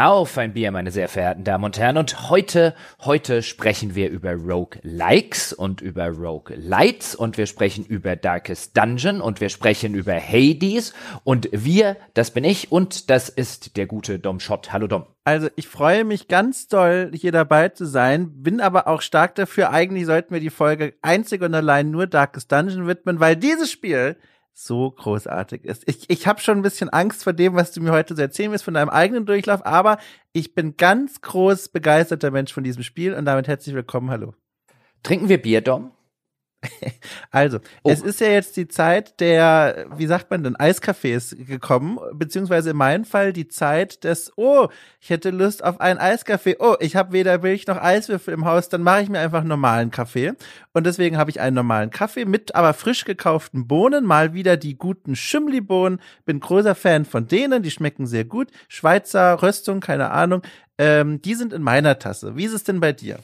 Auf ein Bier, meine sehr verehrten Damen und Herren. Und heute, heute sprechen wir über Rogue Likes und über Rogue Lights und wir sprechen über Darkest Dungeon und wir sprechen über Hades und wir, das bin ich und das ist der gute Dom Schott. Hallo Dom. Also ich freue mich ganz doll, hier dabei zu sein, bin aber auch stark dafür, eigentlich sollten wir die Folge einzig und allein nur Darkest Dungeon widmen, weil dieses Spiel so großartig ist. Ich, ich habe schon ein bisschen Angst vor dem, was du mir heute so erzählen wirst, von deinem eigenen Durchlauf, aber ich bin ganz groß begeisterter Mensch von diesem Spiel und damit herzlich willkommen, hallo. Trinken wir Bier, Dom? Also, oh. es ist ja jetzt die Zeit der, wie sagt man denn, Eiskaffees gekommen, beziehungsweise in meinem Fall die Zeit des, oh, ich hätte Lust auf einen Eiskaffee, oh, ich habe weder Milch noch Eiswürfel im Haus, dann mache ich mir einfach einen normalen Kaffee. Und deswegen habe ich einen normalen Kaffee mit aber frisch gekauften Bohnen, mal wieder die guten Schimmli-Bohnen, bin großer Fan von denen, die schmecken sehr gut. Schweizer Röstung, keine Ahnung, ähm, die sind in meiner Tasse. Wie ist es denn bei dir?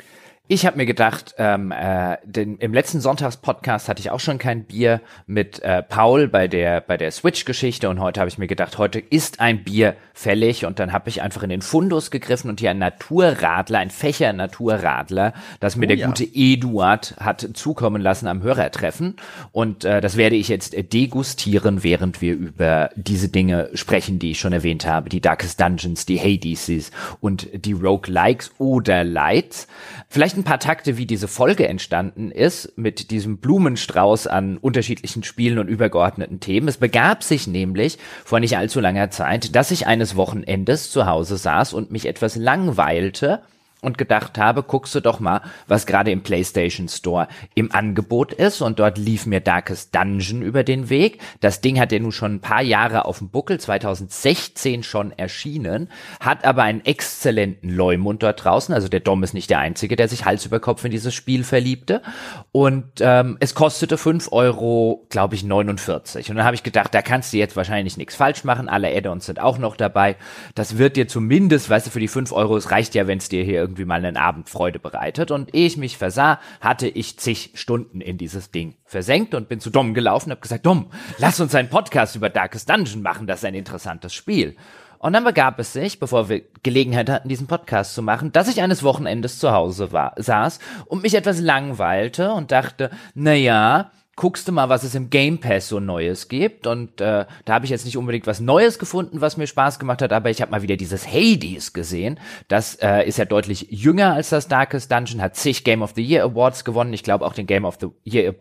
Ich habe mir gedacht, ähm, äh, denn im letzten Sonntagspodcast hatte ich auch schon kein Bier mit äh, Paul bei der bei der Switch-Geschichte und heute habe ich mir gedacht, heute ist ein Bier fällig und dann habe ich einfach in den Fundus gegriffen und hier ein Naturradler, ein Fächer Naturradler, das mir oh, der ja. gute Eduard hat zukommen lassen am Hörertreffen und äh, das werde ich jetzt degustieren, während wir über diese Dinge sprechen, die ich schon erwähnt habe, die Darkest Dungeons, die Hadeses und die Rogue Likes oder Lights. Vielleicht vielleicht ein paar Takte, wie diese Folge entstanden ist, mit diesem Blumenstrauß an unterschiedlichen Spielen und übergeordneten Themen. Es begab sich nämlich vor nicht allzu langer Zeit, dass ich eines Wochenendes zu Hause saß und mich etwas langweilte und gedacht habe, guckst du doch mal, was gerade im PlayStation Store im Angebot ist. Und dort lief mir Darkest Dungeon über den Weg. Das Ding hat ja nun schon ein paar Jahre auf dem Buckel, 2016 schon erschienen, hat aber einen exzellenten Leumund dort draußen. Also der Dom ist nicht der Einzige, der sich Hals über Kopf in dieses Spiel verliebte. Und ähm, es kostete fünf Euro, glaube ich, 49. Und dann habe ich gedacht, da kannst du jetzt wahrscheinlich nichts falsch machen. Alle Add-ons sind auch noch dabei. Das wird dir zumindest, weißt du, für die fünf Euro, es reicht ja, wenn es dir hier irgendwie irgendwie mal einen Abend Freude bereitet. Und ehe ich mich versah, hatte ich zig Stunden in dieses Ding versenkt und bin zu Dom gelaufen und habe gesagt, Dom, lass uns einen Podcast über Darkest Dungeon machen, das ist ein interessantes Spiel. Und dann begab es sich, bevor wir Gelegenheit hatten, diesen Podcast zu machen, dass ich eines Wochenendes zu Hause war, saß und mich etwas langweilte und dachte, na ja, guckst du mal, was es im Game Pass so Neues gibt. Und äh, da habe ich jetzt nicht unbedingt was Neues gefunden, was mir Spaß gemacht hat, aber ich habe mal wieder dieses Hades gesehen. Das äh, ist ja deutlich jünger als das Darkest Dungeon, hat zig Game of the Year Awards gewonnen. Ich glaube auch den Game of the Year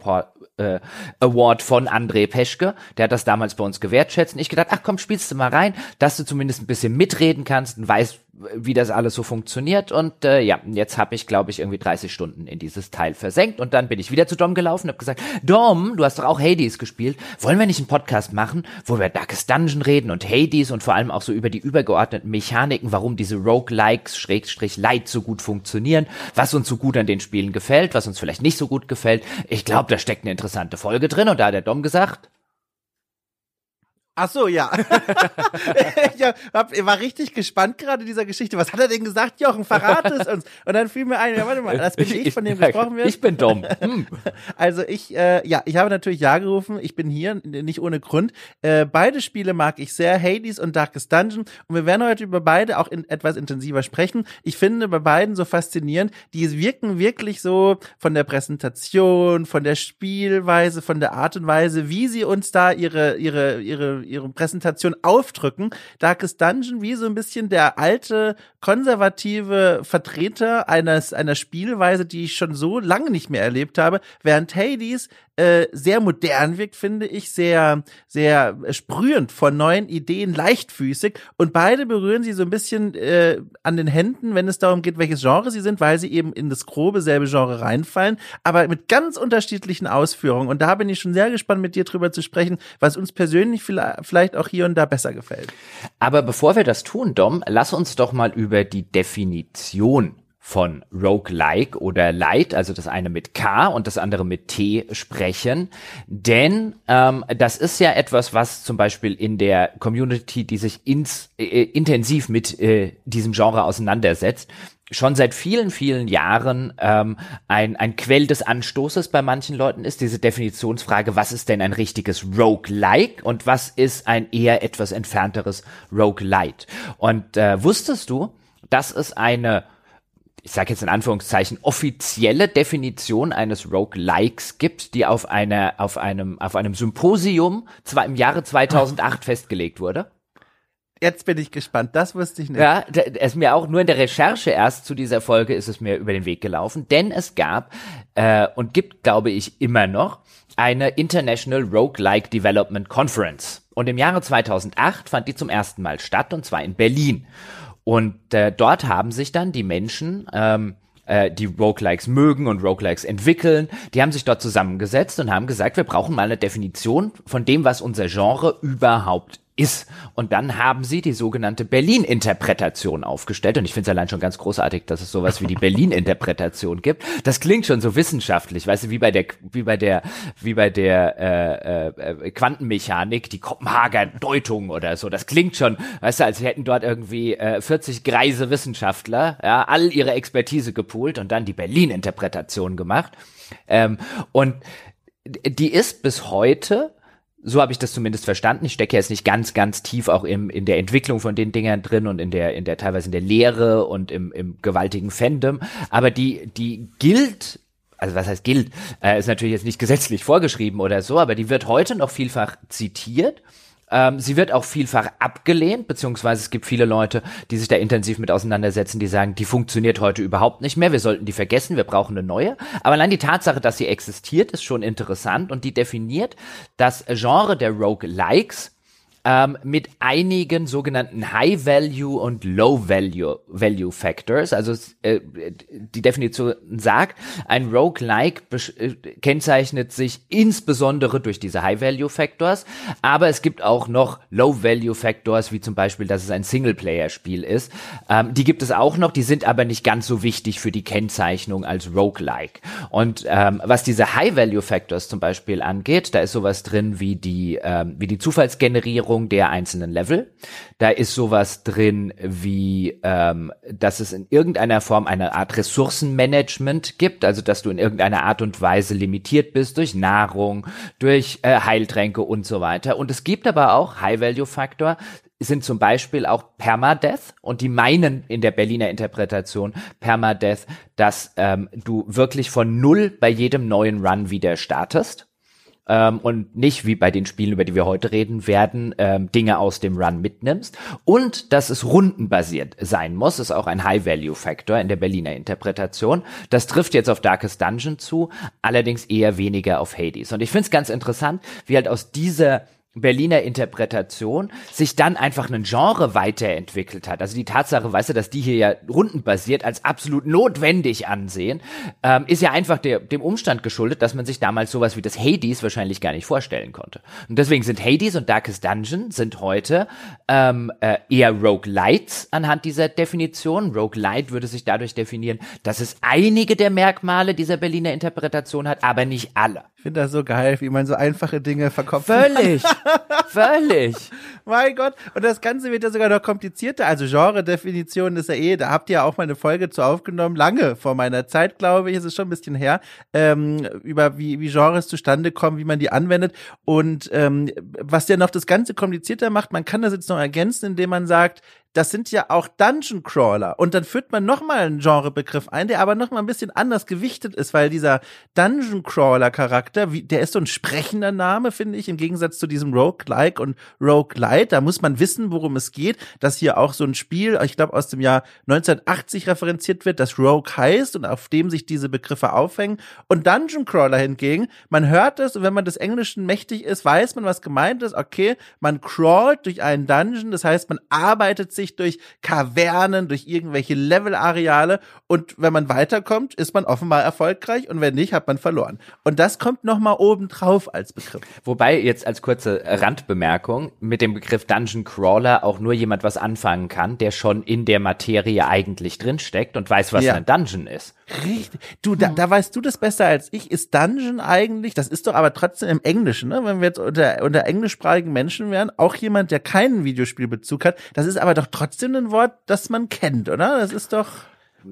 äh, Award von André Peschke. Der hat das damals bei uns gewertschätzt. Und ich gedacht, ach komm, spielst du mal rein, dass du zumindest ein bisschen mitreden kannst und weißt, wie das alles so funktioniert. Und äh, ja, jetzt habe ich, glaube ich, irgendwie 30 Stunden in dieses Teil versenkt. Und dann bin ich wieder zu Dom gelaufen und habe gesagt, Dom, du hast doch auch Hades gespielt. Wollen wir nicht einen Podcast machen, wo wir Darkest Dungeon reden und Hades und vor allem auch so über die übergeordneten Mechaniken, warum diese Roguelikes, Schrägstrich, Light so gut funktionieren, was uns so gut an den Spielen gefällt, was uns vielleicht nicht so gut gefällt. Ich glaube, da steckt eine interessante Folge drin. Und da hat der Dom gesagt, Ach so, ja. ich hab, war richtig gespannt gerade dieser Geschichte. Was hat er denn gesagt, Jochen? Verrat es uns. Und dann fiel mir ein, ja, warte mal, das bin ich, von dem gesprochen wird. Ich bin dumm. Hm. Also ich, äh, ja, ich habe natürlich Ja gerufen. Ich bin hier, nicht ohne Grund. Äh, beide Spiele mag ich sehr, Hades und Darkest Dungeon. Und wir werden heute über beide auch in, etwas intensiver sprechen. Ich finde bei beiden so faszinierend, die wirken wirklich so von der Präsentation, von der Spielweise, von der Art und Weise, wie sie uns da ihre, ihre, ihre ihre Präsentation aufdrücken. Darkest Dungeon wie so ein bisschen der alte konservative Vertreter eines einer Spielweise, die ich schon so lange nicht mehr erlebt habe, während Hades äh, sehr modern wirkt, finde ich, sehr, sehr sprühend von neuen Ideen, leichtfüßig und beide berühren sie so ein bisschen äh, an den Händen, wenn es darum geht, welches Genre sie sind, weil sie eben in das grobe selbe Genre reinfallen, aber mit ganz unterschiedlichen Ausführungen und da bin ich schon sehr gespannt, mit dir drüber zu sprechen, was uns persönlich vielleicht auch hier und da besser gefällt. Aber bevor wir das tun, Dom, lass uns doch mal über die Definition von Roguelike oder Light, also das eine mit K und das andere mit T sprechen. Denn ähm, das ist ja etwas, was zum Beispiel in der Community, die sich ins, äh, intensiv mit äh, diesem Genre auseinandersetzt, schon seit vielen, vielen Jahren ähm, ein, ein Quell des Anstoßes bei manchen Leuten ist, diese Definitionsfrage, was ist denn ein richtiges Roguelike und was ist ein eher etwas entfernteres Roguelite? Und äh, wusstest du, dass es eine ich sage jetzt in Anführungszeichen, offizielle Definition eines Roguelikes gibt, die auf einer, auf einem, auf einem Symposium zwar im Jahre 2008 festgelegt wurde. Jetzt bin ich gespannt. Das wusste ich nicht. Ja, es mir auch nur in der Recherche erst zu dieser Folge ist es mir über den Weg gelaufen, denn es gab äh, und gibt, glaube ich, immer noch eine International Roguelike Development Conference. Und im Jahre 2008 fand die zum ersten Mal statt, und zwar in Berlin. Und äh, dort haben sich dann die Menschen, ähm, äh, die Roguelikes mögen und Roguelikes entwickeln, die haben sich dort zusammengesetzt und haben gesagt, wir brauchen mal eine Definition von dem, was unser Genre überhaupt ist. Und dann haben sie die sogenannte Berlin-Interpretation aufgestellt. Und ich finde es allein schon ganz großartig, dass es sowas wie die Berlin-Interpretation gibt. Das klingt schon so wissenschaftlich, weißt du, wie bei der, wie bei der, wie bei der äh, äh, Quantenmechanik, die Kopenhager Deutung oder so. Das klingt schon, weißt du, als hätten dort irgendwie äh, 40 greise Wissenschaftler ja, all ihre Expertise gepoolt und dann die Berlin-Interpretation gemacht. Ähm, und die ist bis heute so habe ich das zumindest verstanden. Ich stecke jetzt nicht ganz, ganz tief auch im, in der Entwicklung von den Dingern drin und in der, in der teilweise in der Lehre und im, im gewaltigen Fandom. Aber die, die gilt also was heißt gilt, äh, ist natürlich jetzt nicht gesetzlich vorgeschrieben oder so, aber die wird heute noch vielfach zitiert ähm, sie wird auch vielfach abgelehnt, beziehungsweise es gibt viele Leute, die sich da intensiv mit auseinandersetzen, die sagen, die funktioniert heute überhaupt nicht mehr, wir sollten die vergessen, wir brauchen eine neue. Aber allein die Tatsache, dass sie existiert, ist schon interessant und die definiert das Genre der Rogue-Likes ähm, mit einigen sogenannten High-Value und Low-Value-Factors. Also äh, die Definition sagt, ein Roguelike äh, kennzeichnet sich insbesondere durch diese High-Value-Factors, aber es gibt auch noch Low-Value-Factors, wie zum Beispiel, dass es ein Singleplayer-Spiel ist. Ähm, die gibt es auch noch, die sind aber nicht ganz so wichtig für die Kennzeichnung als Roguelike. Und ähm, was diese High-Value-Factors zum Beispiel angeht, da ist sowas drin wie die, ähm, wie die Zufallsgenerierung, Steuerung der einzelnen Level. Da ist sowas drin wie, ähm, dass es in irgendeiner Form eine Art Ressourcenmanagement gibt, also dass du in irgendeiner Art und Weise limitiert bist durch Nahrung, durch äh, Heiltränke und so weiter. Und es gibt aber auch High-Value-Faktor, sind zum Beispiel auch Permadeath und die meinen in der Berliner Interpretation Permadeath, dass ähm, du wirklich von null bei jedem neuen Run wieder startest ähm, und nicht wie bei den Spielen, über die wir heute reden werden, ähm, Dinge aus dem Run mitnimmst. Und dass es rundenbasiert sein muss, ist auch ein High-Value-Factor in der Berliner Interpretation. Das trifft jetzt auf Darkest Dungeon zu, allerdings eher weniger auf Hades. Und ich finde es ganz interessant, wie halt aus dieser Berliner Interpretation sich dann einfach ein Genre weiterentwickelt hat. Also die Tatsache, weißt du, dass die hier ja rundenbasiert als absolut notwendig ansehen, ähm, ist ja einfach der, dem Umstand geschuldet, dass man sich damals sowas wie das Hades wahrscheinlich gar nicht vorstellen konnte. Und deswegen sind Hades und Darkest Dungeon sind heute ähm, äh, eher Roguelites anhand dieser Definition. Roguelite würde sich dadurch definieren, dass es einige der Merkmale dieser Berliner Interpretation hat, aber nicht alle. Ich finde das so geil, wie man so einfache Dinge verkauft. Völlig. Völlig. mein Gott. Und das Ganze wird ja sogar noch komplizierter. Also Genre-Definition ist ja eh, da habt ihr auch mal eine Folge zu aufgenommen, lange vor meiner Zeit, glaube ich, es ist schon ein bisschen her, ähm, über wie, wie Genres zustande kommen, wie man die anwendet. Und ähm, was ja noch das Ganze komplizierter macht, man kann das jetzt noch ergänzen, indem man sagt, das sind ja auch Dungeon Crawler. Und dann führt man nochmal einen Genrebegriff ein, der aber nochmal ein bisschen anders gewichtet ist, weil dieser Dungeon Crawler Charakter, wie, der ist so ein sprechender Name, finde ich, im Gegensatz zu diesem Roguelike und Roguelite. Da muss man wissen, worum es geht, dass hier auch so ein Spiel, ich glaube, aus dem Jahr 1980 referenziert wird, das Rogue heißt und auf dem sich diese Begriffe aufhängen. Und Dungeon Crawler hingegen, man hört es und wenn man des Englischen mächtig ist, weiß man, was gemeint ist. Okay, man crawlt durch einen Dungeon, das heißt, man arbeitet sich sich durch Kavernen, durch irgendwelche Levelareale und wenn man weiterkommt, ist man offenbar erfolgreich und wenn nicht, hat man verloren. Und das kommt nochmal oben drauf als Begriff. Wobei jetzt als kurze Randbemerkung mit dem Begriff Dungeon Crawler auch nur jemand was anfangen kann, der schon in der Materie eigentlich drinsteckt und weiß, was ja. ein Dungeon ist. Richtig. Du, da, da weißt du das besser als ich. Ist Dungeon eigentlich, das ist doch aber trotzdem im Englischen, ne? Wenn wir jetzt unter, unter englischsprachigen Menschen wären, auch jemand, der keinen Videospielbezug hat, das ist aber doch trotzdem ein Wort, das man kennt, oder? Das ist doch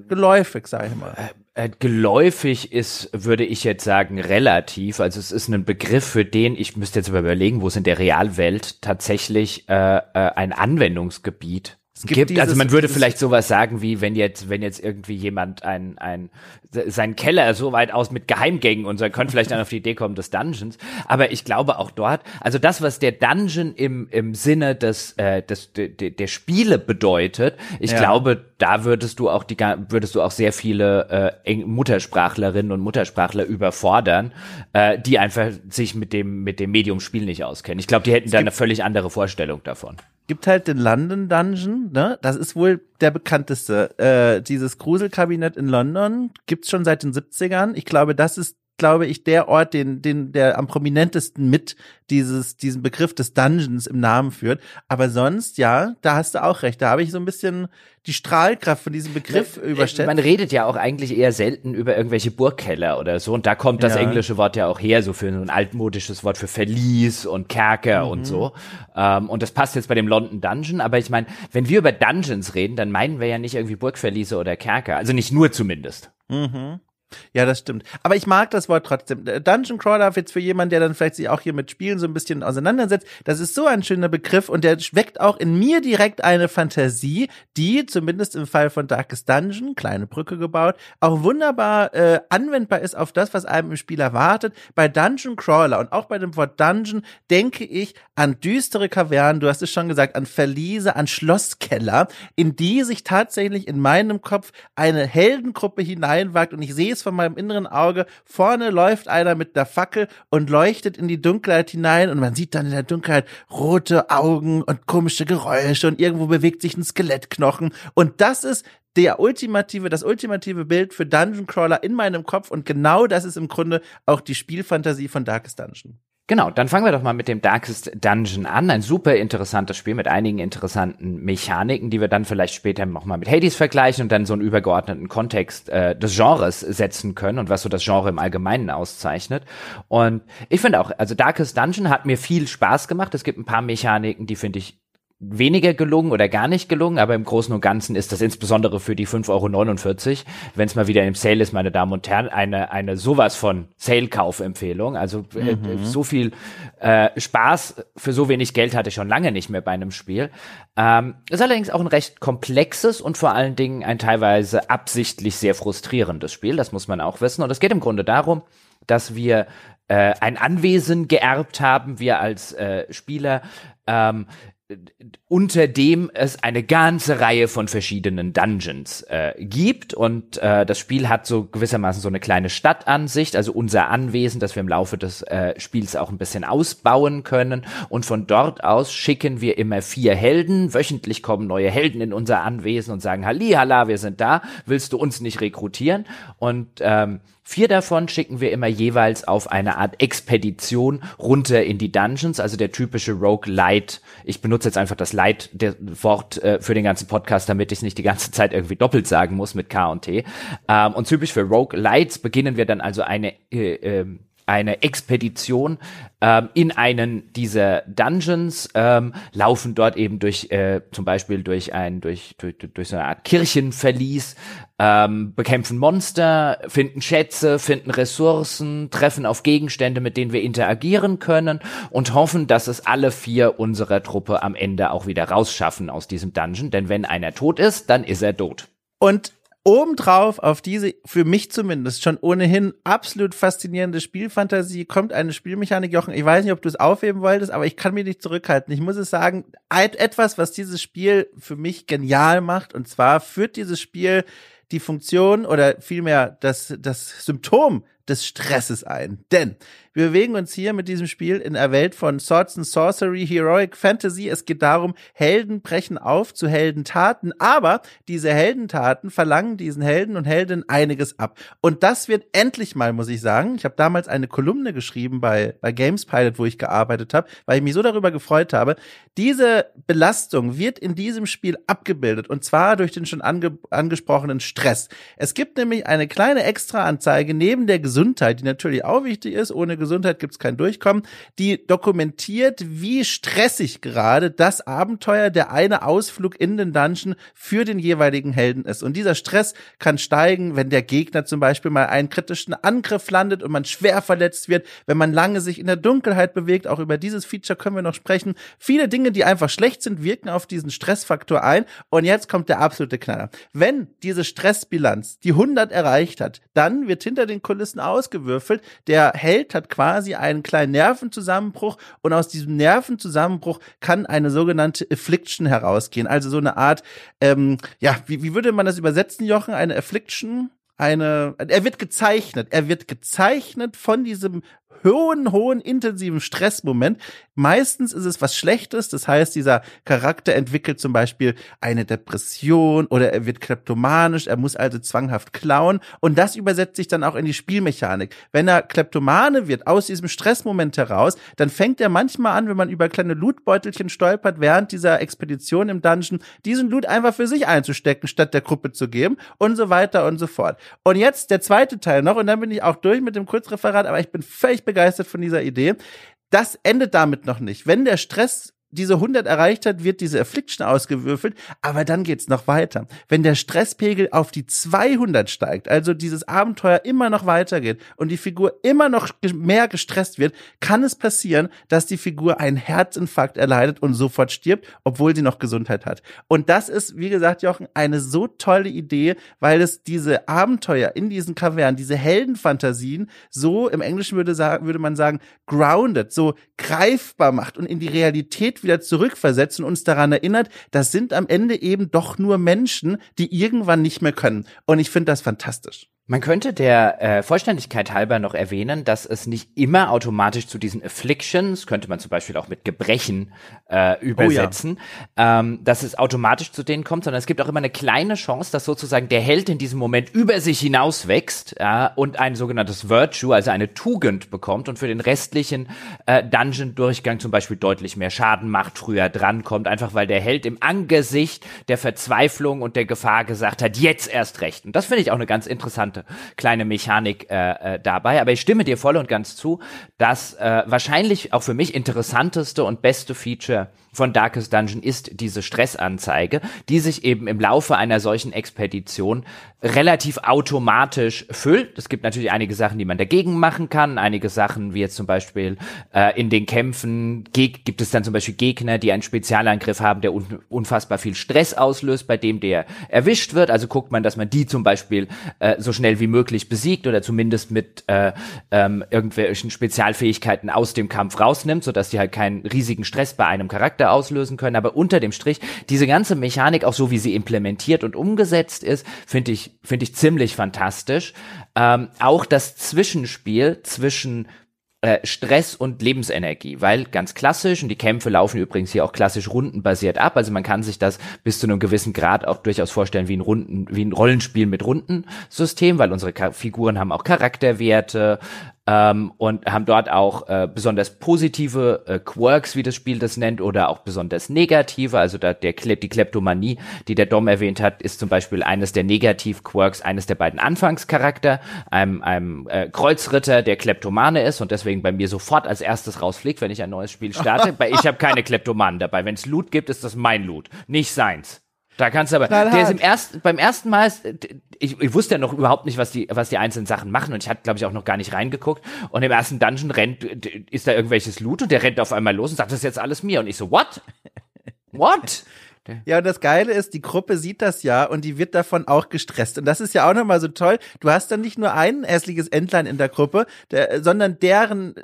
geläufig, sag ich mal. Äh, äh, geläufig ist, würde ich jetzt sagen, relativ. Also es ist ein Begriff, für den ich müsste jetzt aber überlegen, wo es in der Realwelt tatsächlich äh, äh, ein Anwendungsgebiet es gibt, gibt also man würde vielleicht sowas sagen wie wenn jetzt wenn jetzt irgendwie jemand ein ein seinen Keller so weit aus mit Geheimgängen und so könnte vielleicht dann auf die Idee kommen des Dungeons. Aber ich glaube auch dort also das was der Dungeon im im Sinne des äh, des de, de, der Spiele bedeutet ich ja. glaube da würdest du auch die würdest du auch sehr viele äh, Muttersprachlerinnen und Muttersprachler überfordern äh, die einfach sich mit dem mit dem Medium Spiel nicht auskennen. Ich glaube die hätten da eine völlig andere Vorstellung davon gibt halt den London Dungeon, ne? Das ist wohl der bekannteste. Äh, dieses Gruselkabinett in London gibt's schon seit den 70ern. Ich glaube, das ist glaube ich, der Ort, den, den, der am prominentesten mit dieses, diesen Begriff des Dungeons im Namen führt. Aber sonst, ja, da hast du auch recht. Da habe ich so ein bisschen die Strahlkraft von diesem Begriff man, überstellt. Man redet ja auch eigentlich eher selten über irgendwelche Burgkeller oder so. Und da kommt das ja. englische Wort ja auch her, so für so ein altmodisches Wort für Verlies und Kerker mhm. und so. Ähm, und das passt jetzt bei dem London Dungeon. Aber ich meine, wenn wir über Dungeons reden, dann meinen wir ja nicht irgendwie Burgverliese oder Kerker. Also nicht nur zumindest. Mhm. Ja, das stimmt. Aber ich mag das Wort trotzdem. Äh, Dungeon Crawler jetzt für jemanden, der dann vielleicht sich auch hier mit Spielen so ein bisschen auseinandersetzt, das ist so ein schöner Begriff und der weckt auch in mir direkt eine Fantasie, die zumindest im Fall von Darkest Dungeon, kleine Brücke gebaut, auch wunderbar äh, anwendbar ist auf das, was einem im Spiel erwartet. Bei Dungeon Crawler und auch bei dem Wort Dungeon denke ich an düstere Kavernen, du hast es schon gesagt, an Verliese, an Schlosskeller, in die sich tatsächlich in meinem Kopf eine Heldengruppe hineinwagt und ich sehe es von meinem inneren Auge. Vorne läuft einer mit der Fackel und leuchtet in die Dunkelheit hinein und man sieht dann in der Dunkelheit rote Augen und komische Geräusche und irgendwo bewegt sich ein Skelettknochen. Und das ist der ultimative, das ultimative Bild für Dungeon Crawler in meinem Kopf und genau das ist im Grunde auch die Spielfantasie von Darkest Dungeon. Genau, dann fangen wir doch mal mit dem Darkest Dungeon an. Ein super interessantes Spiel mit einigen interessanten Mechaniken, die wir dann vielleicht später nochmal mit Hades vergleichen und dann so einen übergeordneten Kontext äh, des Genres setzen können und was so das Genre im Allgemeinen auszeichnet. Und ich finde auch, also Darkest Dungeon hat mir viel Spaß gemacht. Es gibt ein paar Mechaniken, die finde ich weniger gelungen oder gar nicht gelungen, aber im Großen und Ganzen ist das insbesondere für die 5,49 Euro, wenn es mal wieder im Sale ist, meine Damen und Herren, eine, eine sowas von Sale-Kaufempfehlung. Also äh, mhm. so viel äh, Spaß für so wenig Geld hatte ich schon lange nicht mehr bei einem Spiel. Ähm, ist allerdings auch ein recht komplexes und vor allen Dingen ein teilweise absichtlich sehr frustrierendes Spiel, das muss man auch wissen. Und es geht im Grunde darum, dass wir äh, ein Anwesen geerbt haben, wir als äh, Spieler, ähm, unter dem es eine ganze Reihe von verschiedenen Dungeons äh, gibt. Und äh, das Spiel hat so gewissermaßen so eine kleine Stadtansicht, also unser Anwesen, das wir im Laufe des äh, Spiels auch ein bisschen ausbauen können. Und von dort aus schicken wir immer vier Helden, wöchentlich kommen neue Helden in unser Anwesen und sagen, Halli, Halla, wir sind da, willst du uns nicht rekrutieren? Und ähm, Vier davon schicken wir immer jeweils auf eine Art Expedition runter in die Dungeons, also der typische Rogue Light. Ich benutze jetzt einfach das Light der Wort äh, für den ganzen Podcast, damit ich es nicht die ganze Zeit irgendwie doppelt sagen muss mit K und T. Ähm, und typisch für Rogue Lights beginnen wir dann also eine äh, äh, eine Expedition ähm, in einen dieser Dungeons, ähm, laufen dort eben durch, äh, zum Beispiel durch ein, durch, durch, durch so eine Art Kirchenverlies, ähm, bekämpfen Monster, finden Schätze, finden Ressourcen, treffen auf Gegenstände, mit denen wir interagieren können und hoffen, dass es alle vier unserer Truppe am Ende auch wieder rausschaffen aus diesem Dungeon, denn wenn einer tot ist, dann ist er tot. Und Obendrauf auf diese, für mich zumindest, schon ohnehin absolut faszinierende Spielfantasie kommt eine Spielmechanik, Jochen. Ich weiß nicht, ob du es aufheben wolltest, aber ich kann mich nicht zurückhalten. Ich muss es sagen, etwas, was dieses Spiel für mich genial macht, und zwar führt dieses Spiel die Funktion oder vielmehr das, das Symptom des Stresses ein. Denn wir bewegen uns hier mit diesem Spiel in der Welt von Swords and Sorcery, Heroic Fantasy. Es geht darum, Helden brechen auf zu Heldentaten, aber diese Heldentaten verlangen diesen Helden und Heldinnen einiges ab. Und das wird endlich mal, muss ich sagen. Ich habe damals eine Kolumne geschrieben bei, bei Games Pilot, wo ich gearbeitet habe, weil ich mich so darüber gefreut habe. Diese Belastung wird in diesem Spiel abgebildet und zwar durch den schon ange angesprochenen Stress. Es gibt nämlich eine kleine Extraanzeige neben der Gesundheit, die natürlich auch wichtig ist. Ohne Gesundheit gibt es kein Durchkommen. Die dokumentiert, wie stressig gerade das Abenteuer, der eine Ausflug in den Dungeon für den jeweiligen Helden ist. Und dieser Stress kann steigen, wenn der Gegner zum Beispiel mal einen kritischen Angriff landet und man schwer verletzt wird, wenn man lange sich in der Dunkelheit bewegt. Auch über dieses Feature können wir noch sprechen. Viele Dinge, die einfach schlecht sind, wirken auf diesen Stressfaktor ein. Und jetzt kommt der absolute Knaller. Wenn diese Stressbilanz die 100 erreicht hat, dann wird hinter den Kulissen ausgewürfelt. Der Held hat quasi einen kleinen Nervenzusammenbruch und aus diesem Nervenzusammenbruch kann eine sogenannte Affliction herausgehen. Also so eine Art, ähm, ja, wie, wie würde man das übersetzen, Jochen? Eine Affliction? Eine, er wird gezeichnet. Er wird gezeichnet von diesem hohen, hohen, intensiven Stressmoment. Meistens ist es was Schlechtes. Das heißt, dieser Charakter entwickelt zum Beispiel eine Depression oder er wird kleptomanisch. Er muss also zwanghaft klauen. Und das übersetzt sich dann auch in die Spielmechanik. Wenn er Kleptomane wird aus diesem Stressmoment heraus, dann fängt er manchmal an, wenn man über kleine Lootbeutelchen stolpert, während dieser Expedition im Dungeon, diesen Loot einfach für sich einzustecken, statt der Gruppe zu geben und so weiter und so fort. Und jetzt der zweite Teil noch und dann bin ich auch durch mit dem Kurzreferat, aber ich bin völlig begeistert von dieser Idee. Das endet damit noch nicht. Wenn der Stress diese 100 erreicht hat, wird diese Affliction ausgewürfelt, aber dann geht's noch weiter. Wenn der Stresspegel auf die 200 steigt, also dieses Abenteuer immer noch weitergeht und die Figur immer noch mehr gestresst wird, kann es passieren, dass die Figur einen Herzinfarkt erleidet und sofort stirbt, obwohl sie noch Gesundheit hat. Und das ist, wie gesagt, Jochen, eine so tolle Idee, weil es diese Abenteuer in diesen Kavernen, diese Heldenfantasien so im Englischen würde, sagen, würde man sagen, grounded, so greifbar macht und in die Realität wieder zurückversetzt und uns daran erinnert, das sind am Ende eben doch nur Menschen, die irgendwann nicht mehr können. Und ich finde das fantastisch. Man könnte der äh, Vollständigkeit halber noch erwähnen, dass es nicht immer automatisch zu diesen Afflictions, könnte man zum Beispiel auch mit Gebrechen äh, übersetzen, oh ja. ähm, dass es automatisch zu denen kommt, sondern es gibt auch immer eine kleine Chance, dass sozusagen der Held in diesem Moment über sich hinauswächst ja, und ein sogenanntes Virtue, also eine Tugend bekommt und für den restlichen äh, Dungeon-Durchgang zum Beispiel deutlich mehr Schaden macht, früher drankommt, einfach weil der Held im Angesicht der Verzweiflung und der Gefahr gesagt hat, jetzt erst recht. Und das finde ich auch eine ganz interessante kleine Mechanik äh, äh, dabei. Aber ich stimme dir voll und ganz zu, dass äh, wahrscheinlich auch für mich interessanteste und beste Feature von Darkest Dungeon ist diese Stressanzeige, die sich eben im Laufe einer solchen Expedition relativ automatisch füllt. Es gibt natürlich einige Sachen, die man dagegen machen kann. Einige Sachen, wie jetzt zum Beispiel äh, in den Kämpfen, gibt es dann zum Beispiel Gegner, die einen Spezialangriff haben, der un unfassbar viel Stress auslöst, bei dem der erwischt wird. Also guckt man, dass man die zum Beispiel äh, so schnell wie möglich besiegt oder zumindest mit äh, ähm, irgendwelchen Spezialfähigkeiten aus dem Kampf rausnimmt, sodass die halt keinen riesigen Stress bei einem Charakter auslösen können. Aber unter dem Strich, diese ganze Mechanik, auch so wie sie implementiert und umgesetzt ist, finde ich finde ich ziemlich fantastisch. Ähm, auch das Zwischenspiel zwischen Stress und Lebensenergie, weil ganz klassisch, und die Kämpfe laufen übrigens hier auch klassisch rundenbasiert ab, also man kann sich das bis zu einem gewissen Grad auch durchaus vorstellen wie ein Runden, wie ein Rollenspiel mit Rundensystem, weil unsere Figuren haben auch Charakterwerte, ähm, und haben dort auch äh, besonders positive äh, Quirks, wie das Spiel das nennt, oder auch besonders negative. Also da der Kle die Kleptomanie, die der Dom erwähnt hat, ist zum Beispiel eines der Negativ-Quirks eines der beiden Anfangscharakter, einem, einem äh, Kreuzritter, der Kleptomane ist und deswegen bei mir sofort als erstes rausfliegt, wenn ich ein neues Spiel starte. Weil ich habe keine Kleptomanen dabei. Wenn es Loot gibt, ist das mein Loot, nicht seins. Da kannst du aber, Knallhart. der ist im ersten, beim ersten Mal, ich, ich wusste ja noch überhaupt nicht, was die, was die einzelnen Sachen machen und ich hatte, glaube ich, auch noch gar nicht reingeguckt. Und im ersten Dungeon rennt, ist da irgendwelches Loot und der rennt auf einmal los und sagt, das ist jetzt alles mir. Und ich so, what? What? Ja, und das Geile ist, die Gruppe sieht das ja und die wird davon auch gestresst. Und das ist ja auch nochmal so toll. Du hast dann nicht nur ein hässliches Entlein in der Gruppe, der, sondern deren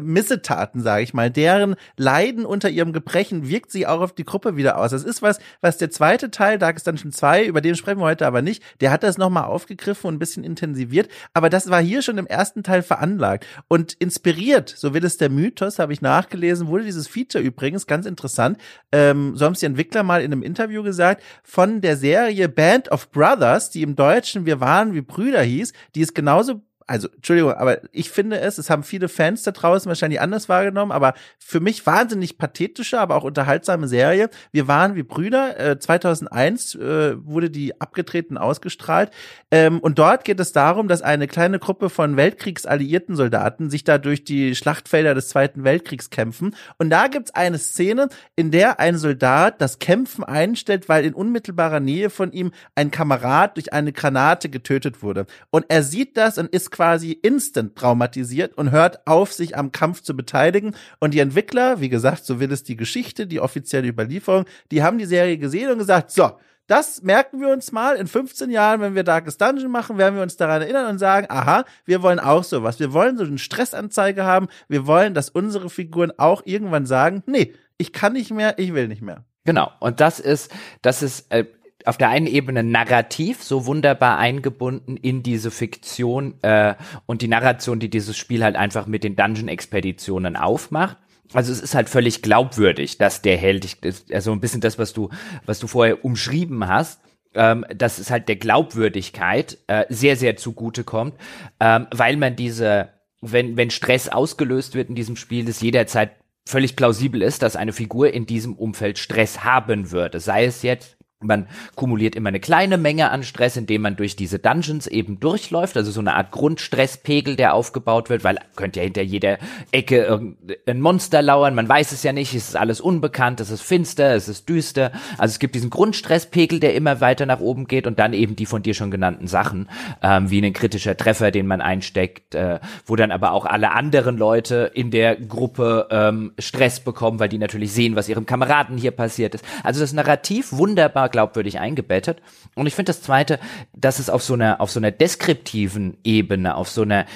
Missetaten, sage ich mal, deren Leiden unter ihrem Gebrechen wirkt sie auch auf die Gruppe wieder aus. Das ist was, was der zweite Teil, Dark ist dann schon zwei, über den sprechen wir heute aber nicht, der hat das nochmal aufgegriffen und ein bisschen intensiviert. Aber das war hier schon im ersten Teil veranlagt. Und inspiriert, so will es der Mythos, habe ich nachgelesen, wurde dieses Feature übrigens, ganz interessant, ähm, so haben es die Entwickler mal in einem Interview gesagt, von der Serie Band of Brothers, die im Deutschen Wir waren wie Brüder hieß, die ist genauso also Entschuldigung, aber ich finde es, es haben viele Fans da draußen wahrscheinlich anders wahrgenommen, aber für mich wahnsinnig pathetische, aber auch unterhaltsame Serie. Wir waren wie Brüder. Äh, 2001 äh, wurde die abgetreten ausgestrahlt ähm, und dort geht es darum, dass eine kleine Gruppe von Weltkriegsalliierten Soldaten sich da durch die Schlachtfelder des Zweiten Weltkriegs kämpfen und da gibt's eine Szene, in der ein Soldat das Kämpfen einstellt, weil in unmittelbarer Nähe von ihm ein Kamerad durch eine Granate getötet wurde und er sieht das und ist quasi instant traumatisiert und hört auf, sich am Kampf zu beteiligen. Und die Entwickler, wie gesagt, so will es die Geschichte, die offizielle Überlieferung, die haben die Serie gesehen und gesagt, so, das merken wir uns mal. In 15 Jahren, wenn wir Darkest Dungeon machen, werden wir uns daran erinnern und sagen, aha, wir wollen auch sowas. Wir wollen so eine Stressanzeige haben. Wir wollen, dass unsere Figuren auch irgendwann sagen, nee, ich kann nicht mehr, ich will nicht mehr. Genau. Und das ist, das ist, äh, auf der einen Ebene narrativ so wunderbar eingebunden in diese Fiktion äh, und die Narration, die dieses Spiel halt einfach mit den Dungeon-Expeditionen aufmacht. Also es ist halt völlig glaubwürdig, dass der Held, also ein bisschen das, was du, was du vorher umschrieben hast, ähm, dass es halt der Glaubwürdigkeit äh, sehr, sehr zugute kommt, ähm, weil man diese, wenn, wenn Stress ausgelöst wird in diesem Spiel, es jederzeit völlig plausibel ist, dass eine Figur in diesem Umfeld Stress haben würde. Sei es jetzt man kumuliert immer eine kleine Menge an Stress, indem man durch diese Dungeons eben durchläuft, also so eine Art Grundstresspegel, der aufgebaut wird, weil könnte ja hinter jeder Ecke irgendein Monster lauern, man weiß es ja nicht, es ist alles unbekannt, es ist finster, es ist düster. Also es gibt diesen Grundstresspegel, der immer weiter nach oben geht und dann eben die von dir schon genannten Sachen, ähm, wie ein kritischer Treffer, den man einsteckt, äh, wo dann aber auch alle anderen Leute in der Gruppe ähm, Stress bekommen, weil die natürlich sehen, was ihrem Kameraden hier passiert ist. Also das Narrativ wunderbar glaubwürdig eingebettet. Und ich finde das zweite, dass es auf so einer, auf so einer deskriptiven Ebene, auf so einer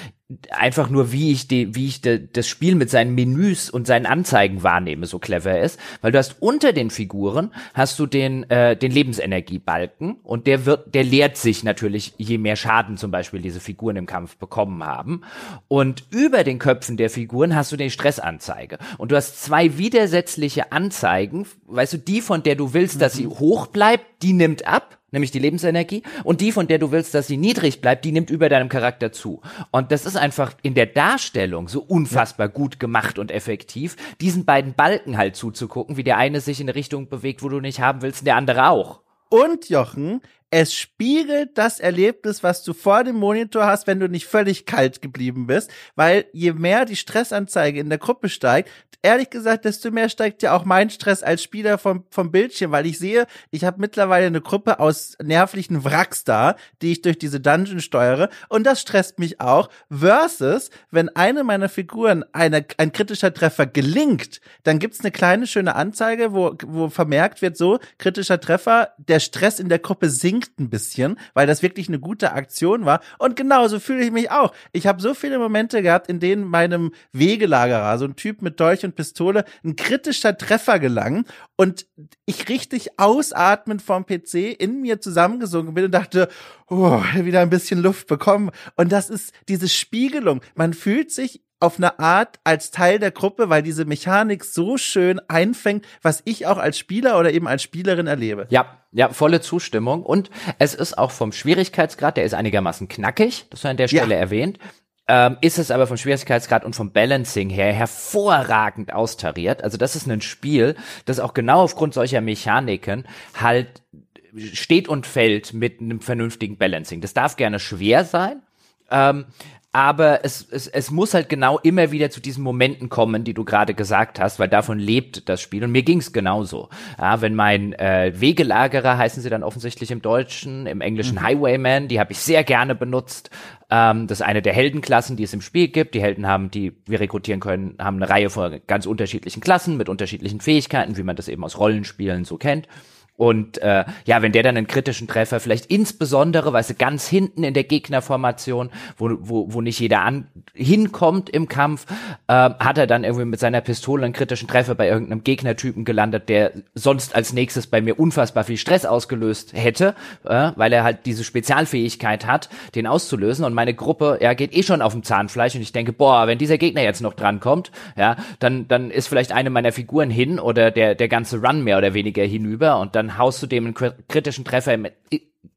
einfach nur, wie ich die, wie ich de, das Spiel mit seinen Menüs und seinen Anzeigen wahrnehme, so clever ist, weil du hast unter den Figuren hast du den äh, den Lebensenergiebalken und der wird, der leert sich natürlich, je mehr Schaden zum Beispiel diese Figuren im Kampf bekommen haben. Und über den Köpfen der Figuren hast du den Stressanzeige. Und du hast zwei widersetzliche Anzeigen, weißt du, die von der du willst, dass sie mhm. hoch bleibt, die nimmt ab nämlich die Lebensenergie, und die, von der du willst, dass sie niedrig bleibt, die nimmt über deinem Charakter zu. Und das ist einfach in der Darstellung so unfassbar gut gemacht und effektiv, diesen beiden Balken halt zuzugucken, wie der eine sich in eine Richtung bewegt, wo du nicht haben willst, und der andere auch. Und Jochen, es spiegelt das Erlebnis, was du vor dem Monitor hast, wenn du nicht völlig kalt geblieben bist, weil je mehr die Stressanzeige in der Gruppe steigt, ehrlich gesagt, desto mehr steigt ja auch mein Stress als Spieler vom, vom Bildschirm, weil ich sehe, ich habe mittlerweile eine Gruppe aus nervlichen Wracks da, die ich durch diese Dungeon steuere und das stresst mich auch. Versus, wenn eine meiner Figuren eine, ein kritischer Treffer gelingt, dann gibt's eine kleine schöne Anzeige, wo, wo vermerkt wird, so, kritischer Treffer, der Stress in der Gruppe sinkt ein bisschen, weil das wirklich eine gute Aktion war und genauso fühle ich mich auch. Ich habe so viele Momente gehabt, in denen meinem Wegelagerer, so ein Typ mit Dolch und Pistole ein kritischer Treffer gelangen und ich richtig ausatmend vom PC in mir zusammengesunken bin und dachte, oh, wieder ein bisschen Luft bekommen. Und das ist diese Spiegelung. Man fühlt sich auf eine Art als Teil der Gruppe, weil diese Mechanik so schön einfängt, was ich auch als Spieler oder eben als Spielerin erlebe. Ja, ja, volle Zustimmung. Und es ist auch vom Schwierigkeitsgrad, der ist einigermaßen knackig, das war an der Stelle ja. erwähnt ähm, ist es aber vom Schwierigkeitsgrad und vom Balancing her hervorragend austariert. Also das ist ein Spiel, das auch genau aufgrund solcher Mechaniken halt steht und fällt mit einem vernünftigen Balancing. Das darf gerne schwer sein, ähm, aber es, es, es muss halt genau immer wieder zu diesen Momenten kommen, die du gerade gesagt hast, weil davon lebt das Spiel. Und mir ging's genauso. Ja, wenn mein äh, Wegelagerer, heißen sie dann offensichtlich im Deutschen, im Englischen mhm. Highwayman, die habe ich sehr gerne benutzt. Ähm, das ist eine der Heldenklassen, die es im Spiel gibt. Die Helden haben, die wir rekrutieren können, haben eine Reihe von ganz unterschiedlichen Klassen mit unterschiedlichen Fähigkeiten, wie man das eben aus Rollenspielen so kennt. Und äh, ja, wenn der dann einen kritischen Treffer, vielleicht insbesondere, weißt du, ganz hinten in der Gegnerformation, wo, wo, wo nicht jeder an, hinkommt im Kampf, äh, hat er dann irgendwie mit seiner Pistole einen kritischen Treffer bei irgendeinem Gegnertypen gelandet, der sonst als nächstes bei mir unfassbar viel Stress ausgelöst hätte, äh, weil er halt diese Spezialfähigkeit hat, den auszulösen. Und meine Gruppe, ja, geht eh schon auf dem Zahnfleisch und ich denke, boah, wenn dieser Gegner jetzt noch drankommt, ja, dann, dann ist vielleicht eine meiner Figuren hin oder der, der ganze Run mehr oder weniger hinüber und dann dann haust du dem einen kritischen Treffer im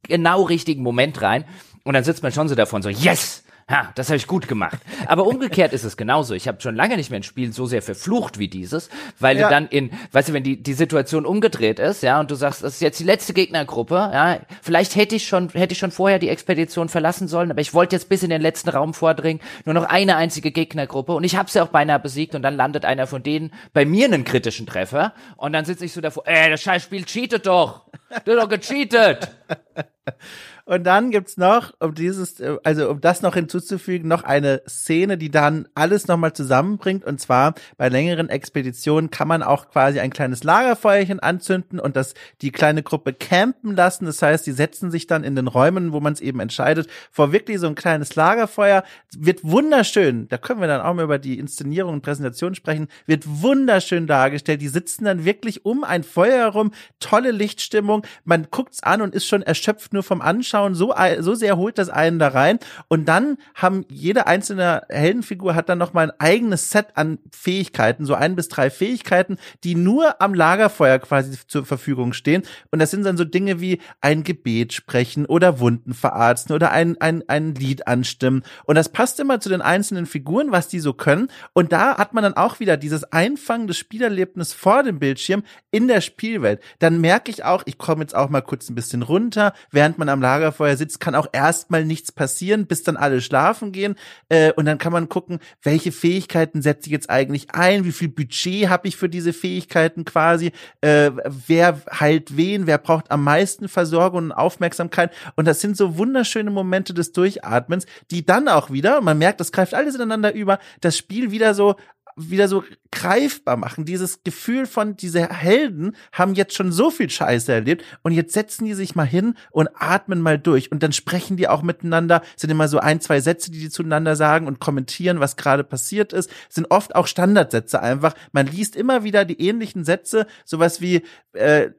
genau richtigen Moment rein und dann sitzt man schon so davon so, yes! Ha, das habe ich gut gemacht. Aber umgekehrt ist es genauso. Ich habe schon lange nicht mehr ein Spiel so sehr verflucht wie dieses, weil ja. du dann in, weißt du, wenn die die Situation umgedreht ist, ja, und du sagst, das ist jetzt die letzte Gegnergruppe, ja, vielleicht hätte ich schon hätte ich schon vorher die Expedition verlassen sollen, aber ich wollte jetzt bis in den letzten Raum vordringen, nur noch eine einzige Gegnergruppe und ich habe sie auch beinahe besiegt und dann landet einer von denen bei mir einen kritischen Treffer und dann sitze ich so davor, ey, das Scheißspiel cheatet doch. Du hast doch gecheatet. Und dann gibt's noch, um dieses, äh, also um das noch hinzuzufügen, noch eine Szene, die dann alles nochmal zusammenbringt. Und zwar bei längeren Expeditionen kann man auch quasi ein kleines Lagerfeuerchen anzünden und das die kleine Gruppe campen lassen. Das heißt, die setzen sich dann in den Räumen, wo man es eben entscheidet, vor wirklich so ein kleines Lagerfeuer. Wird wunderschön, da können wir dann auch mal über die Inszenierung und Präsentation sprechen, wird wunderschön dargestellt. Die sitzen dann wirklich um ein Feuer herum, tolle Lichtstimmung. Man guckt's an und ist schon erschöpft nur vom Anschauen anschauen, so, so sehr holt das einen da rein. Und dann haben jede einzelne Heldenfigur hat dann noch ein eigenes Set an Fähigkeiten, so ein bis drei Fähigkeiten, die nur am Lagerfeuer quasi zur Verfügung stehen. Und das sind dann so Dinge wie ein Gebet sprechen oder Wunden verarzten oder ein, ein, ein Lied anstimmen. Und das passt immer zu den einzelnen Figuren, was die so können. Und da hat man dann auch wieder dieses Einfangen des Spielerlebnisses vor dem Bildschirm in der Spielwelt. Dann merke ich auch, ich komme jetzt auch mal kurz ein bisschen runter, während man am Lagerfeuer Lagerfeuer sitzt, kann auch erstmal nichts passieren, bis dann alle schlafen gehen. Äh, und dann kann man gucken, welche Fähigkeiten setze ich jetzt eigentlich ein, wie viel Budget habe ich für diese Fähigkeiten quasi, äh, wer heilt wen, wer braucht am meisten Versorgung und Aufmerksamkeit. Und das sind so wunderschöne Momente des Durchatmens, die dann auch wieder, man merkt, das greift alles ineinander über, das Spiel wieder so wieder so greifbar machen. Dieses Gefühl von, diese Helden haben jetzt schon so viel Scheiße erlebt und jetzt setzen die sich mal hin und atmen mal durch und dann sprechen die auch miteinander, sind immer so ein, zwei Sätze, die die zueinander sagen und kommentieren, was gerade passiert ist, sind oft auch Standardsätze einfach. Man liest immer wieder die ähnlichen Sätze, sowas wie, äh,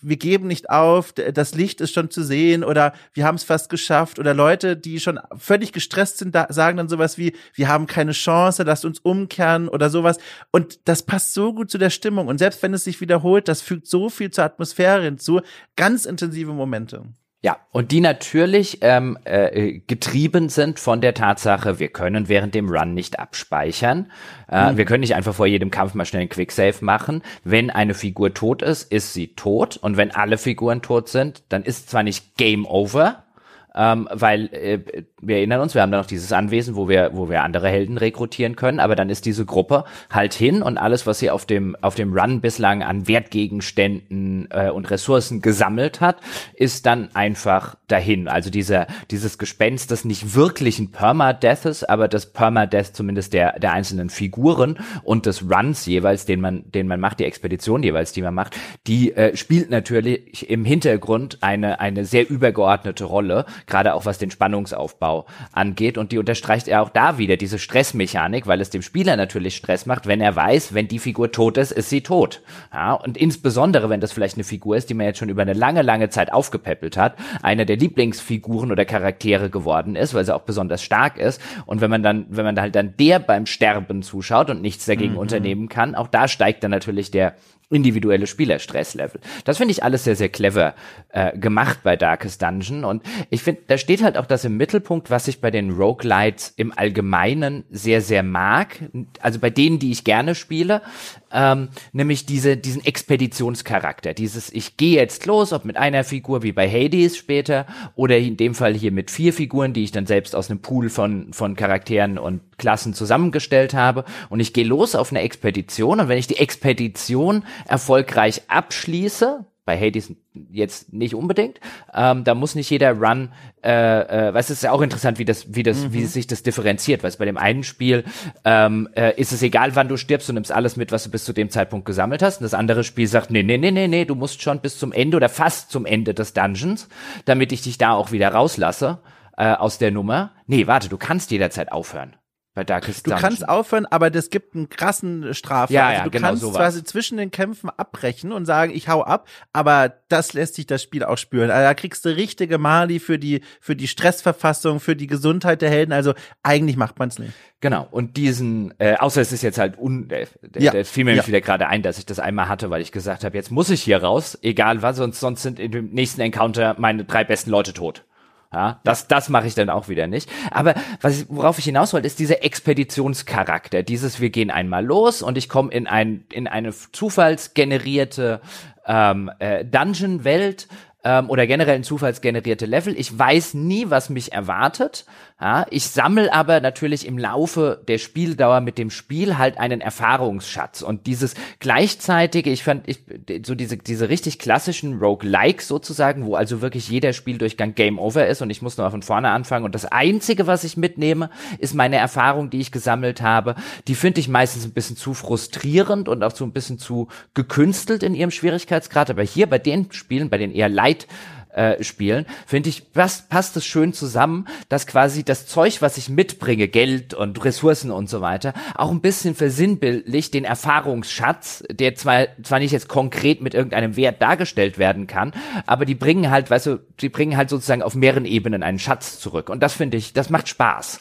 wir geben nicht auf, das Licht ist schon zu sehen oder wir haben es fast geschafft oder Leute, die schon völlig gestresst sind, da, sagen dann sowas wie, wir haben keine Chance, lasst uns umkehren oder sowas. Und das passt so gut zu der Stimmung. Und selbst wenn es sich wiederholt, das fügt so viel zur Atmosphäre hinzu. Ganz intensive Momente. Ja, und die natürlich ähm, äh, getrieben sind von der Tatsache, wir können während dem Run nicht abspeichern. Äh, mhm. Wir können nicht einfach vor jedem Kampf mal schnell einen Quicksave machen. Wenn eine Figur tot ist, ist sie tot. Und wenn alle Figuren tot sind, dann ist zwar nicht Game Over, ähm, weil äh, wir erinnern uns, wir haben da noch dieses Anwesen, wo wir, wo wir andere Helden rekrutieren können, aber dann ist diese Gruppe halt hin und alles, was sie auf dem, auf dem Run bislang an Wertgegenständen äh, und Ressourcen gesammelt hat, ist dann einfach dahin. Also dieser, dieses Gespenst des nicht wirklichen ist, aber das Permadeath zumindest der, der einzelnen Figuren und des Runs jeweils, den man, den man macht, die Expedition jeweils, die man macht, die äh, spielt natürlich im Hintergrund eine, eine sehr übergeordnete Rolle, gerade auch was den Spannungsaufbau angeht. Und die unterstreicht er auch da wieder diese Stressmechanik, weil es dem Spieler natürlich Stress macht, wenn er weiß, wenn die Figur tot ist, ist sie tot. Ja, und insbesondere, wenn das vielleicht eine Figur ist, die man jetzt schon über eine lange, lange Zeit aufgepäppelt hat, eine der Lieblingsfiguren oder Charaktere geworden ist, weil sie auch besonders stark ist. Und wenn man dann, wenn man halt dann der beim Sterben zuschaut und nichts dagegen mhm. unternehmen kann, auch da steigt dann natürlich der individuelle Spielerstresslevel. Das finde ich alles sehr, sehr clever äh, gemacht bei Darkest Dungeon. Und ich finde, da steht halt auch das im Mittelpunkt, was ich bei den Roguelites im Allgemeinen sehr, sehr mag. Also bei denen, die ich gerne spiele, ähm, nämlich diese, diesen Expeditionscharakter. Dieses, ich gehe jetzt los, ob mit einer Figur wie bei Hades später oder in dem Fall hier mit vier Figuren, die ich dann selbst aus einem Pool von, von Charakteren und Klassen zusammengestellt habe. Und ich gehe los auf eine Expedition und wenn ich die Expedition erfolgreich abschließe, bei Hades jetzt nicht unbedingt. Ähm, da muss nicht jeder Run, äh, äh, weißt du, es ist ja auch interessant, wie das, wie das, mhm. wie sich das differenziert. Weil bei dem einen Spiel ähm, äh, ist es egal, wann du stirbst, du nimmst alles mit, was du bis zu dem Zeitpunkt gesammelt hast. Und das andere Spiel sagt, nee, nee, nee, nee, nee, du musst schon bis zum Ende oder fast zum Ende des Dungeons, damit ich dich da auch wieder rauslasse äh, aus der Nummer. Nee, warte, du kannst jederzeit aufhören bei Darkest Du Dungeon. kannst aufhören, aber das gibt einen krassen Strafe. Ja, also ja, du genau kannst sowas. quasi zwischen den Kämpfen abbrechen und sagen, ich hau ab, aber das lässt sich das Spiel auch spüren. Also da kriegst du richtige Mali für die für die Stressverfassung, für die Gesundheit der Helden. Also eigentlich macht man's nicht. Genau, und diesen, äh, außer es ist jetzt halt un, äh, der, Ja, der fiel mir ja. wieder gerade ein, dass ich das einmal hatte, weil ich gesagt habe, jetzt muss ich hier raus, egal was, sonst, sonst sind in dem nächsten Encounter meine drei besten Leute tot. Ja, das, das mache ich dann auch wieder nicht. Aber was worauf ich hinaus wollte, ist dieser Expeditionscharakter. Dieses, wir gehen einmal los und ich komme in ein, in eine zufallsgenerierte ähm, äh, Dungeon-Welt ähm, oder generell ein zufallsgenerierte Level. Ich weiß nie, was mich erwartet. Ja, ich sammle aber natürlich im Laufe der Spieldauer mit dem Spiel halt einen Erfahrungsschatz. Und dieses gleichzeitige, ich fand ich so diese diese richtig klassischen Roguelikes sozusagen, wo also wirklich jeder Spieldurchgang Game Over ist und ich muss nur von vorne anfangen. Und das einzige, was ich mitnehme, ist meine Erfahrung, die ich gesammelt habe. Die finde ich meistens ein bisschen zu frustrierend und auch so ein bisschen zu gekünstelt in ihrem Schwierigkeitsgrad, aber hier bei den Spielen, bei den eher Light äh, spielen, finde ich, passt, passt es schön zusammen, dass quasi das Zeug, was ich mitbringe, Geld und Ressourcen und so weiter, auch ein bisschen versinnbildlich den Erfahrungsschatz, der zwar, zwar nicht jetzt konkret mit irgendeinem Wert dargestellt werden kann, aber die bringen halt, weißt du, die bringen halt sozusagen auf mehreren Ebenen einen Schatz zurück. Und das finde ich, das macht Spaß.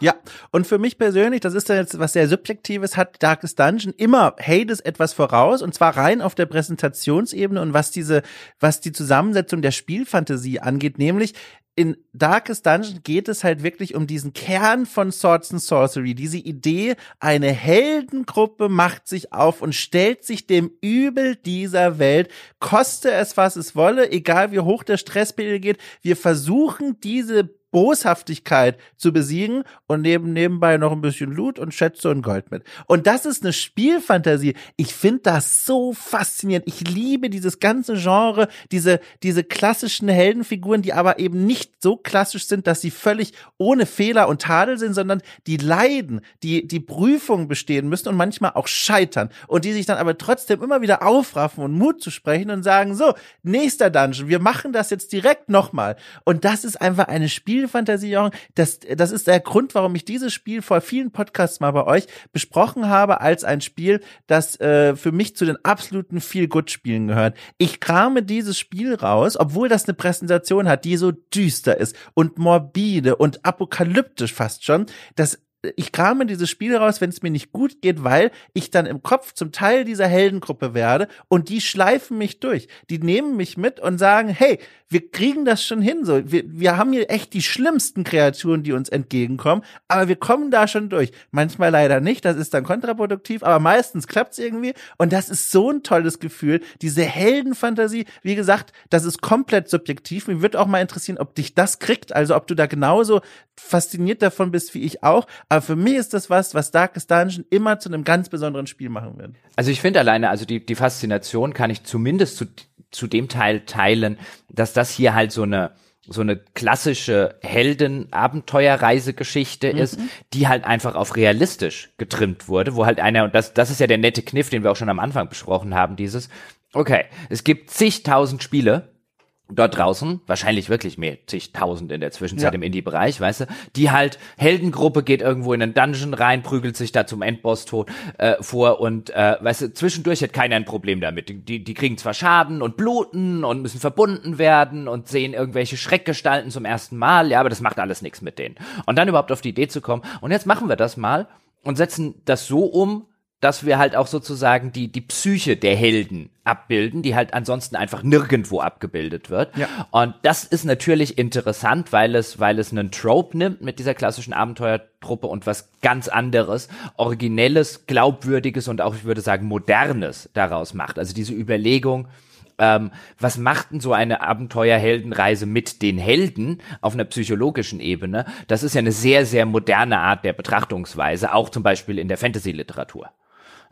Ja, und für mich persönlich, das ist dann jetzt was sehr Subjektives, hat Darkest Dungeon immer Hades etwas voraus und zwar rein auf der Präsentationsebene und was diese, was die Zusammensetzung der Spielfantasie angeht, nämlich in Darkest Dungeon geht es halt wirklich um diesen Kern von Swords and Sorcery, diese Idee, eine Heldengruppe macht sich auf und stellt sich dem Übel dieser Welt, koste es was es wolle, egal wie hoch der Stresspegel geht, wir versuchen diese Boshaftigkeit zu besiegen und neben nebenbei noch ein bisschen Loot und Schätze und Gold mit. Und das ist eine Spielfantasie. Ich finde das so faszinierend. Ich liebe dieses ganze Genre, diese diese klassischen Heldenfiguren, die aber eben nicht so klassisch sind, dass sie völlig ohne Fehler und Tadel sind, sondern die leiden, die die Prüfung bestehen müssen und manchmal auch scheitern und die sich dann aber trotzdem immer wieder aufraffen und Mut zu sprechen und sagen so, nächster Dungeon, wir machen das jetzt direkt nochmal. Und das ist einfach eine Spielfantasie, Jochen. Das, das ist der Grund, warum ich dieses Spiel vor vielen Podcasts mal bei euch besprochen habe, als ein Spiel, das äh, für mich zu den absoluten Feel-Good-Spielen gehört. Ich krame dieses Spiel raus, obwohl das eine Präsentation hat, die so düster ist und morbide und apokalyptisch fast schon, dass ich krame dieses Spiel raus, wenn es mir nicht gut geht, weil ich dann im Kopf zum Teil dieser Heldengruppe werde und die schleifen mich durch. Die nehmen mich mit und sagen, hey, wir kriegen das schon hin. So, wir, wir haben hier echt die schlimmsten Kreaturen, die uns entgegenkommen, aber wir kommen da schon durch. Manchmal leider nicht, das ist dann kontraproduktiv, aber meistens klappt's irgendwie. Und das ist so ein tolles Gefühl. Diese Heldenfantasie, wie gesagt, das ist komplett subjektiv. Mir wird auch mal interessieren, ob dich das kriegt, also ob du da genauso fasziniert davon bist wie ich auch. Aber für mich ist das was, was Darkest Dungeon immer zu einem ganz besonderen Spiel machen wird. Also ich finde alleine, also die, die Faszination kann ich zumindest zu, zu dem Teil teilen, dass das hier halt so eine so eine klassische Helden-Abenteuerreisegeschichte ist, die halt einfach auf realistisch getrimmt wurde, wo halt einer, und das, das ist ja der nette Kniff, den wir auch schon am Anfang besprochen haben, dieses, okay, es gibt zigtausend Spiele, dort draußen, wahrscheinlich wirklich mehr, zigtausend in der Zwischenzeit Ja. im Indie-Bereich, weißt du, die halt, Heldengruppe geht irgendwo in einen Dungeon rein, prügelt sich da zum Endboss tot, äh, vor und, äh, weißt du, zwischendurch hat keiner ein Problem damit. Die, die, die kriegen zwar Schaden und bluten und müssen verbunden werden und sehen irgendwelche Schreckgestalten zum ersten Mal, ja, aber das macht alles nichts mit denen. Und dann überhaupt auf die Idee zu kommen, und jetzt machen wir das mal und setzen das so um, dass wir halt auch sozusagen die, die Psyche der Helden abbilden, die halt ansonsten einfach nirgendwo abgebildet wird. Ja. Und das ist natürlich interessant, weil es, weil es einen Trope nimmt mit dieser klassischen Abenteuertruppe und was ganz anderes, originelles, glaubwürdiges und auch, ich würde sagen, modernes daraus macht. Also diese Überlegung, ähm, was macht denn so eine Abenteuerheldenreise mit den Helden auf einer psychologischen Ebene? Das ist ja eine sehr, sehr moderne Art der Betrachtungsweise, auch zum Beispiel in der Fantasy-Literatur.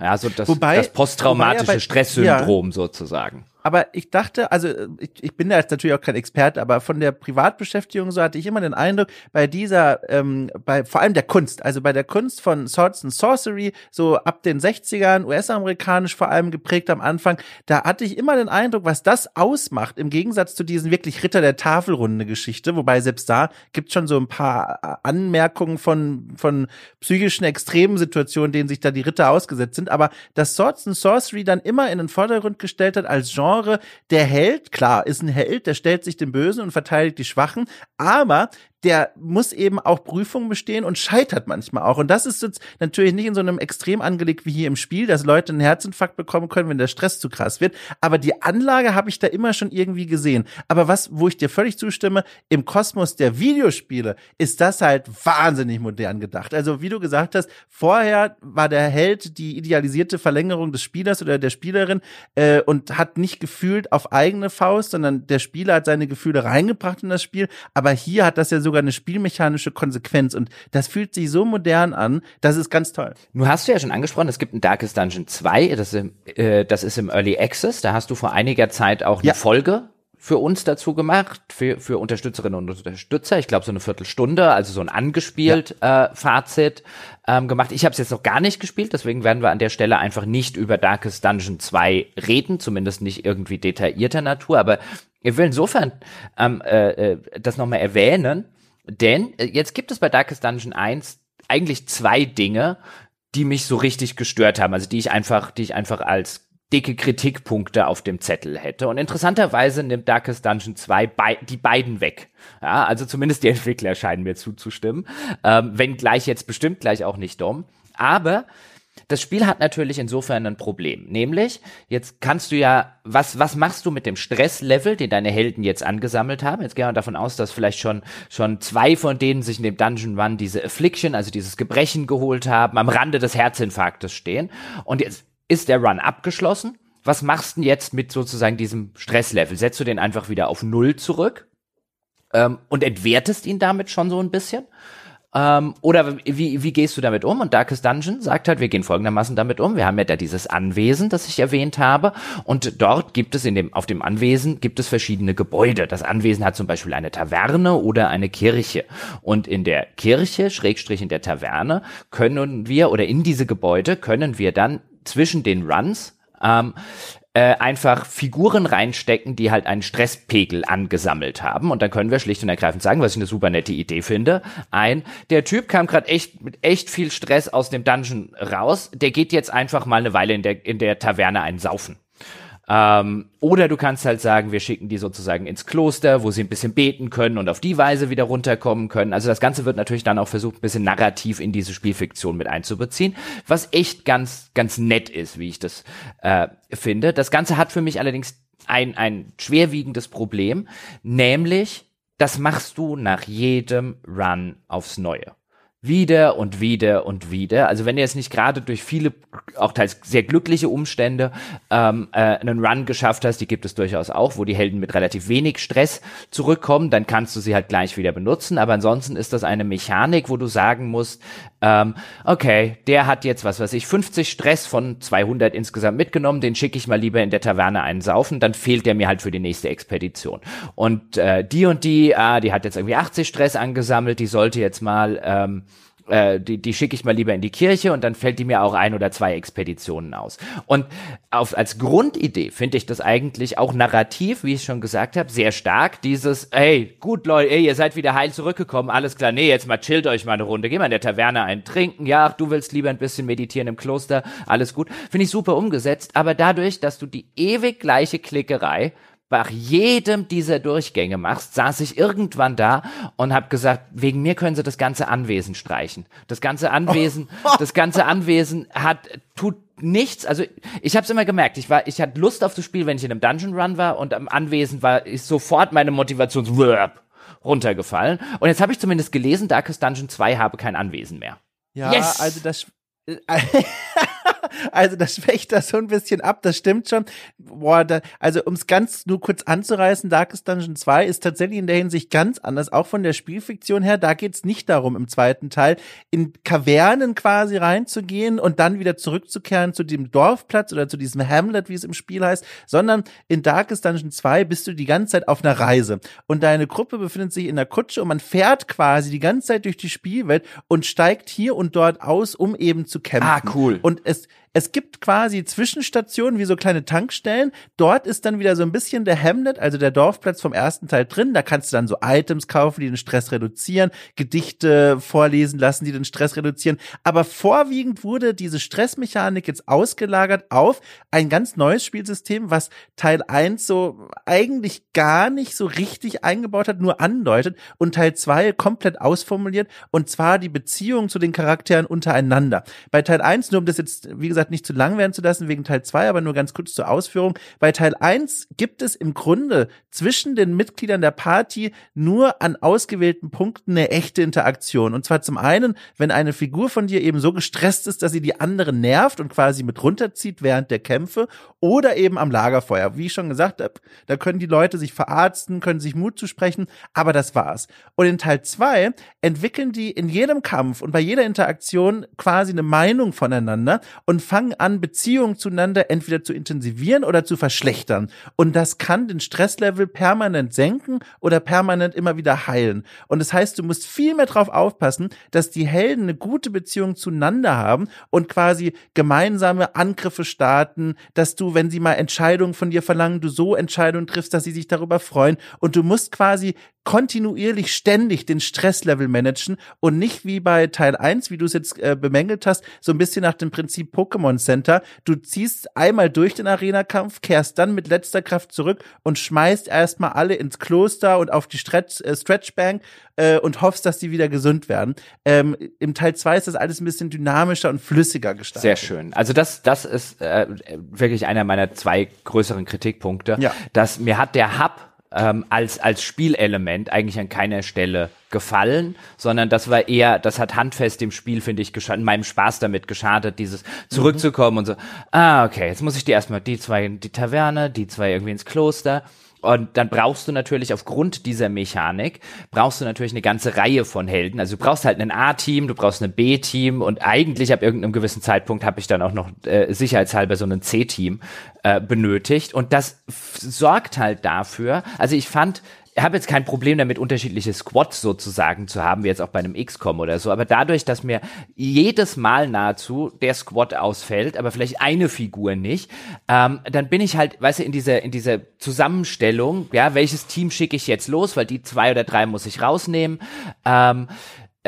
Ja, so das, wobei, das posttraumatische Stresssyndrom ja. sozusagen aber ich dachte, also ich, ich bin da jetzt natürlich auch kein Experte, aber von der Privatbeschäftigung so hatte ich immer den Eindruck, bei dieser, ähm, bei vor allem der Kunst, also bei der Kunst von Swords and Sorcery, so ab den 60ern, US-amerikanisch vor allem geprägt am Anfang, da hatte ich immer den Eindruck, was das ausmacht, im Gegensatz zu diesen wirklich Ritter der Tafelrunde Geschichte, wobei selbst da gibt schon so ein paar äh, Anmerkungen von, von psychischen extremen Situationen, denen sich da die Ritter ausgesetzt sind, aber dass Swords and Sorcery dann immer in den Vordergrund gestellt hat als Genre, Genre, der Held, klar, ist ein Held, der stellt sich dem Bösen und verteidigt die Schwachen, aber der muss eben auch Prüfungen bestehen und scheitert manchmal auch. Und das ist jetzt natürlich nicht in so einem Extrem angelegt wie hier im Spiel, dass Leute einen Herzinfarkt bekommen können, wenn der Stress zu krass wird. Aber die Anlage habe ich da immer schon irgendwie gesehen. Aber was, wo ich dir völlig zustimme, im Kosmos der Videospiele ist das halt wahnsinnig modern gedacht. Also wie du gesagt hast, vorher war der Held die idealisierte Verlängerung des Spielers oder der Spielerin äh, und hat nicht gefühlt auf eigene Faust, sondern der Spieler hat seine Gefühle reingebracht in das Spiel. Aber hier hat das ja so sogar eine spielmechanische Konsequenz und das fühlt sich so modern an, das ist ganz toll. Nun hast du ja schon angesprochen, es gibt ein Darkest Dungeon 2, das ist, im, äh, das ist im Early Access, da hast du vor einiger Zeit auch eine ja. Folge für uns dazu gemacht, für, für Unterstützerinnen und Unterstützer. Ich glaube, so eine Viertelstunde, also so ein angespielt ja. äh, Fazit ähm, gemacht. Ich habe es jetzt noch gar nicht gespielt, deswegen werden wir an der Stelle einfach nicht über Darkest Dungeon 2 reden, zumindest nicht irgendwie detaillierter Natur. Aber ich will insofern ähm, äh, äh das nochmal erwähnen, denn äh, jetzt gibt es bei Darkest Dungeon 1 eigentlich zwei Dinge, die mich so richtig gestört haben, also die ich einfach, die ich einfach als dicke Kritikpunkte auf dem Zettel hätte. Und interessanterweise nimmt Darkest Dungeon 2 bei, die beiden weg. Ja, also zumindest die Entwickler scheinen mir zuzustimmen. Ähm, wenn gleich jetzt bestimmt gleich auch nicht dumm. Aber das Spiel hat natürlich insofern ein Problem. Nämlich, jetzt kannst du ja, was, was machst du mit dem Stresslevel, den deine Helden jetzt angesammelt haben? Jetzt gehen wir davon aus, dass vielleicht schon, schon zwei von denen sich in dem Dungeon Run diese Affliction, also dieses Gebrechen geholt haben, am Rande des Herzinfarktes stehen. Und jetzt ist der Run abgeschlossen. Was machst du jetzt mit sozusagen diesem Stresslevel? Setzt du den einfach wieder auf Null zurück? Ähm, und entwertest ihn damit schon so ein bisschen? Ähm, oder wie, wie gehst du damit um? Und Darkest Dungeon sagt halt, wir gehen folgendermaßen damit um. Wir haben ja da dieses Anwesen, das ich erwähnt habe. Und dort gibt es in dem, auf dem Anwesen gibt es verschiedene Gebäude. Das Anwesen hat zum Beispiel eine Taverne oder eine Kirche. Und in der Kirche, Schrägstrich in der Taverne, können wir, oder in diese Gebäude können wir dann zwischen den Runs ähm, äh, einfach Figuren reinstecken, die halt einen Stresspegel angesammelt haben. Und dann können wir schlicht und ergreifend sagen, was ich eine super nette Idee finde. Ein, der Typ kam gerade echt mit echt viel Stress aus dem Dungeon raus. Der geht jetzt einfach mal eine Weile in der, in der Taverne einen saufen. Ähm, oder du kannst halt sagen, wir schicken die sozusagen ins Kloster, wo sie ein bisschen beten können und auf die Weise wieder runterkommen können. Also das Ganze wird natürlich dann auch versucht, ein bisschen narrativ in diese Spielfiktion mit einzubeziehen, was echt ganz, ganz nett ist, wie ich das äh, finde. Das Ganze hat für mich allerdings ein, ein schwerwiegendes Problem, nämlich, das machst du nach jedem Run aufs Neue wieder und wieder und wieder. Also wenn ihr jetzt nicht gerade durch viele, auch teils sehr glückliche Umstände ähm, äh, einen Run geschafft hast, die gibt es durchaus auch, wo die Helden mit relativ wenig Stress zurückkommen, dann kannst du sie halt gleich wieder benutzen. Aber ansonsten ist das eine Mechanik, wo du sagen musst, ähm, okay, der hat jetzt, was weiß ich, 50 Stress von 200 insgesamt mitgenommen, den schicke ich mal lieber in der Taverne einen saufen, dann fehlt der mir halt für die nächste Expedition. Und äh, die und die, ah, die hat jetzt irgendwie 80 Stress angesammelt, die sollte jetzt mal ähm, äh, die, die schicke ich mal lieber in die Kirche und dann fällt die mir auch ein oder zwei Expeditionen aus. Und auf, als Grundidee finde ich das eigentlich auch narrativ, wie ich schon gesagt habe, sehr stark. Dieses, hey, gut Leute, ey, ihr seid wieder heil zurückgekommen, alles klar, nee, jetzt mal chillt euch mal eine Runde, geh mal in der Taverne ein trinken, ja, du willst lieber ein bisschen meditieren im Kloster, alles gut. Finde ich super umgesetzt, aber dadurch, dass du die ewig gleiche Klickerei nach jedem dieser Durchgänge machst, saß ich irgendwann da und habe gesagt, wegen mir können sie das ganze Anwesen streichen. Das ganze Anwesen, das ganze Anwesen hat tut nichts. Also ich habe es immer gemerkt. Ich war, ich hatte Lust auf das Spiel, wenn ich in einem Dungeon Run war und am Anwesen war, ist sofort meine Motivation runtergefallen. Und jetzt habe ich zumindest gelesen, Darkest Dungeon 2 habe kein Anwesen mehr. Ja, yes! also das also das schwächt das so ein bisschen ab, das stimmt schon. Boah, da, also um es ganz nur kurz anzureißen, Darkest Dungeon 2 ist tatsächlich in der Hinsicht ganz anders, auch von der Spielfiktion her. Da geht's nicht darum, im zweiten Teil in Kavernen quasi reinzugehen und dann wieder zurückzukehren zu dem Dorfplatz oder zu diesem Hamlet, wie es im Spiel heißt, sondern in Darkest Dungeon 2 bist du die ganze Zeit auf einer Reise und deine Gruppe befindet sich in der Kutsche und man fährt quasi die ganze Zeit durch die Spielwelt und steigt hier und dort aus, um eben zu kämpfen. Ah, cool. Und es, es gibt quasi Zwischenstationen wie so kleine Tankstellen. Dort ist dann wieder so ein bisschen der Hamlet, also der Dorfplatz vom ersten Teil drin. Da kannst du dann so Items kaufen, die den Stress reduzieren, Gedichte vorlesen lassen, die den Stress reduzieren. Aber vorwiegend wurde diese Stressmechanik jetzt ausgelagert auf ein ganz neues Spielsystem, was Teil 1 so eigentlich gar nicht so richtig eingebaut hat, nur andeutet und Teil 2 komplett ausformuliert und zwar die Beziehung zu den Charakteren untereinander. Bei Teil 1, nur um das jetzt, wie gesagt, gesagt, nicht zu lang werden zu lassen wegen Teil 2, aber nur ganz kurz zur Ausführung. Bei Teil 1 gibt es im Grunde zwischen den Mitgliedern der Party nur an ausgewählten Punkten eine echte Interaktion. Und zwar zum einen, wenn eine Figur von dir eben so gestresst ist, dass sie die anderen nervt und quasi mit runterzieht während der Kämpfe oder eben am Lagerfeuer. Wie ich schon gesagt habe, da können die Leute sich verarzten, können sich Mut zusprechen, aber das war's. Und in Teil 2 entwickeln die in jedem Kampf und bei jeder Interaktion quasi eine Meinung voneinander und fangen an, Beziehungen zueinander entweder zu intensivieren oder zu verschlechtern. Und das kann den Stresslevel permanent senken oder permanent immer wieder heilen. Und das heißt, du musst viel mehr darauf aufpassen, dass die Helden eine gute Beziehung zueinander haben und quasi gemeinsame Angriffe starten, dass du, wenn sie mal Entscheidungen von dir verlangen, du so Entscheidungen triffst, dass sie sich darüber freuen. Und du musst quasi kontinuierlich ständig den Stresslevel managen und nicht wie bei Teil 1, wie du es jetzt äh, bemängelt hast, so ein bisschen nach dem Prinzip Pokémon Center. Du ziehst einmal durch den Arena-Kampf, kehrst dann mit letzter Kraft zurück und schmeißt erstmal alle ins Kloster und auf die Stretch, äh, Stretchbank äh, und hoffst, dass die wieder gesund werden. Ähm, Im Teil 2 ist das alles ein bisschen dynamischer und flüssiger gestaltet. Sehr schön. Also das, das ist äh, wirklich einer meiner zwei größeren Kritikpunkte. Ja. Dass mir hat der Hub ähm, als, als Spielelement eigentlich an keiner Stelle gefallen, sondern das war eher, das hat handfest dem Spiel, finde ich, geschadet, meinem Spaß damit geschadet, dieses zurückzukommen mhm. und so, ah, okay, jetzt muss ich die erstmal, die zwei in die Taverne, die zwei irgendwie ins Kloster und dann brauchst du natürlich aufgrund dieser Mechanik, brauchst du natürlich eine ganze Reihe von Helden. Also du brauchst halt ein A-Team, du brauchst ein B-Team und eigentlich ab irgendeinem gewissen Zeitpunkt habe ich dann auch noch äh, sicherheitshalber so ein C-Team äh, benötigt. Und das sorgt halt dafür, also ich fand, habe jetzt kein Problem damit, unterschiedliche Squads sozusagen zu haben, wie jetzt auch bei einem XCOM oder so, aber dadurch, dass mir jedes Mal nahezu der Squad ausfällt, aber vielleicht eine Figur nicht, ähm, dann bin ich halt, weißt du, in dieser, in dieser Zusammenstellung, ja, welches Team schicke ich jetzt los, weil die zwei oder drei muss ich rausnehmen, ähm,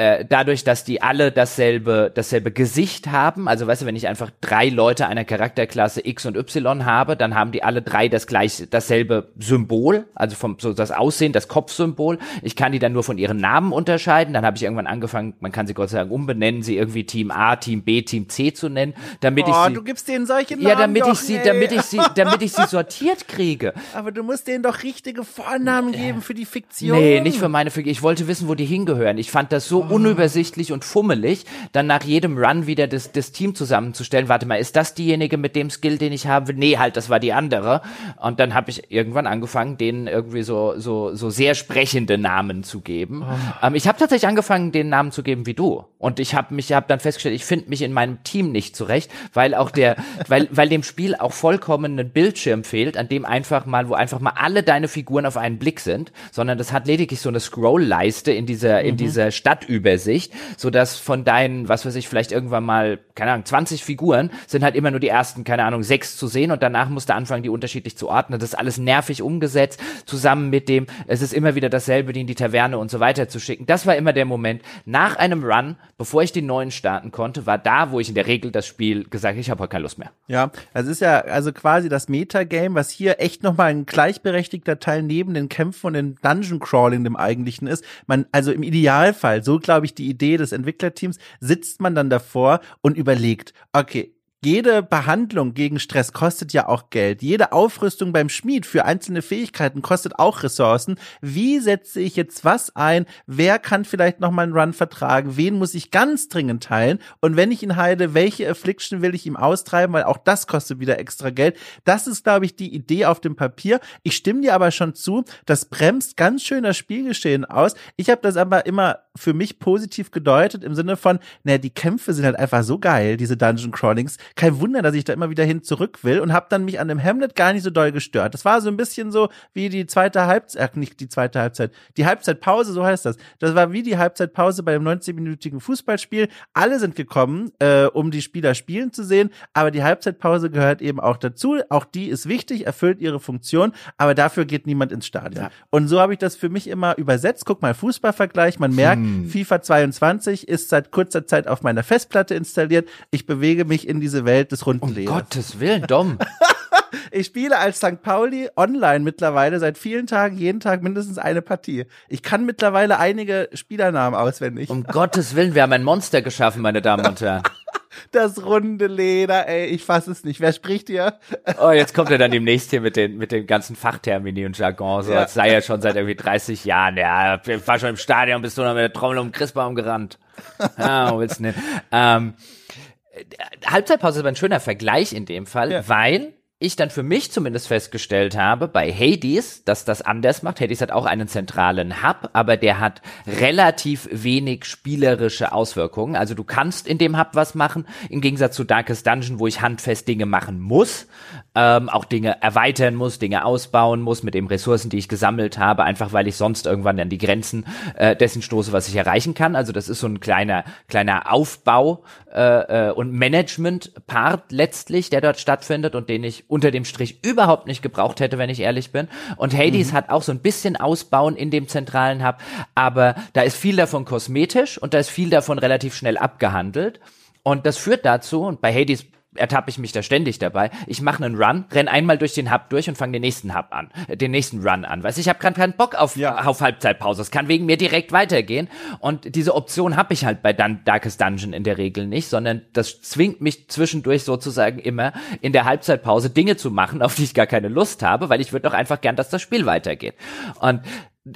äh, dadurch, dass die alle dasselbe, dasselbe Gesicht haben, also weißt du, wenn ich einfach drei Leute einer Charakterklasse X und Y habe, dann haben die alle drei das gleiche, dasselbe Symbol, also vom so das Aussehen, das Kopfsymbol. Ich kann die dann nur von ihren Namen unterscheiden. Dann habe ich irgendwann angefangen, man kann sie Gott sei Dank umbenennen, sie irgendwie Team A, Team B, Team C zu nennen, damit oh, ich sie. du gibst denen solche Namen. Ja, damit doch, ich sie, ey. damit ich sie, damit ich sie sortiert kriege. Aber du musst denen doch richtige Vornamen geben für die Fiktion. Nee, nicht für meine Fiktion. Ich wollte wissen, wo die hingehören. Ich fand das so unübersichtlich und fummelig, dann nach jedem Run wieder das, das Team zusammenzustellen. Warte mal, ist das diejenige mit dem Skill, den ich habe? Nee, halt, das war die andere. Und dann habe ich irgendwann angefangen, denen irgendwie so, so, so sehr sprechende Namen zu geben. Oh. Ähm, ich habe tatsächlich angefangen, den Namen zu geben wie du. Und ich habe mich, habe dann festgestellt, ich finde mich in meinem Team nicht zurecht, weil auch der, weil, weil dem Spiel auch vollkommen ein Bildschirm fehlt, an dem einfach mal, wo einfach mal alle deine Figuren auf einen Blick sind, sondern das hat lediglich so eine Scroll-Leiste in dieser, mhm. in dieser Stadtübersicht, so dass von deinen, was weiß ich, vielleicht irgendwann mal, keine Ahnung, 20 Figuren sind halt immer nur die ersten, keine Ahnung, sechs zu sehen und danach musst du anfangen, die unterschiedlich zu ordnen. Das ist alles nervig umgesetzt, zusammen mit dem, es ist immer wieder dasselbe, die in die Taverne und so weiter zu schicken. Das war immer der Moment. Nach einem Run bevor ich den neuen starten konnte, war da, wo ich in der Regel das Spiel gesagt ich habe heute keine Lust mehr. Ja, es ist ja also quasi das Metagame, was hier echt nochmal ein gleichberechtigter Teil neben den Kämpfen und den Dungeon Crawling dem eigentlichen ist. Man, also im Idealfall, so glaube ich die Idee des Entwicklerteams, sitzt man dann davor und überlegt, okay, jede Behandlung gegen Stress kostet ja auch Geld. Jede Aufrüstung beim Schmied für einzelne Fähigkeiten kostet auch Ressourcen. Wie setze ich jetzt was ein? Wer kann vielleicht noch mal einen Run vertragen? Wen muss ich ganz dringend teilen? Und wenn ich ihn heile, welche Affliction will ich ihm austreiben? Weil auch das kostet wieder extra Geld. Das ist, glaube ich, die Idee auf dem Papier. Ich stimme dir aber schon zu, das bremst ganz schön das Spielgeschehen aus. Ich habe das aber immer für mich positiv gedeutet im Sinne von, naja, die Kämpfe sind halt einfach so geil, diese Dungeon Crawlings kein Wunder, dass ich da immer wieder hin zurück will und habe dann mich an dem Hamlet gar nicht so doll gestört. Das war so ein bisschen so wie die zweite Halbzeit, äh, nicht die zweite Halbzeit, die Halbzeitpause, so heißt das. Das war wie die Halbzeitpause bei dem 90-minütigen Fußballspiel. Alle sind gekommen, äh, um die Spieler spielen zu sehen, aber die Halbzeitpause gehört eben auch dazu. Auch die ist wichtig, erfüllt ihre Funktion, aber dafür geht niemand ins Stadion. Ja. Und so habe ich das für mich immer übersetzt. Guck mal, Fußballvergleich, man merkt, hm. FIFA 22 ist seit kurzer Zeit auf meiner Festplatte installiert. Ich bewege mich in diese Welt des runden Um Gottes Willen, Dom. ich spiele als St. Pauli online mittlerweile seit vielen Tagen, jeden Tag mindestens eine Partie. Ich kann mittlerweile einige Spielernamen auswendig. Um Gottes Willen, wir haben ein Monster geschaffen, meine Damen und Herren. Das runde Leder, ey, ich fass es nicht. Wer spricht hier? Oh, jetzt kommt er dann demnächst hier mit den, mit den ganzen Fachtermini und Jargon, so ja. als sei er schon seit irgendwie 30 Jahren. Ja, ich war schon im Stadion, bist du noch mit der Trommel um den Christbaum gerannt. Ah, wo willst du denn? Ähm, Halbzeitpause ist aber ein schöner Vergleich in dem Fall, ja. weil ich dann für mich zumindest festgestellt habe, bei Hades, dass das anders macht. Hades hat auch einen zentralen Hub, aber der hat relativ wenig spielerische Auswirkungen. Also du kannst in dem Hub was machen, im Gegensatz zu Darkest Dungeon, wo ich handfest Dinge machen muss, ähm, auch Dinge erweitern muss, Dinge ausbauen muss mit den Ressourcen, die ich gesammelt habe, einfach weil ich sonst irgendwann an die Grenzen äh, dessen stoße, was ich erreichen kann. Also das ist so ein kleiner, kleiner Aufbau äh, äh, und Management-Part letztlich, der dort stattfindet und den ich unter dem Strich überhaupt nicht gebraucht hätte, wenn ich ehrlich bin. Und Hades mhm. hat auch so ein bisschen Ausbauen in dem zentralen Hub, aber da ist viel davon kosmetisch und da ist viel davon relativ schnell abgehandelt. Und das führt dazu, und bei Hades ertappe ich mich da ständig dabei. Ich mache einen Run, renn einmal durch den Hub durch und fange den nächsten Hub an, äh, den nächsten Run an. Weißt ich habe gerade keinen Bock auf, ja. auf Halbzeitpause. Es kann wegen mir direkt weitergehen. Und diese Option habe ich halt bei Dun Darkest Dungeon in der Regel nicht, sondern das zwingt mich zwischendurch sozusagen immer in der Halbzeitpause Dinge zu machen, auf die ich gar keine Lust habe, weil ich würde doch einfach gern, dass das Spiel weitergeht. Und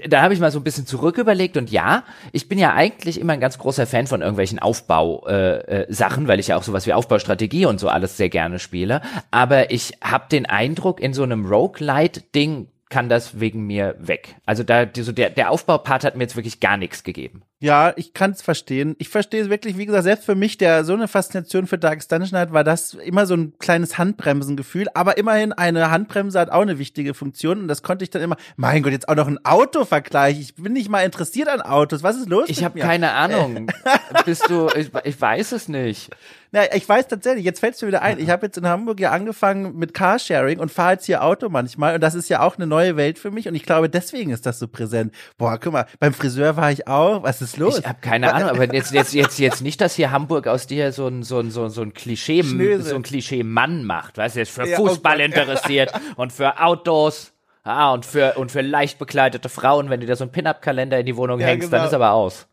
da habe ich mal so ein bisschen zurück überlegt und ja, ich bin ja eigentlich immer ein ganz großer Fan von irgendwelchen Aufbau äh, äh, weil ich ja auch sowas wie Aufbaustrategie und so alles sehr gerne spiele, aber ich habe den Eindruck in so einem Roguelite Ding kann das wegen mir weg. Also da so der der Aufbaupart hat mir jetzt wirklich gar nichts gegeben. Ja, ich kann es verstehen. Ich verstehe es wirklich, wie gesagt, selbst für mich, der so eine Faszination für Dark Dungeon hat, war das immer so ein kleines Handbremsengefühl. Aber immerhin, eine Handbremse hat auch eine wichtige Funktion. Und das konnte ich dann immer, mein Gott, jetzt auch noch ein Autovergleich. Ich bin nicht mal interessiert an Autos. Was ist los? Ich habe keine Ahnung. Bist du, ich, ich weiß es nicht. Na, ich weiß tatsächlich, jetzt fällst du wieder ein. Ich habe jetzt in Hamburg ja angefangen mit Carsharing und fahre jetzt hier Auto manchmal. Und das ist ja auch eine neue Welt für mich. Und ich glaube, deswegen ist das so präsent. Boah, guck mal, beim Friseur war ich auch. Was ist los? Ich habe keine Ahnung, aber jetzt, jetzt, jetzt, jetzt nicht, dass hier Hamburg aus dir so ein, so ein, so ein, so ein Klischee, so ein Klischee-Mann macht. Weißt du, jetzt für ja, oh Fußball interessiert und für Autos. Ah, und für, und für leicht bekleidete Frauen, wenn du dir so einen Pin-Up-Kalender in die Wohnung ja, hängst, genau. dann ist aber aus.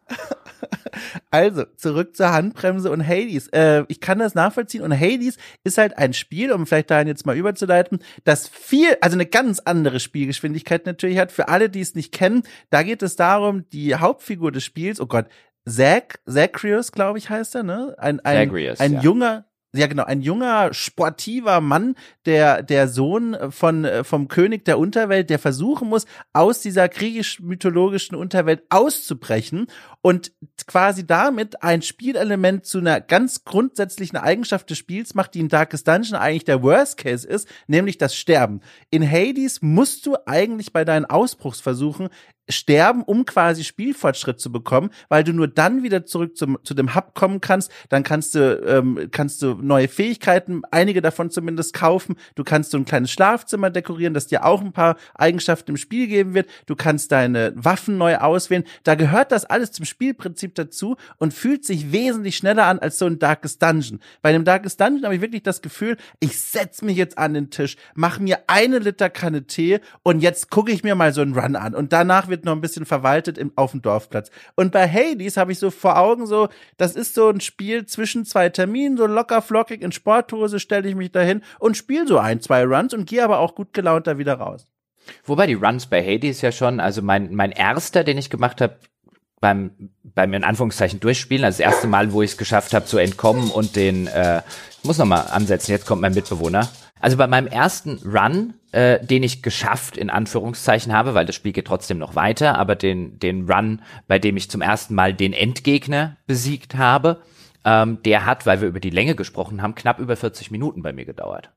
Also, zurück zur Handbremse und Hades. Äh, ich kann das nachvollziehen und Hades ist halt ein Spiel, um vielleicht dahin jetzt mal überzuleiten, das viel, also eine ganz andere Spielgeschwindigkeit natürlich hat. Für alle, die es nicht kennen, da geht es darum, die Hauptfigur des Spiels, oh Gott, Zach, Zachrius, glaube ich, heißt er, ne? Ein, ein, Zagreus, ein ja. junger, ja genau, ein junger, sportiver Mann, der, der Sohn von, vom König der Unterwelt, der versuchen muss, aus dieser griechisch-mythologischen Unterwelt auszubrechen und quasi damit ein Spielelement zu einer ganz grundsätzlichen Eigenschaft des Spiels macht, die in Darkest Dungeon eigentlich der Worst Case ist, nämlich das Sterben. In Hades musst du eigentlich bei deinen Ausbruchsversuchen sterben, um quasi Spielfortschritt zu bekommen, weil du nur dann wieder zurück zum, zu dem Hub kommen kannst. Dann kannst du, ähm, kannst du neue Fähigkeiten, einige davon zumindest kaufen. Du kannst so ein kleines Schlafzimmer dekorieren, das dir auch ein paar Eigenschaften im Spiel geben wird. Du kannst deine Waffen neu auswählen. Da gehört das alles zum Spielprinzip dazu und fühlt sich wesentlich schneller an als so ein Darkest Dungeon. Bei einem Darkest Dungeon habe ich wirklich das Gefühl, ich setz mich jetzt an den Tisch, mach mir eine Liter Kanne Tee und jetzt gucke ich mir mal so einen Run an und danach wird noch ein bisschen verwaltet im, auf dem Dorfplatz. Und bei Hades habe ich so vor Augen so, das ist so ein Spiel zwischen zwei Terminen, so locker flockig in Sporthose stelle ich mich dahin und spiele so ein, zwei Runs und gehe aber auch gut gelaunt da wieder raus. Wobei die Runs bei Hades ja schon, also mein, mein erster, den ich gemacht habe, beim, beim in Anführungszeichen durchspielen, also das erste Mal, wo ich es geschafft habe zu entkommen und den, äh, muss nochmal ansetzen, jetzt kommt mein Mitbewohner. Also bei meinem ersten Run, äh, den ich geschafft in Anführungszeichen habe, weil das Spiel geht trotzdem noch weiter, aber den, den Run, bei dem ich zum ersten Mal den Endgegner besiegt habe, ähm, der hat, weil wir über die Länge gesprochen haben, knapp über 40 Minuten bei mir gedauert.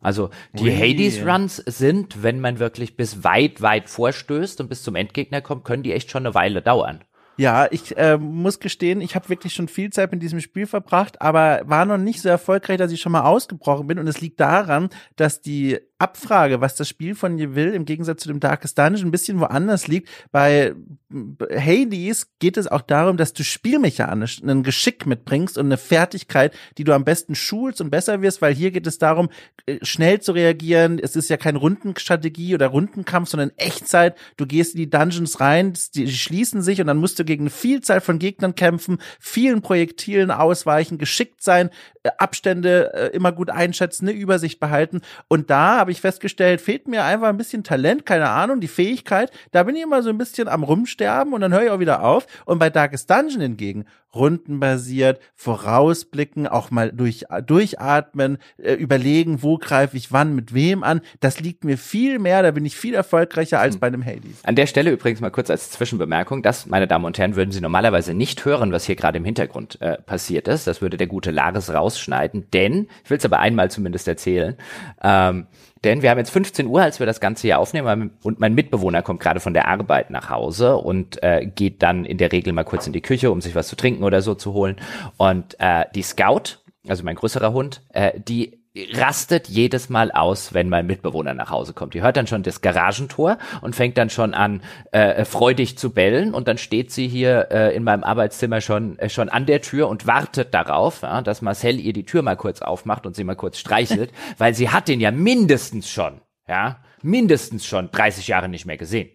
Also die Hades-Runs sind, wenn man wirklich bis weit, weit vorstößt und bis zum Endgegner kommt, können die echt schon eine Weile dauern. Ja, ich äh, muss gestehen, ich habe wirklich schon viel Zeit mit diesem Spiel verbracht, aber war noch nicht so erfolgreich, dass ich schon mal ausgebrochen bin. Und es liegt daran, dass die Abfrage, was das Spiel von dir will, im Gegensatz zu dem Darkest Dungeon ein bisschen woanders liegt. Bei Hades geht es auch darum, dass du spielmechanisch einen Geschick mitbringst und eine Fertigkeit, die du am besten schulst und besser wirst, weil hier geht es darum, äh, schnell zu reagieren. Es ist ja kein Rundenstrategie oder Rundenkampf, sondern Echtzeit. Du gehst in die Dungeons rein, die schließen sich und dann musst du gegen eine Vielzahl von Gegnern kämpfen, vielen Projektilen ausweichen, geschickt sein, äh, Abstände äh, immer gut einschätzen, eine Übersicht behalten. Und da habe ich festgestellt, fehlt mir einfach ein bisschen Talent, keine Ahnung, die Fähigkeit. Da bin ich immer so ein bisschen am Rumsterben und dann höre ich auch wieder auf. Und bei Darkest Dungeon hingegen, rundenbasiert, vorausblicken, auch mal durch, durchatmen, äh, überlegen, wo greife ich wann mit wem an. Das liegt mir viel mehr, da bin ich viel erfolgreicher als hm. bei einem Hades. An der Stelle übrigens mal kurz als Zwischenbemerkung, das, meine Damen und Herren, würden Sie normalerweise nicht hören, was hier gerade im Hintergrund äh, passiert ist. Das würde der gute Laris rausschneiden, denn, ich will es aber einmal zumindest erzählen, ähm, denn wir haben jetzt 15 Uhr, als wir das Ganze hier aufnehmen und mein Mitbewohner kommt gerade von der Arbeit nach Hause und äh, geht dann in der Regel mal kurz in die Küche, um sich was zu trinken oder so zu holen. Und äh, die Scout, also mein größerer Hund, äh, die rastet jedes Mal aus, wenn mein Mitbewohner nach Hause kommt. Die hört dann schon das Garagentor und fängt dann schon an, äh, freudig zu bellen und dann steht sie hier äh, in meinem Arbeitszimmer schon, äh, schon an der Tür und wartet darauf, ja, dass Marcel ihr die Tür mal kurz aufmacht und sie mal kurz streichelt, weil sie hat den ja mindestens schon, ja, mindestens schon 30 Jahre nicht mehr gesehen.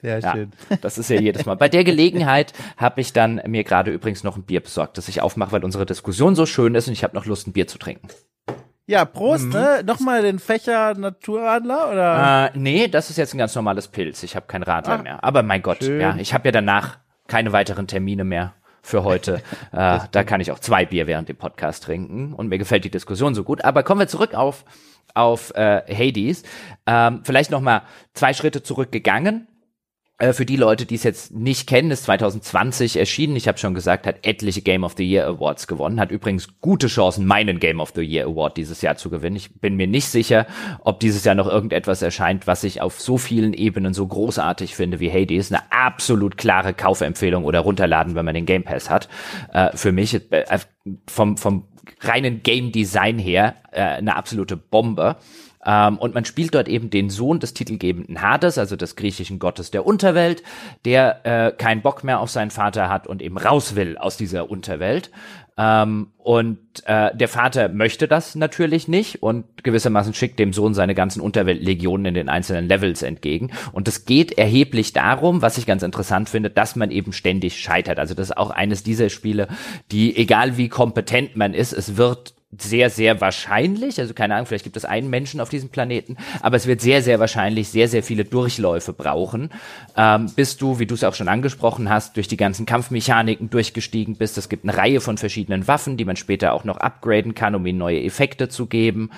Sehr ja, schön. Das ist ja jedes Mal. Bei der Gelegenheit habe ich dann mir gerade übrigens noch ein Bier besorgt, das ich aufmache, weil unsere Diskussion so schön ist und ich habe noch Lust, ein Bier zu trinken. Ja, Prost, mhm. ne? Nochmal den Fächer Naturradler oder? Äh, nee, das ist jetzt ein ganz normales Pilz. Ich habe kein Radler ah, mehr. Aber mein Gott, schön. ja, ich habe ja danach keine weiteren Termine mehr für heute. äh, da kann ich auch zwei Bier während dem Podcast trinken und mir gefällt die Diskussion so gut. Aber kommen wir zurück auf auf äh, Hades. Ähm, vielleicht noch mal zwei Schritte zurückgegangen. Äh, für die Leute, die es jetzt nicht kennen, ist 2020 erschienen. Ich habe schon gesagt, hat etliche Game of the Year Awards gewonnen. Hat übrigens gute Chancen, meinen Game of the Year Award dieses Jahr zu gewinnen. Ich bin mir nicht sicher, ob dieses Jahr noch irgendetwas erscheint, was ich auf so vielen Ebenen so großartig finde wie Hades. Eine absolut klare Kaufempfehlung oder runterladen, wenn man den Game Pass hat. Äh, für mich äh, vom, vom reinen Game Design her äh, eine absolute Bombe. Ähm, und man spielt dort eben den Sohn des titelgebenden Hades, also des griechischen Gottes der Unterwelt, der äh, keinen Bock mehr auf seinen Vater hat und eben raus will aus dieser Unterwelt. Ähm, und äh, der Vater möchte das natürlich nicht und gewissermaßen schickt dem Sohn seine ganzen Unterweltlegionen in den einzelnen Levels entgegen. Und es geht erheblich darum, was ich ganz interessant finde, dass man eben ständig scheitert. Also das ist auch eines dieser Spiele, die, egal wie kompetent man ist, es wird sehr, sehr wahrscheinlich, also keine Ahnung, vielleicht gibt es einen Menschen auf diesem Planeten, aber es wird sehr, sehr wahrscheinlich sehr, sehr viele Durchläufe brauchen, ähm, bis du, wie du es auch schon angesprochen hast, durch die ganzen Kampfmechaniken durchgestiegen bist. Es gibt eine Reihe von verschiedenen Waffen, die man später auch noch upgraden kann, um ihnen neue Effekte zu geben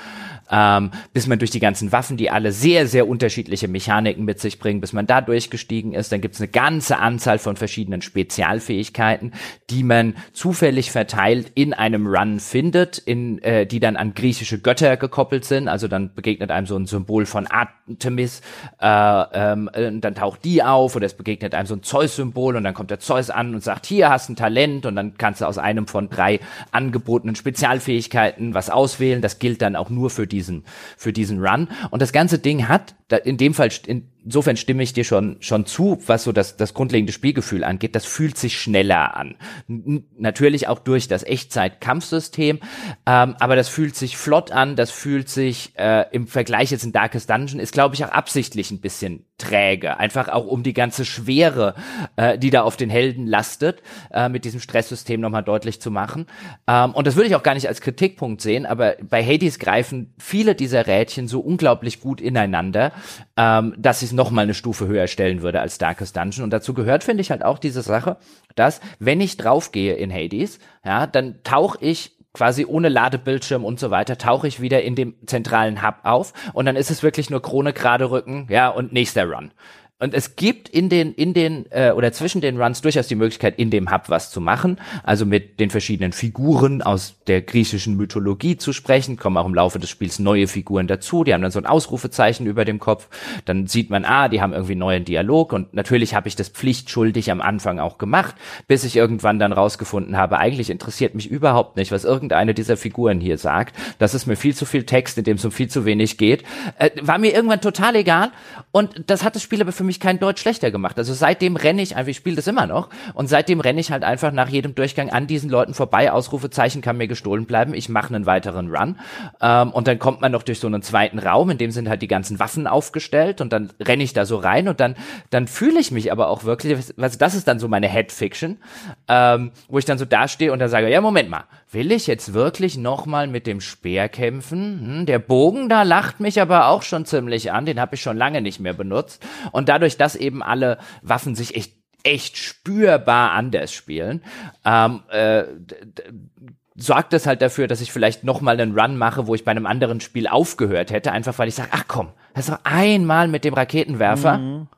ähm, bis man durch die ganzen Waffen, die alle sehr, sehr unterschiedliche Mechaniken mit sich bringen, bis man da durchgestiegen ist. Dann gibt es eine ganze Anzahl von verschiedenen Spezialfähigkeiten, die man zufällig verteilt in einem Run findet, in äh, die dann an griechische Götter gekoppelt sind. Also dann begegnet einem so ein Symbol von Artemis, äh, ähm, äh, dann taucht die auf oder es begegnet einem so ein Zeus-Symbol und dann kommt der Zeus an und sagt, hier hast ein Talent und dann kannst du aus einem von drei angebotenen Spezialfähigkeiten was auswählen. Das gilt dann auch nur für diesen, für diesen Run. Und das ganze Ding hat, in dem Fall, in, insofern stimme ich dir schon, schon zu, was so das, das grundlegende Spielgefühl angeht. Das fühlt sich schneller an. N natürlich auch durch das Echtzeit-Kampfsystem, ähm, aber das fühlt sich flott an, das fühlt sich äh, im Vergleich jetzt in Darkest Dungeon, ist glaube ich auch absichtlich ein bisschen träge. Einfach auch um die ganze Schwere, äh, die da auf den Helden lastet, äh, mit diesem Stresssystem nochmal deutlich zu machen. Ähm, und das würde ich auch gar nicht als Kritikpunkt sehen, aber bei Hades greifen viele dieser Rädchen so unglaublich gut ineinander, ähm, dass ich es nochmal eine Stufe höher stellen würde als Darkest Dungeon. Und dazu gehört, finde ich, halt auch diese Sache, dass, wenn ich draufgehe in Hades, ja, dann tauche ich quasi ohne Ladebildschirm und so weiter, tauche ich wieder in dem zentralen Hub auf und dann ist es wirklich nur Krone gerade Rücken, ja, und nächster Run. Und es gibt in den, in den, äh, oder zwischen den Runs durchaus die Möglichkeit, in dem Hub was zu machen. Also mit den verschiedenen Figuren aus der griechischen Mythologie zu sprechen. Kommen auch im Laufe des Spiels neue Figuren dazu. Die haben dann so ein Ausrufezeichen über dem Kopf. Dann sieht man, ah, die haben irgendwie einen neuen Dialog. Und natürlich habe ich das pflichtschuldig am Anfang auch gemacht, bis ich irgendwann dann rausgefunden habe, eigentlich interessiert mich überhaupt nicht, was irgendeine dieser Figuren hier sagt. Das ist mir viel zu viel Text, in dem es um viel zu wenig geht. Äh, war mir irgendwann total egal. Und das hat das Spiel aber für mich kein Deutsch schlechter gemacht. Also seitdem renne ich einfach, ich spiele das immer noch, und seitdem renne ich halt einfach nach jedem Durchgang an diesen Leuten vorbei. Ausrufezeichen kann mir gestohlen bleiben. Ich mache einen weiteren Run. Ähm, und dann kommt man noch durch so einen zweiten Raum, in dem sind halt die ganzen Waffen aufgestellt und dann renne ich da so rein und dann, dann fühle ich mich aber auch wirklich, was, das ist dann so meine Head-Fiction, ähm, wo ich dann so dastehe und dann sage, ja, Moment mal, will ich jetzt wirklich nochmal mit dem Speer kämpfen? Hm, der Bogen da lacht mich aber auch schon ziemlich an, den habe ich schon lange nicht mehr benutzt. Und dadurch, dass eben alle Waffen sich echt echt spürbar anders spielen, ähm, äh, sorgt das halt dafür, dass ich vielleicht nochmal einen Run mache, wo ich bei einem anderen Spiel aufgehört hätte, einfach weil ich sage, ach komm, ist doch einmal mit dem Raketenwerfer. Mhm.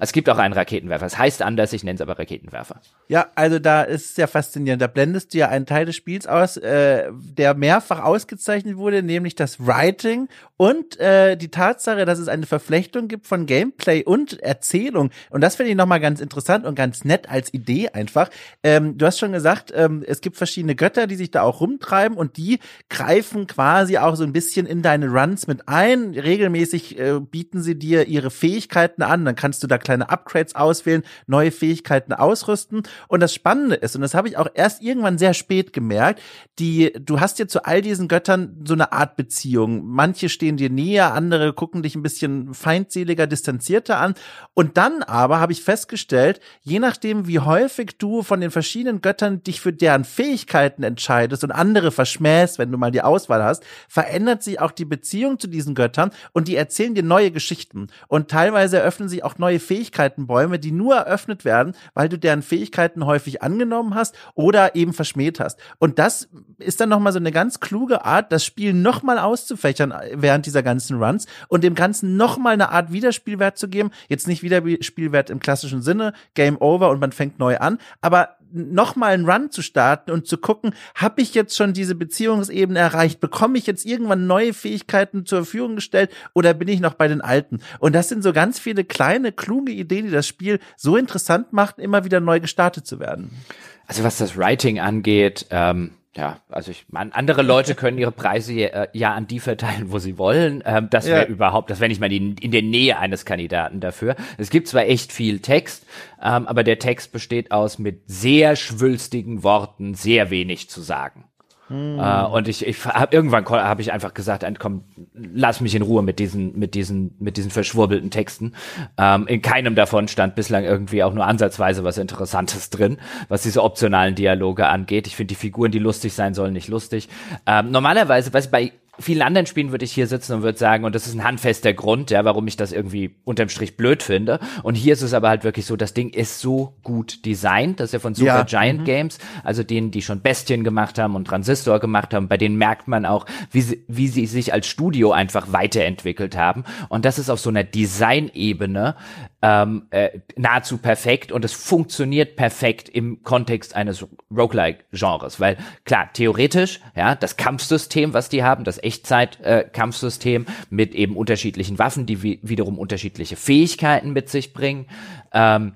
Es gibt auch einen Raketenwerfer. Es heißt anders, ich nenne es aber Raketenwerfer. Ja, also da ist es ja faszinierend. Da blendest du ja einen Teil des Spiels aus, äh, der mehrfach ausgezeichnet wurde, nämlich das Writing und äh, die Tatsache, dass es eine Verflechtung gibt von Gameplay und Erzählung. Und das finde ich nochmal ganz interessant und ganz nett als Idee einfach. Ähm, du hast schon gesagt, ähm, es gibt verschiedene Götter, die sich da auch rumtreiben und die greifen quasi auch so ein bisschen in deine Runs mit ein. Regelmäßig äh, bieten sie dir ihre Fähigkeiten an. Dann kannst du da kleine Upgrades auswählen, neue Fähigkeiten ausrüsten. Und das Spannende ist, und das habe ich auch erst irgendwann sehr spät gemerkt, die, du hast ja zu all diesen Göttern so eine Art Beziehung. Manche stehen dir näher, andere gucken dich ein bisschen feindseliger, distanzierter an. Und dann aber habe ich festgestellt, je nachdem, wie häufig du von den verschiedenen Göttern dich für deren Fähigkeiten entscheidest und andere verschmähst, wenn du mal die Auswahl hast, verändert sich auch die Beziehung zu diesen Göttern und die erzählen dir neue Geschichten. Und teilweise eröffnen sich auch neue Fähigkeiten Fähigkeitenbäume, die nur eröffnet werden, weil du deren Fähigkeiten häufig angenommen hast oder eben verschmäht hast. Und das ist dann nochmal so eine ganz kluge Art, das Spiel nochmal auszufächern während dieser ganzen Runs und dem Ganzen nochmal eine Art Wiederspielwert zu geben. Jetzt nicht Wiederspielwert im klassischen Sinne, Game Over und man fängt neu an, aber nochmal einen Run zu starten und zu gucken, habe ich jetzt schon diese Beziehungsebene erreicht? Bekomme ich jetzt irgendwann neue Fähigkeiten zur Verfügung gestellt oder bin ich noch bei den alten? Und das sind so ganz viele kleine, kluge Ideen, die das Spiel so interessant machen, immer wieder neu gestartet zu werden. Also was das Writing angeht, ähm, ja, also ich meine, andere Leute können ihre Preise ja, ja an die verteilen, wo sie wollen. Ähm, das wäre ja. überhaupt, das wäre nicht mal die, in der Nähe eines Kandidaten dafür. Es gibt zwar echt viel Text, ähm, aber der Text besteht aus mit sehr schwülstigen Worten sehr wenig zu sagen. Hm. Uh, und ich, ich hab, irgendwann habe ich einfach gesagt, komm, lass mich in Ruhe mit diesen, mit diesen, mit diesen verschwurbelten Texten. Ähm, in keinem davon stand bislang irgendwie auch nur ansatzweise was Interessantes drin, was diese optionalen Dialoge angeht. Ich finde die Figuren, die lustig sein sollen, nicht lustig. Ähm, normalerweise, was bei vielen anderen Spielen würde ich hier sitzen und würde sagen, und das ist ein handfester Grund, ja, warum ich das irgendwie unterm Strich blöd finde. Und hier ist es aber halt wirklich so, das Ding ist so gut designt, das ist ja von Super ja. Giant mhm. Games, also denen, die schon Bestien gemacht haben und Transistor gemacht haben, bei denen merkt man auch, wie sie, wie sie sich als Studio einfach weiterentwickelt haben. Und das ist auf so einer Designebene ähm, äh, nahezu perfekt und es funktioniert perfekt im Kontext eines Roguelike-Genres, weil klar, theoretisch, ja, das Kampfsystem, was die haben, das Echtzeit-Kampfsystem äh, mit eben unterschiedlichen Waffen, die wi wiederum unterschiedliche Fähigkeiten mit sich bringen, ähm,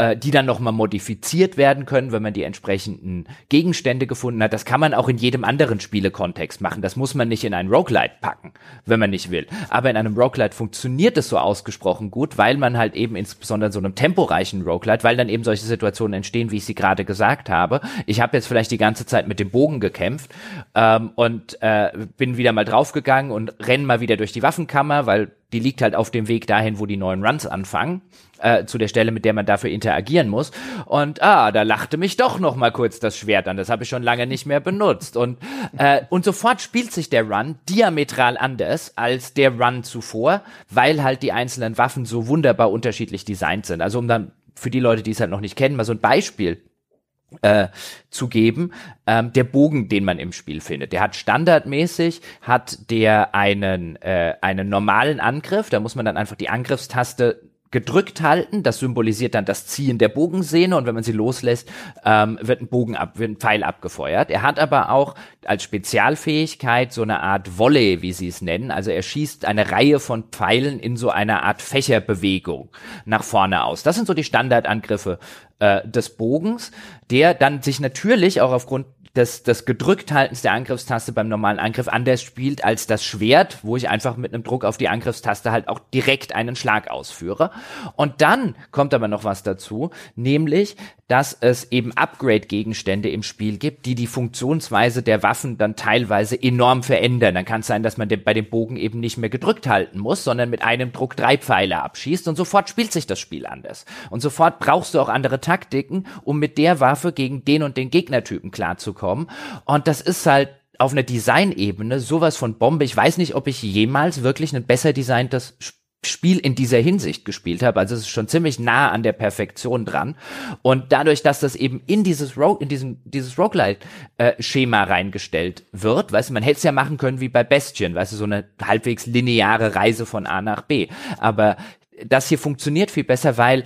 äh, die dann nochmal modifiziert werden können, wenn man die entsprechenden Gegenstände gefunden hat. Das kann man auch in jedem anderen Spielekontext machen. Das muss man nicht in ein Roguelite packen, wenn man nicht will. Aber in einem Roguelite funktioniert es so ausgesprochen gut, weil man halt eben insbesondere in so einem temporeichen Roguelite, weil dann eben solche Situationen entstehen, wie ich sie gerade gesagt habe. Ich habe jetzt vielleicht die ganze Zeit mit dem Bogen gekämpft ähm, und äh, bin wieder mal draufgegangen und renn mal wieder durch die Waffenkammer, weil die liegt halt auf dem Weg dahin, wo die neuen Runs anfangen äh, zu der Stelle, mit der man dafür interagieren muss. Und ah, da lachte mich doch noch mal kurz das Schwert an. Das habe ich schon lange nicht mehr benutzt. Und äh, und sofort spielt sich der Run diametral anders als der Run zuvor, weil halt die einzelnen Waffen so wunderbar unterschiedlich designt sind. Also um dann für die Leute, die es halt noch nicht kennen, mal so ein Beispiel äh, zu geben. Ähm, der Bogen, den man im Spiel findet, der hat standardmäßig hat der einen äh, einen normalen Angriff. Da muss man dann einfach die Angriffstaste gedrückt halten. Das symbolisiert dann das Ziehen der Bogensehne und wenn man sie loslässt, ähm, wird ein Bogen ab, wird ein Pfeil abgefeuert. Er hat aber auch als Spezialfähigkeit so eine Art Volley, wie sie es nennen. Also er schießt eine Reihe von Pfeilen in so einer Art Fächerbewegung nach vorne aus. Das sind so die Standardangriffe äh, des Bogens, der dann sich natürlich auch aufgrund des, des Gedrückthaltens der Angriffstaste beim normalen Angriff anders spielt als das Schwert, wo ich einfach mit einem Druck auf die Angriffstaste halt auch direkt einen Schlag ausführe. Und dann kommt aber noch was dazu, nämlich, dass es eben Upgrade-Gegenstände im Spiel gibt, die die Funktionsweise der Waffen dann teilweise enorm verändern. Dann kann es sein, dass man bei dem Bogen eben nicht mehr gedrückt halten muss, sondern mit einem Druck drei Pfeile abschießt und sofort spielt sich das Spiel anders. Und sofort brauchst du auch andere Taktiken, um mit der Waffe gegen den und den Gegnertypen klarzukommen. Und das ist halt auf einer Designebene sowas von Bombe. Ich weiß nicht, ob ich jemals wirklich ein besser designtes Spiel Spiel in dieser Hinsicht gespielt habe. Also es ist schon ziemlich nah an der Perfektion dran. Und dadurch, dass das eben in dieses Ro in diesem dieses Roguelite-Schema äh, reingestellt wird, weißt du, man hätte es ja machen können wie bei Bestien, weißt du, so eine halbwegs lineare Reise von A nach B. Aber das hier funktioniert viel besser, weil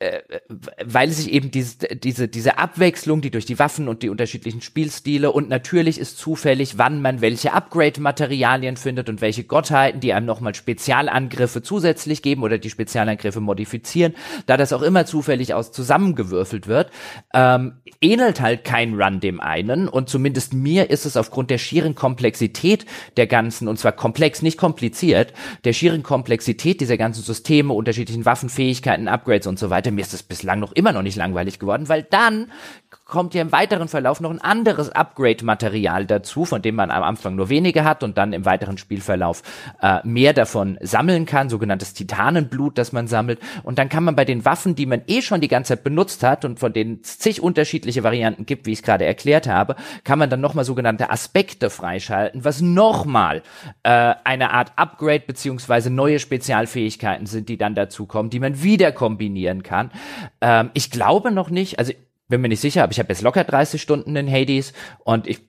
weil sich eben diese, diese, diese Abwechslung, die durch die Waffen und die unterschiedlichen Spielstile und natürlich ist zufällig, wann man welche Upgrade-Materialien findet und welche Gottheiten, die einem nochmal Spezialangriffe zusätzlich geben oder die Spezialangriffe modifizieren, da das auch immer zufällig aus zusammengewürfelt wird, ähm, ähnelt halt kein Run dem einen und zumindest mir ist es aufgrund der schieren Komplexität der ganzen, und zwar komplex, nicht kompliziert, der schieren Komplexität dieser ganzen Systeme, unterschiedlichen Waffenfähigkeiten, Upgrades und so weiter, mir ist es bislang noch immer noch nicht langweilig geworden, weil dann kommt ja im weiteren Verlauf noch ein anderes Upgrade-Material dazu, von dem man am Anfang nur wenige hat und dann im weiteren Spielverlauf äh, mehr davon sammeln kann, sogenanntes Titanenblut, das man sammelt. Und dann kann man bei den Waffen, die man eh schon die ganze Zeit benutzt hat und von denen es zig unterschiedliche Varianten gibt, wie ich es gerade erklärt habe, kann man dann nochmal sogenannte Aspekte freischalten, was nochmal äh, eine Art Upgrade beziehungsweise neue Spezialfähigkeiten sind, die dann dazu kommen, die man wieder kombinieren kann. Ähm, ich glaube noch nicht, also bin mir nicht sicher, aber ich habe jetzt locker 30 Stunden in Hades und ich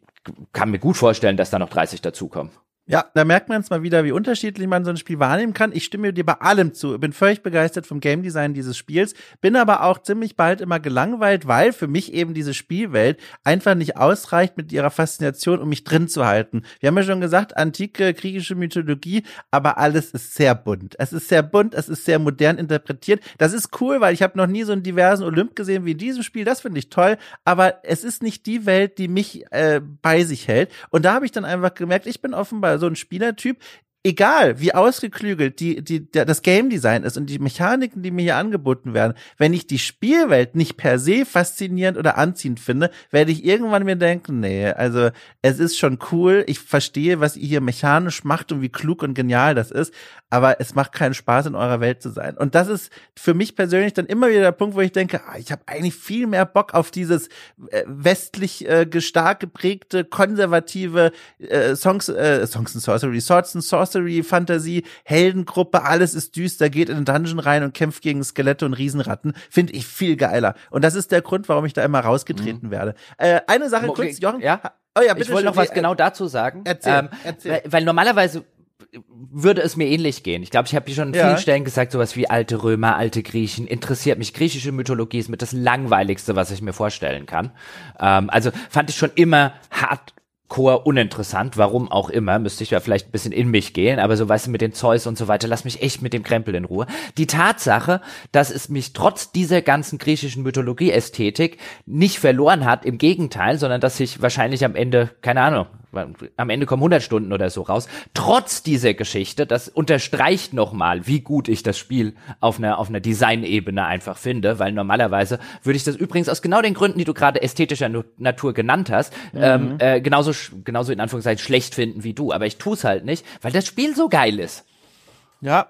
kann mir gut vorstellen, dass da noch 30 dazukommen. Ja, da merkt man es mal wieder, wie unterschiedlich man so ein Spiel wahrnehmen kann. Ich stimme dir bei allem zu. Bin völlig begeistert vom Game Design dieses Spiels, bin aber auch ziemlich bald immer gelangweilt, weil für mich eben diese Spielwelt einfach nicht ausreicht mit ihrer Faszination, um mich drin zu halten. Wir haben ja schon gesagt, antike griechische Mythologie, aber alles ist sehr bunt. Es ist sehr bunt, es ist sehr modern interpretiert. Das ist cool, weil ich habe noch nie so einen diversen Olymp gesehen wie in diesem Spiel. Das finde ich toll, aber es ist nicht die Welt, die mich äh, bei sich hält. Und da habe ich dann einfach gemerkt, ich bin offenbar so ein Spielertyp, egal wie ausgeklügelt die, die, das Game Design ist und die Mechaniken, die mir hier angeboten werden, wenn ich die Spielwelt nicht per se faszinierend oder anziehend finde, werde ich irgendwann mir denken, nee, also es ist schon cool, ich verstehe, was ihr hier mechanisch macht und wie klug und genial das ist, aber es macht keinen Spaß, in eurer Welt zu sein. Und das ist für mich persönlich dann immer wieder der Punkt, wo ich denke, ah, ich habe eigentlich viel mehr Bock auf dieses äh, westlich äh, stark geprägte, konservative äh, Songs, äh, Songs and Sorcery, Swords and Sorcery, Fantasie, Heldengruppe, alles ist düster, geht in den Dungeon rein und kämpft gegen Skelette und Riesenratten. Finde ich viel geiler. Und das ist der Grund, warum ich da immer rausgetreten mhm. werde. Äh, eine Sache okay, kurz, Jochen. Ja. Oh ja, bitte ich wollte noch was genau dazu sagen. Erzähl, ähm, erzähl. Weil, weil normalerweise würde es mir ähnlich gehen. Ich glaube, ich habe hier schon an Ja. vielen Stellen gesagt, sowas wie alte Römer, alte Griechen, interessiert mich. Griechische Mythologie ist mit das langweiligste, was ich mir vorstellen kann. Ähm, also fand ich schon immer hardcore uninteressant, warum auch immer, müsste ich ja vielleicht ein bisschen in mich gehen, aber so weißt du, mit den Zeus und so weiter, lass mich echt mit dem Krempel in Ruhe. Die Tatsache, dass es mich trotz dieser ganzen griechischen Mythologie-Ästhetik nicht verloren hat, im Gegenteil, sondern dass ich wahrscheinlich am Ende, keine Ahnung, am Ende kommen 100 Stunden oder so raus. Trotz dieser Geschichte, das unterstreicht nochmal, wie gut ich das Spiel auf einer, auf einer Designebene einfach finde, weil normalerweise würde ich das übrigens aus genau den Gründen, die du gerade ästhetischer Natur genannt hast, ähm, äh, genauso, genauso in Anführungszeichen schlecht finden wie du. Aber ich tu's halt nicht, weil das Spiel so geil ist. Ja.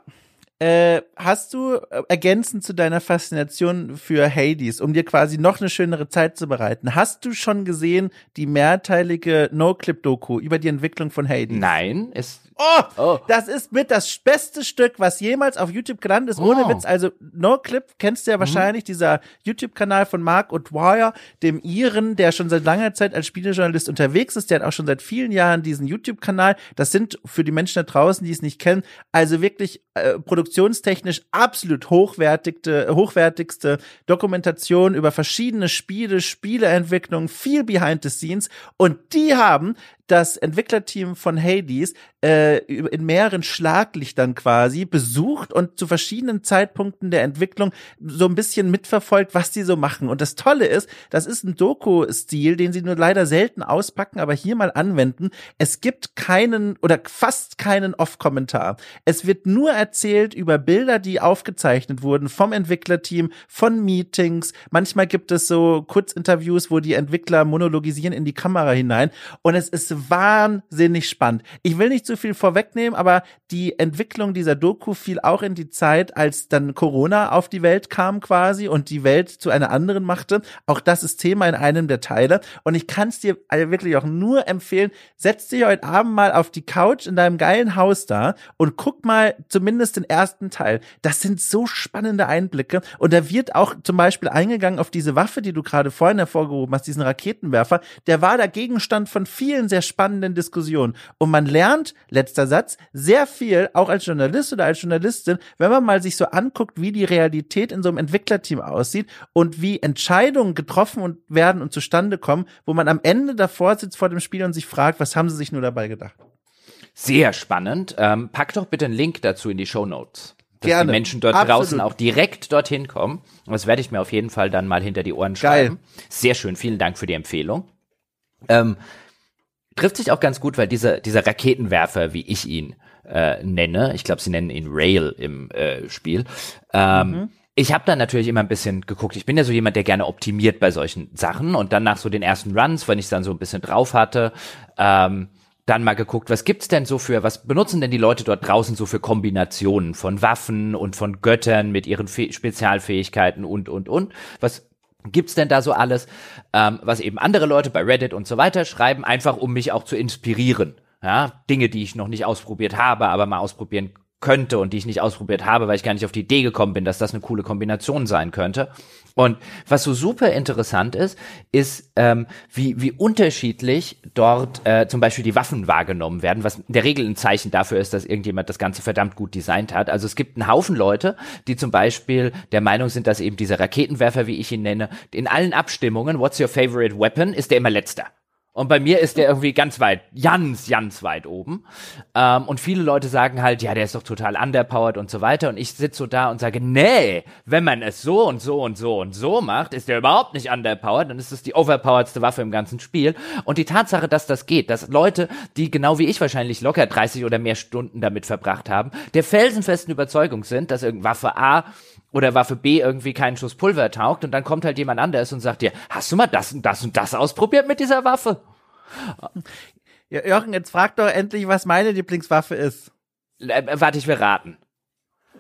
Äh, hast du äh, ergänzend zu deiner Faszination für Hades, um dir quasi noch eine schönere Zeit zu bereiten, hast du schon gesehen die mehrteilige No-Clip-Doku über die Entwicklung von Hades? Nein, ist, Oh, Oh. das ist mit das beste Stück, was jemals auf YouTube gelandet ist. Ohne Oh. Witz. Also No Clip kennst du ja wahrscheinlich, dieser YouTube-Kanal von Mark O'Dwyer, dem Iren, der schon seit langer Zeit als Spielejournalist unterwegs ist. Der hat auch schon seit vielen Jahren diesen YouTube-Kanal. Das sind für die Menschen da draußen, die es nicht kennen, also wirklich äh, produktionstechnisch absolut hochwertigste, hochwertigste Dokumentation über verschiedene Spiele, Spieleentwicklung, viel behind the scenes. Und die haben das Entwicklerteam von Hades äh, in mehreren Schlaglichtern quasi besucht und zu verschiedenen Zeitpunkten der Entwicklung so ein bisschen mitverfolgt, was die so machen. Und das Tolle ist, das ist ein Doku-Stil, den sie nur leider selten auspacken, aber hier mal anwenden. Es gibt keinen oder fast keinen Off-Kommentar. Es wird nur erzählt über Bilder, die aufgezeichnet wurden vom Entwicklerteam, von Meetings. Manchmal gibt es so Kurzinterviews, wo die Entwickler monologisieren in die Kamera hinein. Und es ist wahnsinnig spannend. Ich will nicht zu viel vorwegnehmen, aber die Entwicklung dieser Doku fiel auch in die Zeit, als dann Corona auf die Welt kam quasi und die Welt zu einer anderen machte. Auch das ist Thema in einem der Teile. Und ich kann es dir wirklich auch nur empfehlen, setz dich heute Abend mal auf die Couch in deinem geilen Haus da und guck mal zumindest den ersten Teil. Das sind so spannende Einblicke. Und da wird auch zum Beispiel eingegangen auf diese Waffe, die du gerade vorhin hervorgehoben hast, diesen Raketenwerfer. Der war der Gegenstand von vielen sehr spannenden Diskussionen. Und man lernt, letzter Satz, sehr viel, auch als Journalist oder als Journalistin, wenn man mal sich so anguckt, wie die Realität in so einem Entwicklerteam aussieht und wie Entscheidungen getroffen und werden und zustande kommen, wo man am Ende davor sitzt vor dem Spiel und sich fragt, was haben sie sich nur dabei gedacht? Sehr spannend. Ähm, pack doch bitte einen Link dazu in die Show Notes. Dass Gerne. die Menschen dort Absolut. draußen auch direkt dorthin kommen. Und das werde ich mir auf jeden Fall dann mal hinter die Ohren Geil. schreiben. Sehr schön. Vielen Dank für die Empfehlung. Ähm, trifft sich auch ganz gut, weil dieser, dieser Raketenwerfer, wie ich ihn äh, nenne, ich glaube, sie nennen ihn Rail im äh, Spiel, ähm, ich habe dann natürlich immer ein bisschen geguckt. Ich bin ja so jemand, der gerne optimiert bei solchen Sachen und dann nach so den ersten Runs, wenn ich dann so ein bisschen drauf hatte, ähm, dann mal geguckt, was gibt's denn so für, was benutzen denn die Leute dort draußen so für Kombinationen von Waffen und von Göttern mit ihren Fäh Spezialfähigkeiten und, und, und. Was gibt's denn da so alles, ähm, was eben andere Leute bei Reddit und so weiter schreiben, einfach um mich auch zu inspirieren. Ja, Dinge, die ich noch nicht ausprobiert habe, aber mal ausprobieren könnte und die ich nicht ausprobiert habe, weil ich gar nicht auf die Idee gekommen bin, dass das eine coole Kombination sein könnte. Und was so super interessant ist, ist, ähm, wie, wie unterschiedlich dort äh, zum Beispiel die Waffen wahrgenommen werden, was in der Regel ein Zeichen dafür ist, dass irgendjemand das Ganze verdammt gut designt hat. Also es gibt einen Haufen Leute, die zum Beispiel der Meinung sind, dass eben dieser Raketenwerfer, wie ich ihn nenne, in allen Abstimmungen, what's your favorite weapon, ist der immer letzter. Und bei mir ist der irgendwie ganz weit, ganz, ganz weit oben. Ähm, und viele Leute sagen halt, ja, der ist doch total underpowered und so weiter. Und ich sitze so da und sage, nee, wenn man es so und so und so und so macht, ist der überhaupt nicht underpowered. Dann ist es die overpoweredste Waffe im ganzen Spiel. Und die Tatsache, dass das geht, dass Leute, die genau wie ich wahrscheinlich locker 30 oder mehr Stunden damit verbracht haben, der felsenfesten Überzeugung sind, dass irgendeine Waffe A oder Waffe B irgendwie keinen Schuss Pulver taugt und dann kommt halt jemand anderes und sagt dir, hast du mal das und das und das ausprobiert mit dieser Waffe? Ja, Jochen, jetzt frag doch endlich, was meine Lieblingswaffe ist. Äh, äh, warte, ich will raten.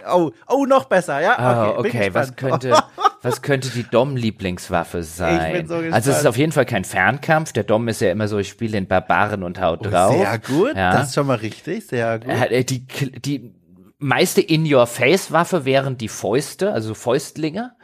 Oh, oh, noch besser, ja? Ah, Okay, bin okay, was gespannt. könnte, was könnte die Dom-Lieblingswaffe sein? bin so also es ist gespannt. auf jeden Fall kein Fernkampf. Der Dom ist ja immer so, ich spiele den Barbaren und haut Oh, drauf. Sehr gut, Ja. das ist schon mal richtig, sehr gut. Äh, Die, die meiste In-Your-Face-Waffe wären die Fäuste, also Fäustlinge.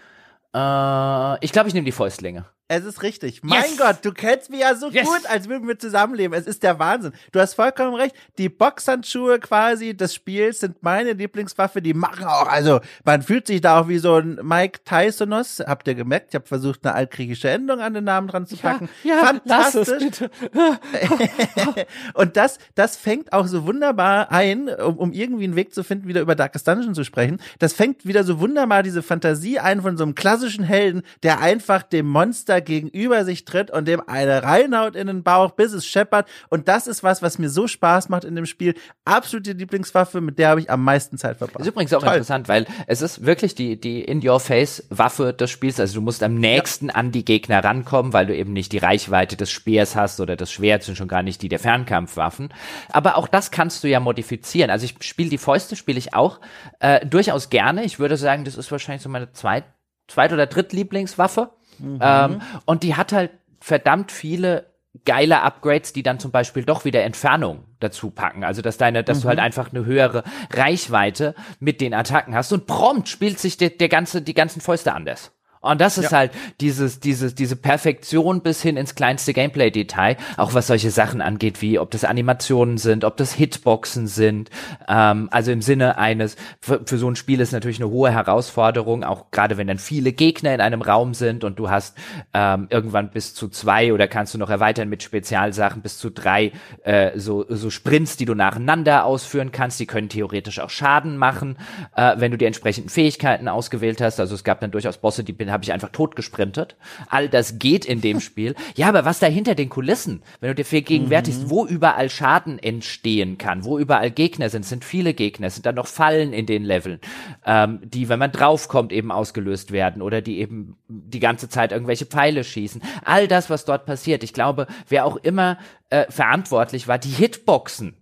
Äh, ich glaube, ich nehme die Fäustlinge. Es ist richtig. Mein yes. Gott, du kennst mich ja so yes. gut, als würden wir zusammenleben. Es ist der Wahnsinn. Du hast vollkommen recht. Die Boxhandschuhe quasi des Spiels sind meine Lieblingswaffe. Die machen auch, also man fühlt sich da auch wie so ein Mike Tysonos. Habt ihr gemerkt? Ich habe versucht, eine altgriechische Endung an den Namen dran zu packen. Ja, ja Fantastisch. Und das, das fängt auch so wunderbar ein, um, um irgendwie einen Weg zu finden, wieder über Darkest Dungeon zu sprechen. Das fängt wieder so wunderbar diese Fantasie ein von so einem klassischen Helden, der einfach dem Monster Monster gegenüber sich tritt und dem eine reinhaut in den Bauch, bis es scheppert. Und das ist was, was mir so Spaß macht in dem Spiel. Absolute Lieblingswaffe, mit der habe ich am meisten Zeit verbracht. Ist übrigens auch Toll. interessant, weil es ist wirklich die, die In-Your-Face-Waffe des Spiels. Also du musst am nächsten ja. an die Gegner rankommen, weil du eben nicht die Reichweite des Speers hast oder des Schwerts und schon gar nicht die der Fernkampfwaffen. Aber auch das kannst du ja modifizieren. Also ich spiele die Fäuste, spiele ich auch äh, durchaus gerne. Ich würde sagen, das ist wahrscheinlich so meine zweit, zweit oder drittlieblingswaffe. Mhm. Ähm, und die hat halt verdammt viele geile Upgrades, die dann zum Beispiel doch wieder Entfernung dazu packen. Also dass deine, dass mhm. du halt mhm. einfach eine höhere Reichweite mit den Attacken hast und prompt spielt sich der, der ganze, die ganzen Fäuste anders. Und das ist ja. halt dieses, dieses, diese Perfektion bis hin ins kleinste Gameplay-Detail, auch was solche Sachen angeht, wie ob das Animationen sind, ob das Hitboxen sind. Ähm, also im Sinne eines, für, für so ein Spiel ist natürlich eine hohe Herausforderung, auch gerade wenn dann viele Gegner in einem Raum sind und du hast ähm, irgendwann bis zu zwei oder kannst du noch erweitern mit Spezialsachen bis zu drei äh, so, so Sprints, die du nacheinander ausführen kannst. Die können theoretisch auch Schaden machen, äh, wenn du die entsprechenden Fähigkeiten ausgewählt hast. Also es gab dann durchaus Bosse, die habe ich einfach tot gesprintet. All das geht in dem Spiel. Ja, aber was da hinter den Kulissen, wenn du dir vergegenwärtigst, mhm. wo überall Schaden entstehen kann, wo überall Gegner sind, sind viele Gegner, sind dann noch Fallen in den Leveln, ähm, die, wenn man draufkommt, eben ausgelöst werden oder die eben die ganze Zeit irgendwelche Pfeile schießen. All das, was dort passiert, ich glaube, wer auch immer äh, verantwortlich war, die Hitboxen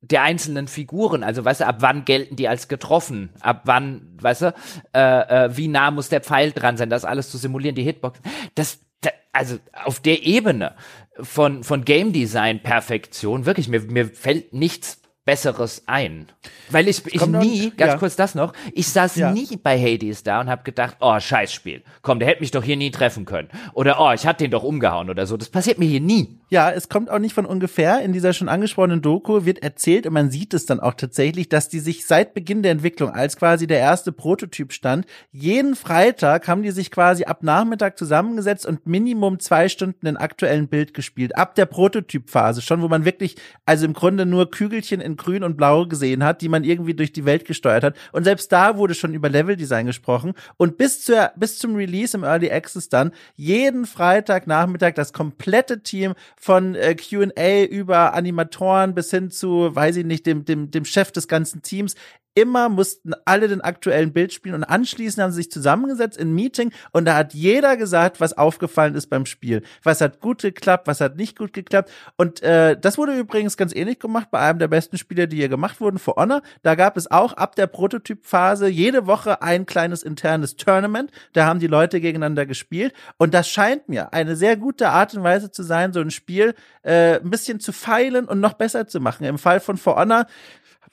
der einzelnen Figuren. Also, weißt du, ab wann gelten die als getroffen? Ab wann, weißt du, äh, äh, wie nah muss der Pfeil dran sein? Das alles zu simulieren, die Hitbox. Das, das also auf der Ebene von, von Game Design Perfektion, wirklich, mir, mir fällt nichts Besseres ein. Weil ich, ich nie, ganz ja. kurz das noch, ich saß ja. nie bei Hades da und habe gedacht, oh, Scheißspiel. Komm, der hätte mich doch hier nie treffen können. Oder, oh, ich hatte den doch umgehauen oder so. Das passiert mir hier nie. Ja, es kommt auch nicht von ungefähr. In dieser schon angesprochenen Doku wird erzählt und man sieht es dann auch tatsächlich, dass die sich seit Beginn der Entwicklung, als quasi der erste Prototyp stand, jeden Freitag haben die sich quasi ab Nachmittag zusammengesetzt und Minimum zwei Stunden den aktuellen Bild gespielt. Ab der Prototypphase schon, wo man wirklich, also im Grunde nur Kügelchen in grün und blau gesehen hat, die man irgendwie durch die Welt gesteuert hat. Und selbst da wurde schon über Leveldesign gesprochen. Und bis zur, bis zum Release im Early Access dann jeden Freitag Nachmittag das komplette Team von äh, Q&A über Animatoren bis hin zu, weiß ich nicht, dem, dem, dem Chef des ganzen Teams immer mussten alle den aktuellen Bild spielen und anschließend haben sie sich zusammengesetzt in Meeting und da hat jeder gesagt, was aufgefallen ist beim Spiel. Was hat gut geklappt, was hat nicht gut geklappt. Und äh, das wurde übrigens ganz ähnlich gemacht bei einem der besten Spiele, die hier gemacht wurden, For Honor. Da gab es auch ab der Prototypphase jede Woche ein kleines internes Tournament. Da haben die Leute gegeneinander gespielt. Und das scheint mir eine sehr gute Art und Weise zu sein, so ein Spiel äh, ein bisschen zu feilen und noch besser zu machen. Im Fall von For Honor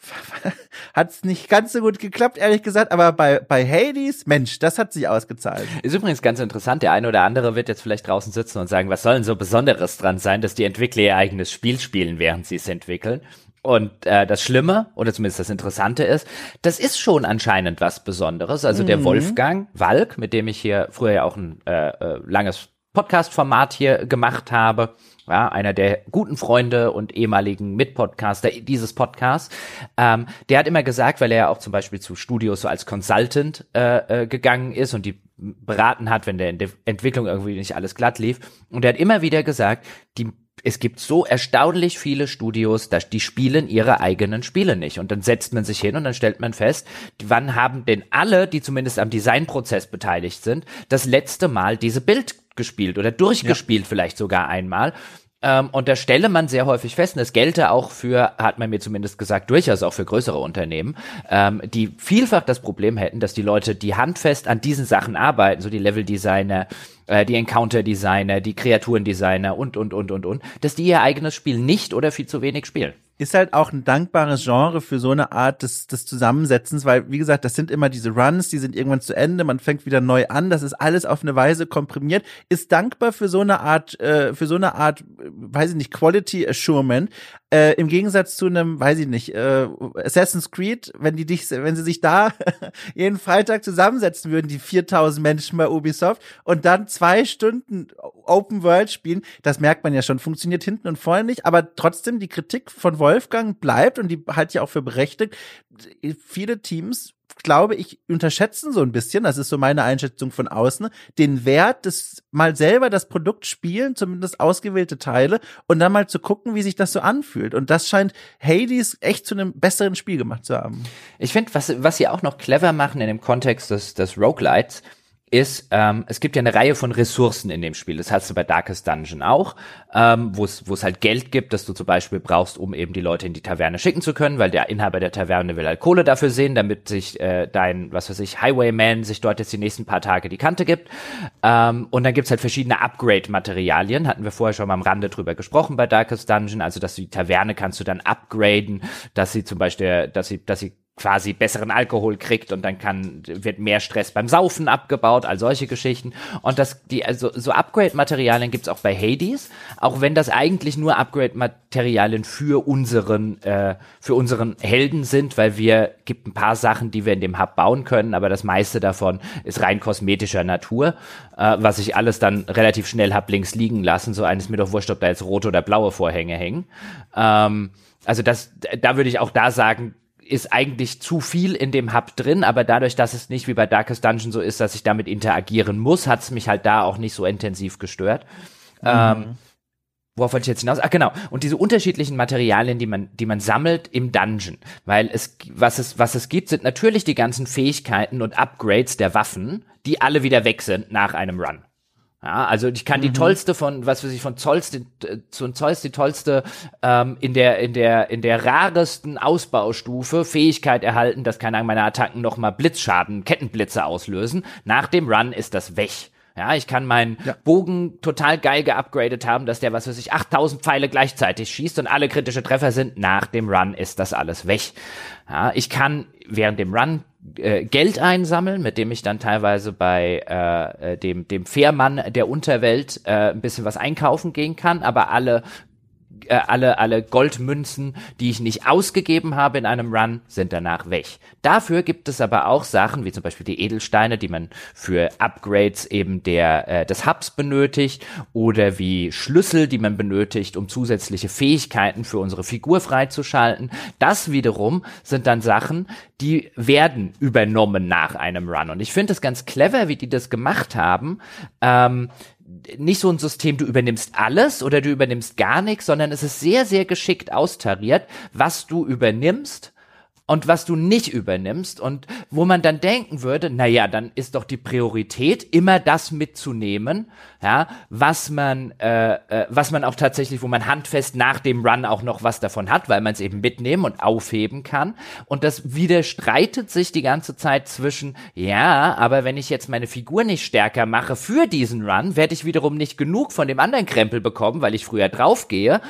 hat es nicht ganz so gut geklappt, ehrlich gesagt, aber bei, bei Hades, Mensch, das hat sich ausgezahlt. Ist übrigens ganz interessant, der eine oder andere wird jetzt vielleicht draußen sitzen und sagen, was soll denn so Besonderes dran sein, dass die Entwickler ihr eigenes Spiel spielen, während sie es entwickeln. Und äh, das Schlimme, oder zumindest das Interessante ist, das ist schon anscheinend was Besonderes. Also mhm. der Wolfgang Walk, mit dem ich hier früher ja auch ein äh, äh, langes Podcast-Format hier gemacht habe, ja, einer der guten Freunde und ehemaligen Mitpodcaster dieses Podcasts, ähm, der hat immer gesagt, weil er ja auch zum Beispiel zu Studios so als Consultant äh, äh, gegangen ist und die beraten hat, wenn der in der Entwicklung irgendwie nicht alles glatt lief. Und er hat immer wieder gesagt, die es gibt so erstaunlich viele Studios, dass die spielen ihre eigenen Spiele nicht. Und dann setzt man sich hin und dann stellt man fest, wann haben denn alle, die zumindest am Designprozess beteiligt sind, das letzte Mal diese Bild gespielt oder durchgespielt ja. vielleicht sogar einmal. Ähm, und da stelle man sehr häufig fest, und das gelte auch für, hat man mir zumindest gesagt, durchaus auch für größere Unternehmen, ähm, die vielfach das Problem hätten, dass die Leute, die handfest an diesen Sachen arbeiten, so die Level-Designer, äh, die Encounter-Designer, die Kreaturendesigner und, und, und, und, und, dass die ihr eigenes Spiel nicht oder viel zu wenig spielen. Ist halt auch ein dankbares Genre für so eine Art des, des Zusammensetzens, weil, wie gesagt, das sind immer diese Runs, die sind irgendwann zu Ende, man fängt wieder neu an, das ist alles auf eine Weise komprimiert, ist dankbar für so eine Art, äh, für so eine Art, weiß ich nicht, Quality Assurement, äh, im Gegensatz zu einem, weiß ich nicht, äh, Assassin's Creed, wenn die dich, wenn sie sich da jeden Freitag zusammensetzen würden, die 4000 Menschen bei Ubisoft und dann zwei Stunden Open World spielen, das merkt man ja schon, funktioniert hinten und vorne nicht, aber trotzdem die Kritik von Wolfgang bleibt und die halte ich auch für berechtigt. Viele Teams glaube ich, unterschätzen so ein bisschen, das ist so meine Einschätzung von außen, den Wert des mal selber das Produkt spielen, zumindest ausgewählte Teile, und dann mal zu gucken, wie sich das so anfühlt. Und das scheint Hades echt zu einem besseren Spiel gemacht zu haben. Ich finde, was, was sie auch noch clever machen in dem Kontext des, des Roguelites, ist, ähm, es gibt ja eine Reihe von Ressourcen in dem Spiel. Das hast du bei Darkest Dungeon auch, ähm, wo es halt Geld gibt, das du zum Beispiel brauchst, um eben die Leute in die Taverne schicken zu können, weil der Inhaber der Taverne will halt Kohle dafür sehen, damit sich äh, dein, was weiß ich, Highwayman sich dort jetzt die nächsten paar Tage die Kante gibt. Ähm, und dann gibt's halt verschiedene Upgrade-Materialien, hatten wir vorher schon mal am Rande drüber gesprochen bei Darkest Dungeon, also dass du die Taverne kannst du dann upgraden, dass sie zum Beispiel, dass sie, dass sie quasi besseren Alkohol kriegt und dann kann wird mehr Stress beim Saufen abgebaut, all solche Geschichten und das die also so Upgrade Materialien gibt's auch bei Hades, auch wenn das eigentlich nur Upgrade Materialien für unseren äh, für unseren Helden sind, weil wir gibt ein paar Sachen, die wir in dem Hub bauen können, aber das meiste davon ist rein kosmetischer Natur, äh, was ich alles dann relativ schnell hab links liegen lassen, so eines mir doch wurscht, ob da jetzt rote oder blaue Vorhänge hängen. Ähm, also das da würde ich auch da sagen, ist eigentlich zu viel in dem Hub drin, aber dadurch, dass es nicht wie bei Darkest Dungeon so ist, dass ich damit interagieren muss, hat es mich halt da auch nicht so intensiv gestört. Mhm. Ähm, worauf wollte ich jetzt hinaus? Ach genau. Und diese unterschiedlichen Materialien, die man, die man sammelt im Dungeon, weil es, was es, was es gibt, sind natürlich die ganzen Fähigkeiten und Upgrades der Waffen, die alle wieder weg sind nach einem Run. Ja, also ich kann mhm. die tollste von, was weiß ich, von Zolls, die, zu Zolls die tollste ähm, in der in der in der raresten Ausbaustufe Fähigkeit erhalten, dass keine Ahnung meine Attacken noch mal Blitzschaden, Kettenblitze auslösen. Nach dem Run ist das weg. Ja, ich kann meinen ja. Bogen total geil geupgradet haben, dass der, was weiß ich, 8000 Pfeile gleichzeitig schießt und alle kritische Treffer sind. Nach dem Run ist das alles weg. Ja, ich kann während dem Run äh, Geld einsammeln, mit dem ich dann teilweise bei äh, äh, dem, dem Fährmann der Unterwelt äh, ein bisschen was einkaufen gehen kann, aber alle äh, alle, alle Goldmünzen, die ich nicht ausgegeben habe in einem Run, sind danach weg. Dafür gibt es aber auch Sachen, wie zum Beispiel die Edelsteine, die man für Upgrades eben der, äh, des Hubs benötigt, oder wie Schlüssel, die man benötigt, um zusätzliche Fähigkeiten für unsere Figur freizuschalten. Das wiederum sind dann Sachen, die werden übernommen nach einem Run. Und ich finde es ganz clever, wie die das gemacht haben. Ähm, nicht so ein System, du übernimmst alles oder du übernimmst gar nichts, sondern es ist sehr, sehr geschickt austariert, was du übernimmst und was du nicht übernimmst und wo man dann denken würde, na ja, dann ist doch die Priorität immer das mitzunehmen, ja, was man, äh, äh, was man auch tatsächlich, wo man handfest nach dem Run auch noch was davon hat, weil man es eben mitnehmen und aufheben kann. Und das widerstreitet sich die ganze Zeit zwischen, ja, aber wenn ich jetzt meine Figur nicht stärker mache für diesen Run, werde ich wiederum nicht genug von dem anderen Krempel bekommen, weil ich früher draufgehe,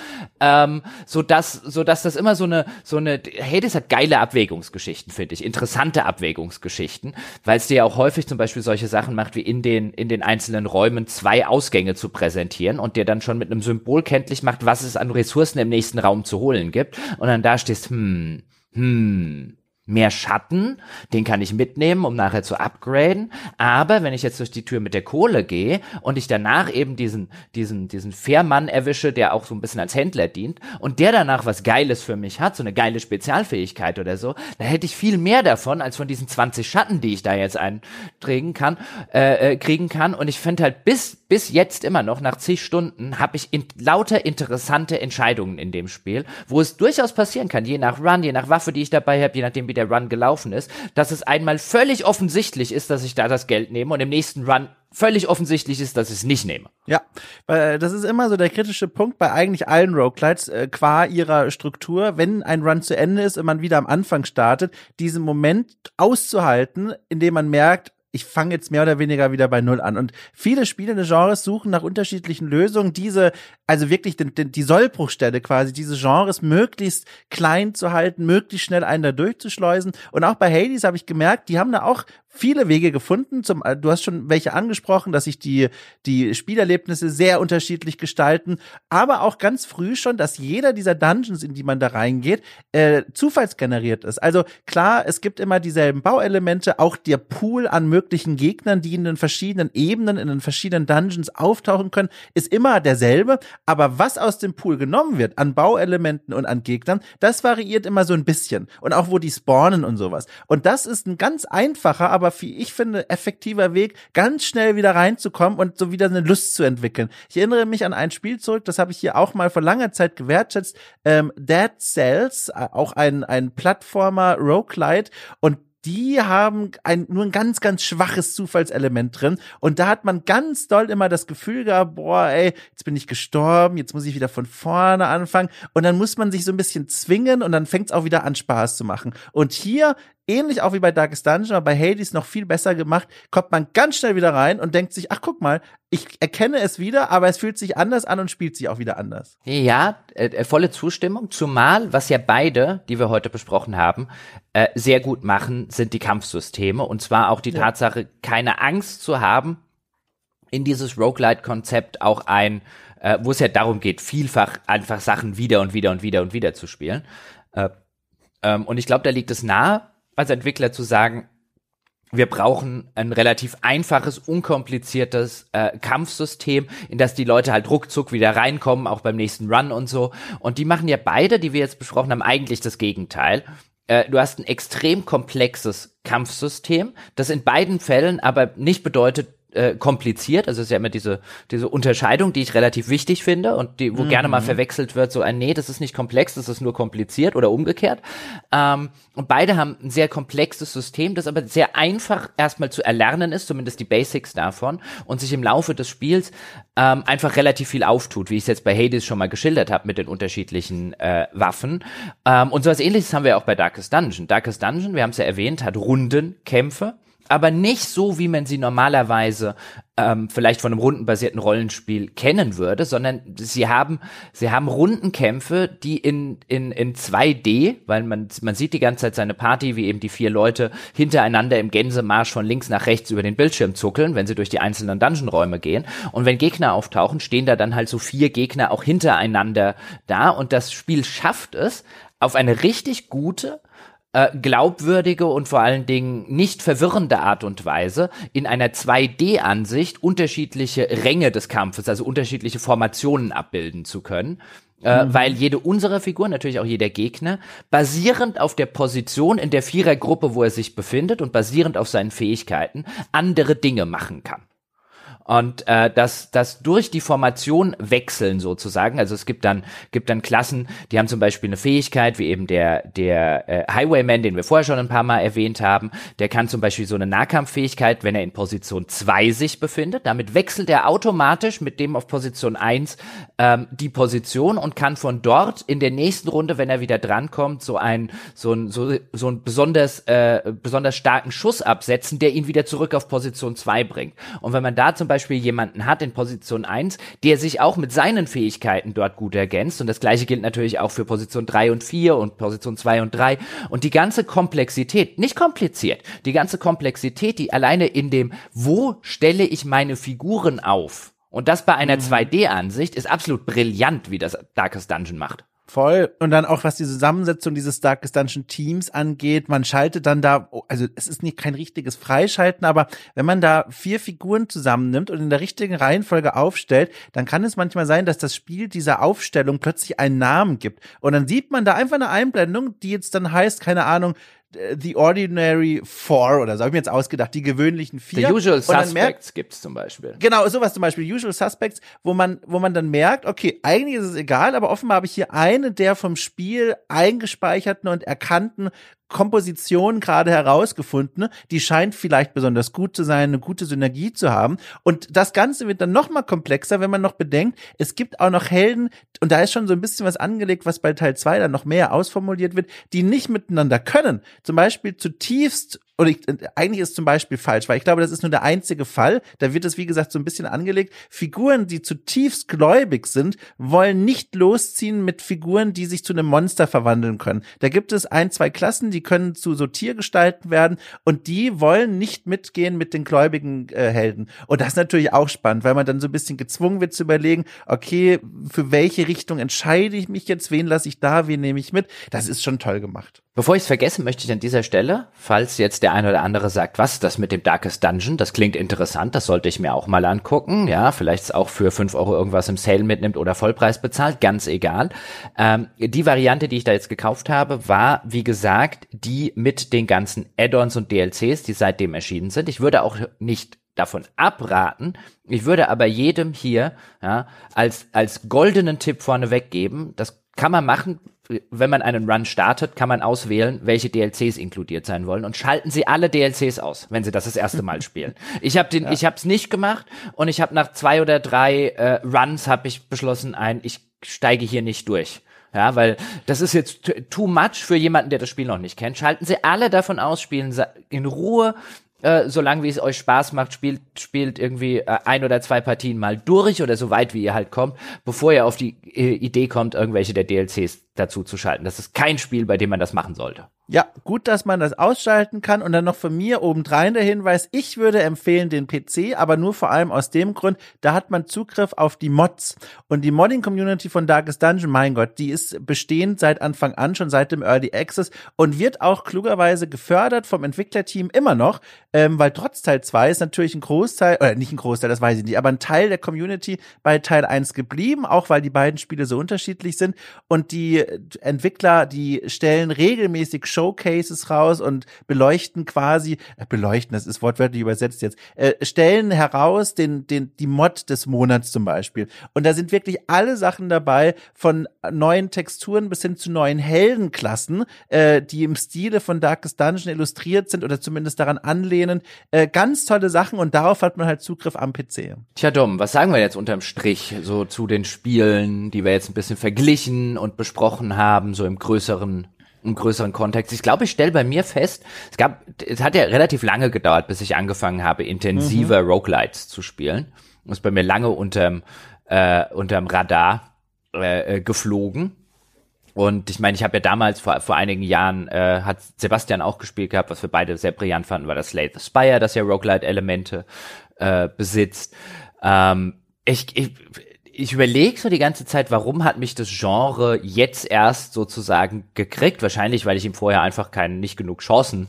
ähm, so dass, so dass das immer so eine, so eine, hey, das hat geile Abwägungsgeschichten, finde ich, interessante Abwägungsgeschichten, weil es dir ja auch häufig zum Beispiel solche Sachen macht, wie in den, in den einzelnen Räumen zwei Ausgänge zu präsentieren und dir dann schon mit einem Symbol kenntlich macht, was es an Ressourcen im nächsten Raum zu holen gibt. Und dann da stehst, hm, hm, mehr Schatten, den kann ich mitnehmen, um nachher zu upgraden. Aber wenn ich jetzt durch die Tür mit der Kohle gehe und ich danach eben diesen, diesen, diesen Fährmann erwische, der auch so ein bisschen als Händler dient und der danach was Geiles für mich hat, so eine geile Spezialfähigkeit oder so, dann hätte ich viel mehr davon als von diesen 20 Schatten, die ich da jetzt eintragen kann, äh, äh, kriegen kann. Und ich finde halt bis, bis jetzt immer noch, nach zig Stunden, habe ich in, lauter interessante Entscheidungen in dem Spiel, wo es durchaus passieren kann, je nach Run, je nach Waffe, die ich dabei habe, je nachdem, wie der Run gelaufen ist, dass es einmal völlig offensichtlich ist, dass ich da das Geld nehme und im nächsten Run völlig offensichtlich ist, dass ich es nicht nehme. Ja, weil das ist immer so der kritische Punkt bei eigentlich allen Roguelites, äh, qua ihrer Struktur, wenn ein Run zu Ende ist und man wieder am Anfang startet, diesen Moment auszuhalten, in dem man merkt, ich fange jetzt mehr oder weniger wieder bei Null an. Und viele spielende Genres suchen nach unterschiedlichen Lösungen, diese, also wirklich den, die Sollbruchstelle quasi, diese Genres möglichst klein zu halten, möglichst schnell einen da durchzuschleusen. Und auch bei Hades habe ich gemerkt, die haben da auch viele Wege gefunden. Zum, äh, du hast schon welche angesprochen, dass sich die, die Spielerlebnisse sehr unterschiedlich gestalten, aber auch ganz früh schon, dass jeder dieser Dungeons, in die man da reingeht, äh, zufallsgeneriert ist. Also klar, es gibt immer dieselben Bauelemente, auch der Pool an möglichen Gegnern, die in den verschiedenen Ebenen, in den verschiedenen Dungeons auftauchen können, ist immer derselbe. Aber was aus dem Pool genommen wird an Bauelementen und an Gegnern, das variiert immer so ein bisschen. Und auch wo die spawnen und sowas. Und das ist ein ganz einfacher, aber aber wie ich finde, effektiver Weg, ganz schnell wieder reinzukommen und so wieder eine Lust zu entwickeln. Ich erinnere mich an ein Spiel zurück, das habe ich hier auch mal vor langer Zeit gewertschätzt, ähm, Dead Cells, äh, auch ein, ein Plattformer Roguelite und die haben ein, nur ein ganz, ganz schwaches Zufallselement drin. Und da hat man ganz doll immer das Gefühl gehabt, boah, ey, jetzt bin ich gestorben, jetzt muss ich wieder von vorne anfangen. Und dann muss man sich so ein bisschen zwingen und dann fängt es auch wieder an, Spaß zu machen. Und hier ähnlich auch wie bei Darkest Dungeon, aber bei Hades noch viel besser gemacht, kommt man ganz schnell wieder rein und denkt sich, ach guck mal, ich erkenne es wieder, aber es fühlt sich anders an und spielt sich auch wieder anders. Ja, äh, äh, volle Zustimmung, zumal, was ja beide, die wir heute besprochen haben, äh, sehr gut machen, sind die Kampfsysteme und zwar auch die ja. Tatsache, keine Angst zu haben, in dieses Roguelite-Konzept auch ein, äh, wo es ja darum geht, vielfach einfach Sachen wieder und wieder und wieder und wieder zu spielen. Äh, ähm, und ich glaube, da liegt es nahe, als Entwickler zu sagen, wir brauchen ein relativ einfaches, unkompliziertes äh, Kampfsystem, in das die Leute halt ruckzuck wieder reinkommen, auch beim nächsten Run und so. Und die machen ja beide, die wir jetzt besprochen haben, eigentlich das Gegenteil. Äh, du hast ein extrem komplexes Kampfsystem, das in beiden Fällen aber nicht bedeutet, äh, kompliziert. Also es ist ja immer diese, diese Unterscheidung, die ich relativ wichtig finde und die, wo mhm. gerne mal verwechselt wird, so ein, nee, das ist nicht komplex, das ist nur kompliziert oder umgekehrt. Ähm, und beide haben ein sehr komplexes System, das aber sehr einfach erstmal zu erlernen ist, zumindest die Basics davon, und sich im Laufe des Spiels ähm, einfach relativ viel auftut, wie ich es jetzt bei Hades schon mal geschildert habe mit den unterschiedlichen äh, Waffen. Ähm, und sowas ähnliches haben wir auch bei Darkest Dungeon. Darkest Dungeon, wir haben es ja erwähnt, hat Rundenkämpfe aber nicht so, wie man sie normalerweise ähm, vielleicht von einem rundenbasierten Rollenspiel kennen würde, sondern sie haben sie haben Rundenkämpfe, die in in in 2D, weil man man sieht die ganze Zeit seine Party, wie eben die vier Leute hintereinander im Gänsemarsch von links nach rechts über den Bildschirm zuckeln, wenn sie durch die einzelnen Dungeon-Räume gehen. Und wenn Gegner auftauchen, stehen da dann halt so vier Gegner auch hintereinander da und das Spiel schafft es auf eine richtig gute äh, glaubwürdige und vor allen Dingen nicht verwirrende Art und Weise in einer 2D-Ansicht unterschiedliche Ränge des Kampfes, also unterschiedliche Formationen abbilden zu können. Äh, mhm. weil jede unserer Figuren, natürlich auch jeder Gegner, basierend auf der Position in der Vierergruppe, wo er sich befindet und basierend auf seinen Fähigkeiten andere Dinge machen kann. Und äh, das, das durch die Formation wechseln sozusagen. Also es gibt dann, gibt dann Klassen, die haben zum Beispiel eine Fähigkeit, wie eben der, der äh, Highwayman, den wir vorher schon ein paar Mal erwähnt haben, der kann zum Beispiel so eine Nahkampffähigkeit, wenn er in Position 2 sich befindet. Damit wechselt er automatisch mit dem auf Position 1 ähm, die Position und kann von dort in der nächsten Runde, wenn er wieder drankommt, so ein so ein so, so ein besonders äh, besonders starken Schuss absetzen, der ihn wieder zurück auf Position 2 bringt. Und wenn man da zum Beispiel Beispiel jemanden hat in Position 1, der sich auch mit seinen Fähigkeiten dort gut ergänzt. Und das gleiche gilt natürlich auch für Position 3 und 4 und Position 2 und 3. Und die ganze Komplexität, nicht kompliziert, die ganze Komplexität, die alleine in dem, wo stelle ich meine Figuren auf? Und das bei einer mhm. 2D-Ansicht ist absolut brillant, wie das Darkest Dungeon macht. Voll. Und dann auch, was die Zusammensetzung dieses Darkest Dungeon Teams angeht, man schaltet dann da, oh, also es ist nicht kein richtiges Freischalten, aber wenn man da vier Figuren zusammennimmt und in der richtigen Reihenfolge aufstellt, dann kann es manchmal sein, dass das Spiel dieser Aufstellung plötzlich einen Namen gibt. Und dann sieht man da einfach eine Einblendung, die jetzt dann heißt, keine Ahnung, The Ordinary Four oder so, habe ich mir jetzt ausgedacht, die gewöhnlichen vier. The Usual Suspects gibt's zum Beispiel. Genau, sowas zum Beispiel, Usual Suspects, wo man, wo man dann merkt, okay, eigentlich ist es egal, aber offenbar habe ich hier eine der vom Spiel eingespeicherten und erkannten Komposition gerade herausgefunden, die scheint vielleicht besonders gut zu sein, eine gute Synergie zu haben. Und das Ganze wird dann noch mal komplexer, wenn man noch bedenkt, es gibt auch noch Helden, und da ist schon so ein bisschen was angelegt, was bei Teil 2 dann noch mehr ausformuliert wird, die nicht miteinander können. Zum Beispiel zutiefst oder ich, eigentlich ist zum Beispiel falsch, weil ich glaube, das ist nur der einzige Fall. Da wird es, wie gesagt, so ein bisschen angelegt. Figuren, die zutiefst gläubig sind, wollen nicht losziehen mit Figuren, die sich zu einem Monster verwandeln können. Da gibt es ein, zwei Klassen, die können zu so Tiergestalten werden und die wollen nicht mitgehen mit den gläubigen äh, Helden. Und das ist natürlich auch spannend, weil man dann so ein bisschen gezwungen wird zu überlegen, okay, für welche Richtung entscheide ich mich jetzt, wen lasse ich da, wen nehme ich mit. Das ist schon toll gemacht. Bevor ich es vergesse, möchte ich an dieser Stelle, falls jetzt der eine oder andere sagt, was das mit dem Darkest Dungeon, das klingt interessant, das sollte ich mir auch mal angucken, ja, vielleicht auch für fünf Euro irgendwas im Sale mitnimmt oder Vollpreis bezahlt, ganz egal. Ähm, die Variante, die ich da jetzt gekauft habe, war, wie gesagt, die mit den ganzen Add-ons und DLCs, die seitdem erschienen sind. Ich würde auch nicht davon abraten. Ich würde aber jedem hier ja, als, als goldenen Tipp vorneweg geben, das kann man machen, wenn man einen Run startet, kann man auswählen, welche DLCs inkludiert sein wollen und schalten Sie alle DLCs aus, wenn Sie das das erste Mal spielen. Ich habe den, ja. ich habe es nicht gemacht und ich habe nach zwei oder drei äh, Runs habe ich beschlossen, ein, ich steige hier nicht durch. Ja, weil das ist jetzt too much für jemanden, der das Spiel noch nicht kennt. Schalten Sie alle davon aus, spielen Sie in Ruhe, äh, solange wie es euch Spaß macht, spielt, spielt irgendwie äh, ein oder zwei Partien mal durch oder so weit, wie ihr halt kommt, bevor ihr auf die äh, Idee kommt, irgendwelche der DLCs dazu zu schalten. Das ist kein Spiel, bei dem man das machen sollte. Ja, gut, dass man das ausschalten kann und dann noch von mir obendrein der Hinweis, ich würde empfehlen den PC, aber nur vor allem aus dem Grund, da hat man Zugriff auf die Mods. Und die Modding-Community von Darkest Dungeon, mein Gott, die ist bestehend seit Anfang an, schon seit dem Early Access und wird auch klugerweise gefördert vom Entwicklerteam immer noch, ähm, weil trotz Teil 2 ist natürlich ein Großteil, oder nicht ein Großteil, das weiß ich nicht, aber ein Teil der Community bei Teil 1 geblieben, auch weil die beiden Spiele so unterschiedlich sind und die Entwickler, die stellen regelmäßig Showcases raus und beleuchten quasi, äh, beleuchten, das ist wortwörtlich übersetzt jetzt, äh, stellen heraus den, den, die Mod des Monats zum Beispiel. Und da sind wirklich alle Sachen dabei, von neuen Texturen bis hin zu neuen Heldenklassen, äh, die im Stile von Darkest Dungeon illustriert sind oder zumindest daran anlehnen. Äh, ganz tolle Sachen und darauf hat man halt Zugriff am PC. Tja, Dom, was sagen wir jetzt unterm Strich so zu den Spielen, die wir jetzt ein bisschen verglichen und besprochen haben, so im größeren im größeren Kontext. Ich glaube, ich stelle bei mir fest, es gab, es hat ja relativ lange gedauert, bis ich angefangen habe, intensiver mhm. Roguelites zu spielen. Das ist bei mir lange unterm, äh, unterm Radar äh, äh, geflogen. Und ich meine, ich habe ja damals vor, vor einigen Jahren, äh, hat Sebastian auch gespielt gehabt, was wir beide sehr brillant fanden, war das Slay the Spire, das ja Roguelite-Elemente äh, besitzt. Ähm, ich, ich, ich überlege so die ganze Zeit, warum hat mich das Genre jetzt erst sozusagen gekriegt? Wahrscheinlich, weil ich ihm vorher einfach keinen, nicht genug Chancen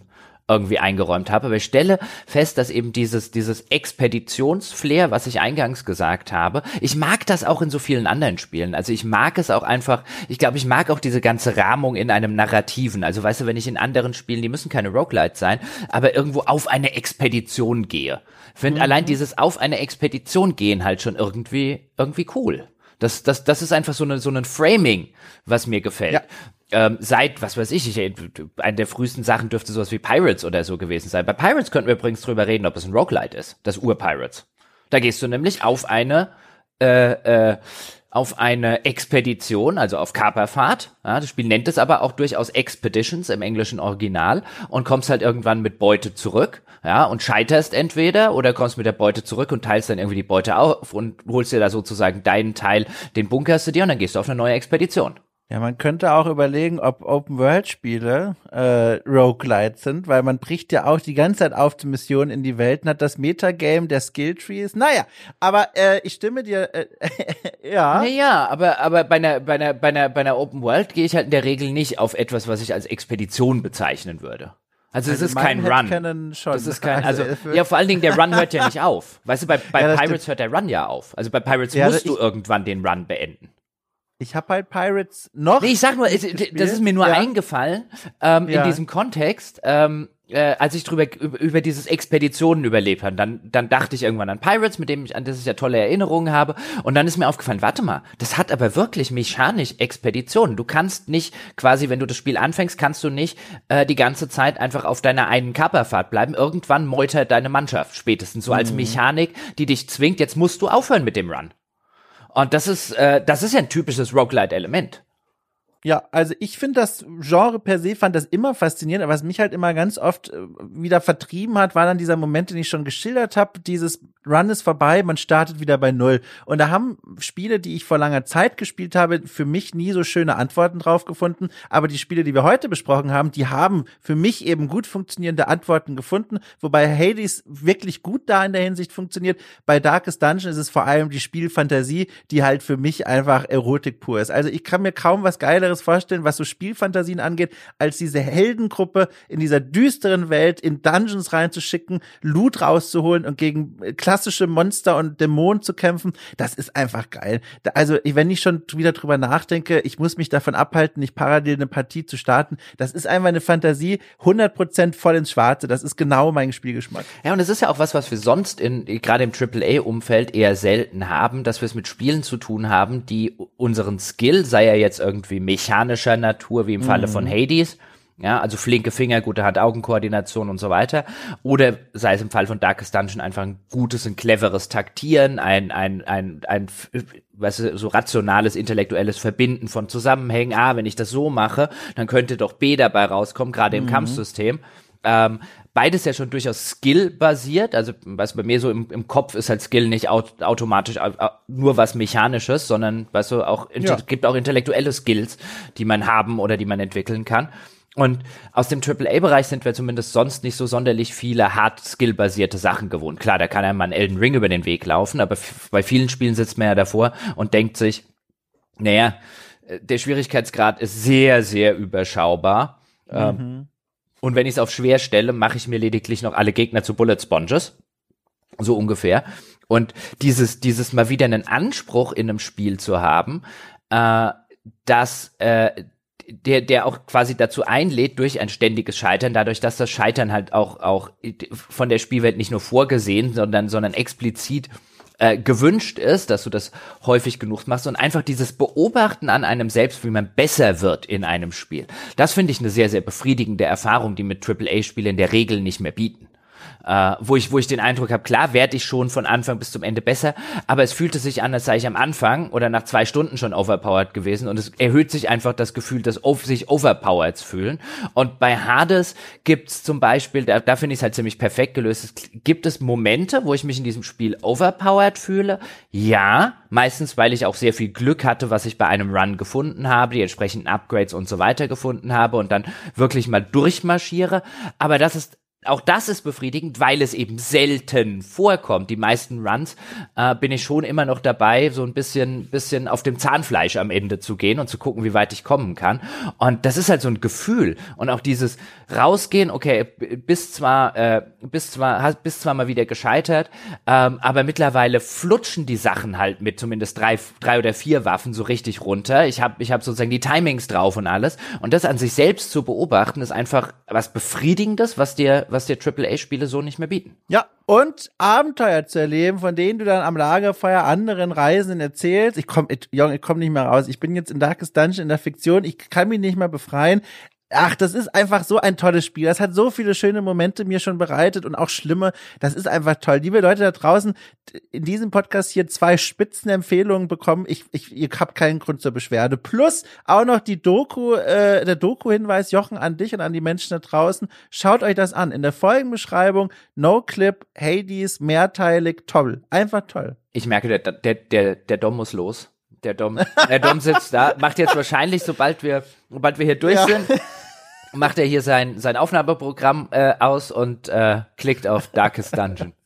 irgendwie eingeräumt habe. Aber ich stelle fest, dass eben dieses, dieses Expeditionsflair, was ich eingangs gesagt habe, ich mag das auch in so vielen anderen Spielen. Also ich mag es auch einfach, ich glaube, ich mag auch diese ganze Rahmung in einem Narrativen. Also weißt du, wenn ich in anderen Spielen, die müssen keine Roguelites sein, aber irgendwo auf eine Expedition gehe finde mhm. allein dieses auf eine Expedition gehen halt schon irgendwie, irgendwie cool. Das, das, das ist einfach so, eine, so ein Framing, was mir gefällt. Ja. Ähm, seit, was weiß ich, ich, eine der frühesten Sachen dürfte sowas wie Pirates oder so gewesen sein. Bei Pirates könnten wir übrigens drüber reden, ob es ein Roguelite ist, das Ur-Pirates. Da gehst du nämlich auf eine, äh, äh, auf eine Expedition, also auf Kaperfahrt. Ja, das Spiel nennt es aber auch durchaus Expeditions im englischen Original und kommst halt irgendwann mit Beute zurück, ja, und scheiterst entweder oder kommst mit der Beute zurück und teilst dann irgendwie die Beute auf und holst dir da sozusagen deinen Teil, den bunkerst du dir und dann gehst du auf eine neue Expedition. Ja, man könnte auch überlegen, ob Open-World-Spiele äh, Roguelite sind, weil man bricht ja auch die ganze Zeit auf die Mission in die Welt und hat das Metagame der Skilltrees. Naja, aber äh, ich stimme dir, äh, ja. Naja, aber, aber bei einer, bei einer, bei einer, bei einer Open-World gehe ich halt in der Regel nicht auf etwas, was ich als Expedition bezeichnen würde. Also, es also ist kein Run. Das ist kein, also, also ja, vor allen Dingen der Run hört ja nicht auf. Weißt du, bei, bei ja, Pirates stimmt. hört der Run ja auf. Also bei Pirates ja, musst du irgendwann den Run beenden. Ich habe halt Pirates noch. Nee, ich sag nur, das ist mir nur ja. eingefallen ähm, ja. in diesem Kontext, ähm, äh, als ich drüber über, dieses Expeditionen überlebt habe. Dann, dann dachte ich irgendwann an Pirates, mit dem ich an das ich ja tolle Erinnerungen habe. Und dann ist mir aufgefallen, warte mal, das hat aber wirklich mechanisch Expeditionen. Du kannst nicht quasi, wenn du das Spiel anfängst, kannst du nicht äh, die ganze Zeit einfach auf deiner einen Kapperfahrt bleiben. Irgendwann meutert deine Mannschaft spätestens so als mhm. Mechanik, die dich zwingt. Jetzt musst du aufhören mit dem Run. Und das ist, äh, das ist ja ein typisches Roguelite-Element. Ja, also ich finde das Genre per se fand das immer faszinierend, aber was mich halt immer ganz oft äh, wieder vertrieben hat, war dann dieser Moment, den ich schon geschildert habe, dieses Run ist vorbei, man startet wieder bei Null. Und da haben Spiele, die ich vor langer Zeit gespielt habe, für mich nie so schöne Antworten drauf gefunden, aber die Spiele, die wir heute besprochen haben, die haben für mich eben gut funktionierende Antworten gefunden, wobei Hades wirklich gut da in der Hinsicht funktioniert. Bei Darkest Dungeon ist es vor allem die Spielfantasie, die halt für mich einfach Erotik pur ist. Also ich kann mir kaum was Geileres vorstellen, was so Spielfantasien angeht, als diese Heldengruppe in dieser düsteren Welt in Dungeons reinzuschicken, Loot rauszuholen und gegen klassische Monster und Dämonen zu kämpfen. Das ist einfach geil. Also, wenn ich schon wieder drüber nachdenke, ich muss mich davon abhalten, nicht parallel eine Partie zu starten. Das ist einfach eine Fantasie, 100% voll ins Schwarze. Das ist genau mein Spielgeschmack. Ja, und es ist ja auch was, was wir sonst in, gerade im AAA-Umfeld eher selten haben, dass wir es mit Spielen zu tun haben, die unseren Skill, sei er jetzt irgendwie mechanischer Natur, wie im Falle mhm. von Hades, ja, also flinke Finger, gute Hand-Augen-Koordination und so weiter. Oder sei es im Fall von Darkest Dungeon einfach ein gutes und cleveres Taktieren, ein, ein, ein, ein, was so rationales, intellektuelles Verbinden von Zusammenhängen. Ah, wenn ich das so mache, dann könnte doch B dabei rauskommen, gerade im mhm. Kampfsystem. Ähm, beides ja schon durchaus Skill-basiert. Also was bei mir so im, im Kopf ist halt Skill nicht aut automatisch nur was Mechanisches, sondern weißt du, auch ja. gibt auch intellektuelle Skills, die man haben oder die man entwickeln kann. Und aus dem AAA-Bereich sind wir zumindest sonst nicht so sonderlich viele hard-skill-basierte Sachen gewohnt. Klar, da kann einem mal ein Elden Ring über den Weg laufen, aber bei vielen Spielen sitzt man ja davor und denkt sich, naja, äh, der Schwierigkeitsgrad ist sehr, sehr überschaubar. Ähm, mhm. und wenn ich es auf schwer stelle, mache ich mir lediglich noch alle Gegner zu Bullet Sponges. So ungefähr. Und dieses, dieses mal wieder einen Anspruch in einem Spiel zu haben, äh, dass äh, der, der auch quasi dazu einlädt durch ein ständiges Scheitern, dadurch, dass das Scheitern halt auch, auch von der Spielwelt nicht nur vorgesehen, sondern, sondern explizit äh, gewünscht ist, dass du das häufig genug machst und einfach dieses Beobachten an einem selbst, wie man besser wird in einem Spiel. Das finde ich eine sehr, sehr befriedigende Erfahrung, die mit AAA-Spielen in der Regel nicht mehr bieten äh, wo ich wo ich den Eindruck habe, klar werde ich schon von Anfang bis zum Ende besser, aber es fühlte sich an, als sei ich am Anfang oder nach zwei Stunden schon overpowered gewesen und es erhöht sich einfach das Gefühl, dass sich overpowered fühlen. Und bei Hades gibt's zum Beispiel, da, da finde ich es halt ziemlich perfekt gelöst, es gibt es Momente, wo ich mich in diesem Spiel overpowered fühle? Ja, meistens, weil ich auch sehr viel Glück hatte, was ich bei einem Run gefunden habe, die entsprechenden Upgrades und so weiter gefunden habe und dann wirklich mal durchmarschiere. Aber das ist auch das ist befriedigend, weil es eben selten vorkommt. Die meisten Runs äh, bin ich schon immer noch dabei, so ein bisschen, bisschen auf dem Zahnfleisch am Ende zu gehen und zu gucken, wie weit ich kommen kann. Und das ist halt so ein Gefühl. Und auch dieses rausgehen, okay, bis zwar, äh, bis zwar, bis zwar mal wieder gescheitert, ähm, aber mittlerweile flutschen die Sachen halt mit zumindest drei, drei oder vier Waffen so richtig runter. Ich habe, ich habe sozusagen die Timings drauf und alles. Und das an sich selbst zu beobachten, ist einfach was Befriedigendes, was dir, was dir AAA-Spiele so nicht mehr bieten. Ja, und Abenteuer zu erleben, von denen du dann am Lagerfeuer anderen Reisenden erzählst. Ich komme, Jung, ich komme nicht mehr raus. Ich bin jetzt in Darkest Dungeon in der Fiktion. Ich kann mich nicht mehr befreien. Ach, das ist einfach so ein tolles Spiel. Das hat so viele schöne Momente mir schon bereitet und auch schlimme. Das ist einfach toll. Liebe Leute da draußen, in diesem Podcast hier zwei Spitzenempfehlungen bekommen. Ich, ich, ihr habt keinen Grund zur Beschwerde. Plus auch noch die Doku, äh, der Doku-Hinweis, Jochen, an dich und an die Menschen da draußen. Schaut euch das an. In der Folgenbeschreibung, No Clip, Hades, mehrteilig, toll. Einfach toll. Ich merke, der, der, der, der Dom muss los. Der Dom, der Dom sitzt da, macht jetzt wahrscheinlich, sobald wir, sobald wir hier durch ja. sind, macht er hier sein, sein Aufnahmeprogramm äh, aus und äh, klickt auf Darkest Dungeon.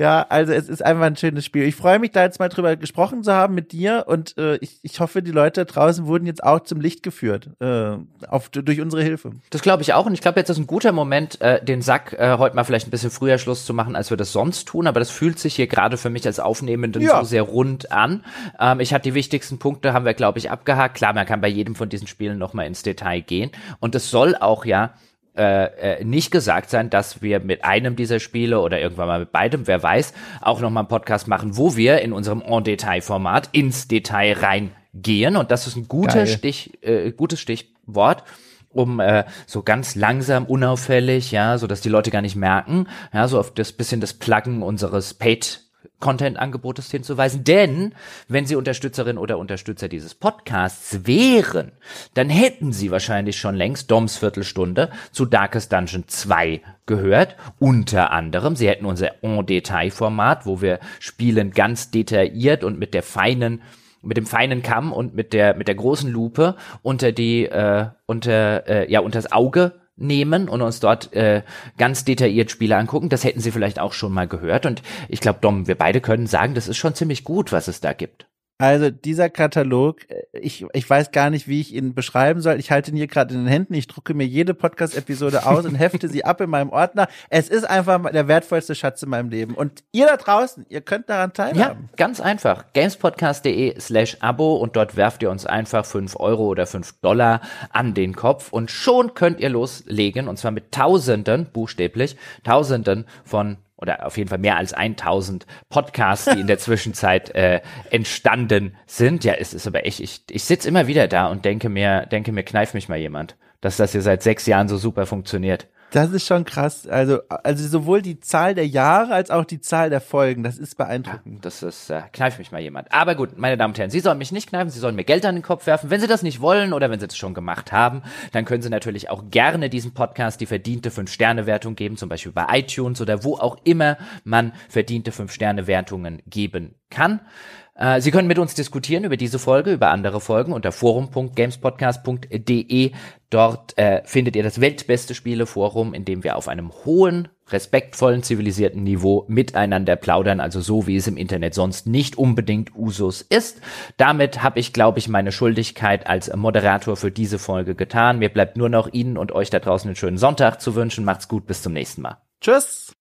Ja, also es ist einfach ein schönes Spiel. Ich freue mich da jetzt mal drüber gesprochen zu haben mit dir und äh, ich, ich hoffe, die Leute draußen wurden jetzt auch zum Licht geführt äh, auf, durch unsere Hilfe. Das glaube ich auch und ich glaube, jetzt ist ein guter Moment, äh, den Sack äh, heute mal vielleicht ein bisschen früher Schluss zu machen, als wir das sonst tun, aber das fühlt sich hier gerade für mich als Aufnehmenden ja. so sehr rund an. Ähm, ich hatte die wichtigsten Punkte, haben wir, glaube ich, abgehakt. Klar, man kann bei jedem von diesen Spielen nochmal ins Detail gehen und es soll auch ja äh, äh, nicht gesagt sein, dass wir mit einem dieser Spiele oder irgendwann mal mit beidem, wer weiß, auch nochmal einen Podcast machen, wo wir in unserem En-Detail-Format ins Detail reingehen. Und das ist ein guter Stich, äh, gutes Stichwort um äh, so ganz langsam, unauffällig, ja, so dass die Leute gar nicht merken, ja, so auf das bisschen das Pluggen unseres Paid Content-Angebotes hinzuweisen, denn wenn Sie Unterstützerin oder Unterstützer dieses Podcasts wären, dann hätten Sie wahrscheinlich schon längst Doms Viertelstunde zu Darkest Dungeon 2 gehört. Unter anderem, Sie hätten unser En-Detail-Format, wo wir Spielen ganz detailliert und mit der feinen mit dem feinen Kamm und mit der mit der großen Lupe unter die äh, unter äh, ja unters Auge nehmen und uns dort äh, ganz detailliert Spiele angucken. Das hätten Sie vielleicht auch schon mal gehört. Und ich glaube, Dom, wir beide können sagen, das ist schon ziemlich gut, was es da gibt. Also dieser Katalog, äh, ich, ich weiß gar nicht, wie ich ihn beschreiben soll. Ich halte ihn hier gerade in den Händen. Ich drucke mir jede Podcast-Episode aus und hefte sie ab in meinem Ordner. Es ist einfach der wertvollste Schatz in meinem Leben. Und ihr da draußen, ihr könnt daran teilhaben. Ja, ganz einfach. Gamespodcast.de slash Abo und dort werft ihr uns einfach fünf Euro oder fünf Dollar an den Kopf und schon könnt ihr loslegen und zwar mit Tausenden, buchstäblich, Tausenden von oder auf jeden Fall mehr als 1000 Podcasts, die in der Zwischenzeit äh, entstanden sind. Ja, es ist aber echt, ich, ich sitze immer wieder da und denke mir, denke mir, kneif mich mal jemand, dass das hier seit sechs Jahren so super funktioniert. Das ist schon krass. Also, also sowohl die Zahl der Jahre als auch die Zahl der Folgen. Das ist beeindruckend. Ja, das ist, äh, kneif mich mal jemand. Aber gut, meine Damen und Herren, Sie sollen mich nicht kneifen, Sie sollen mir Geld an den Kopf werfen. Wenn Sie das nicht wollen oder wenn Sie das schon gemacht haben, dann können Sie natürlich auch gerne diesem Podcast die verdiente 5-Sterne-Wertung geben, zum Beispiel bei iTunes oder wo auch immer man verdiente 5-Sterne-Wertungen geben kann. Äh, Sie können mit uns diskutieren über diese Folge, über andere Folgen unter forum.gamespodcast.de. Dort äh, findet ihr das weltbeste Spieleforum, in dem wir auf einem hohen, respektvollen, zivilisierten Niveau miteinander plaudern, also so wie es im Internet sonst nicht unbedingt Usus ist. Damit habe ich, glaube ich, meine Schuldigkeit als Moderator für diese Folge getan. Mir bleibt nur noch Ihnen und euch da draußen einen schönen Sonntag zu wünschen. Macht's gut, bis zum nächsten Mal. Tschüss.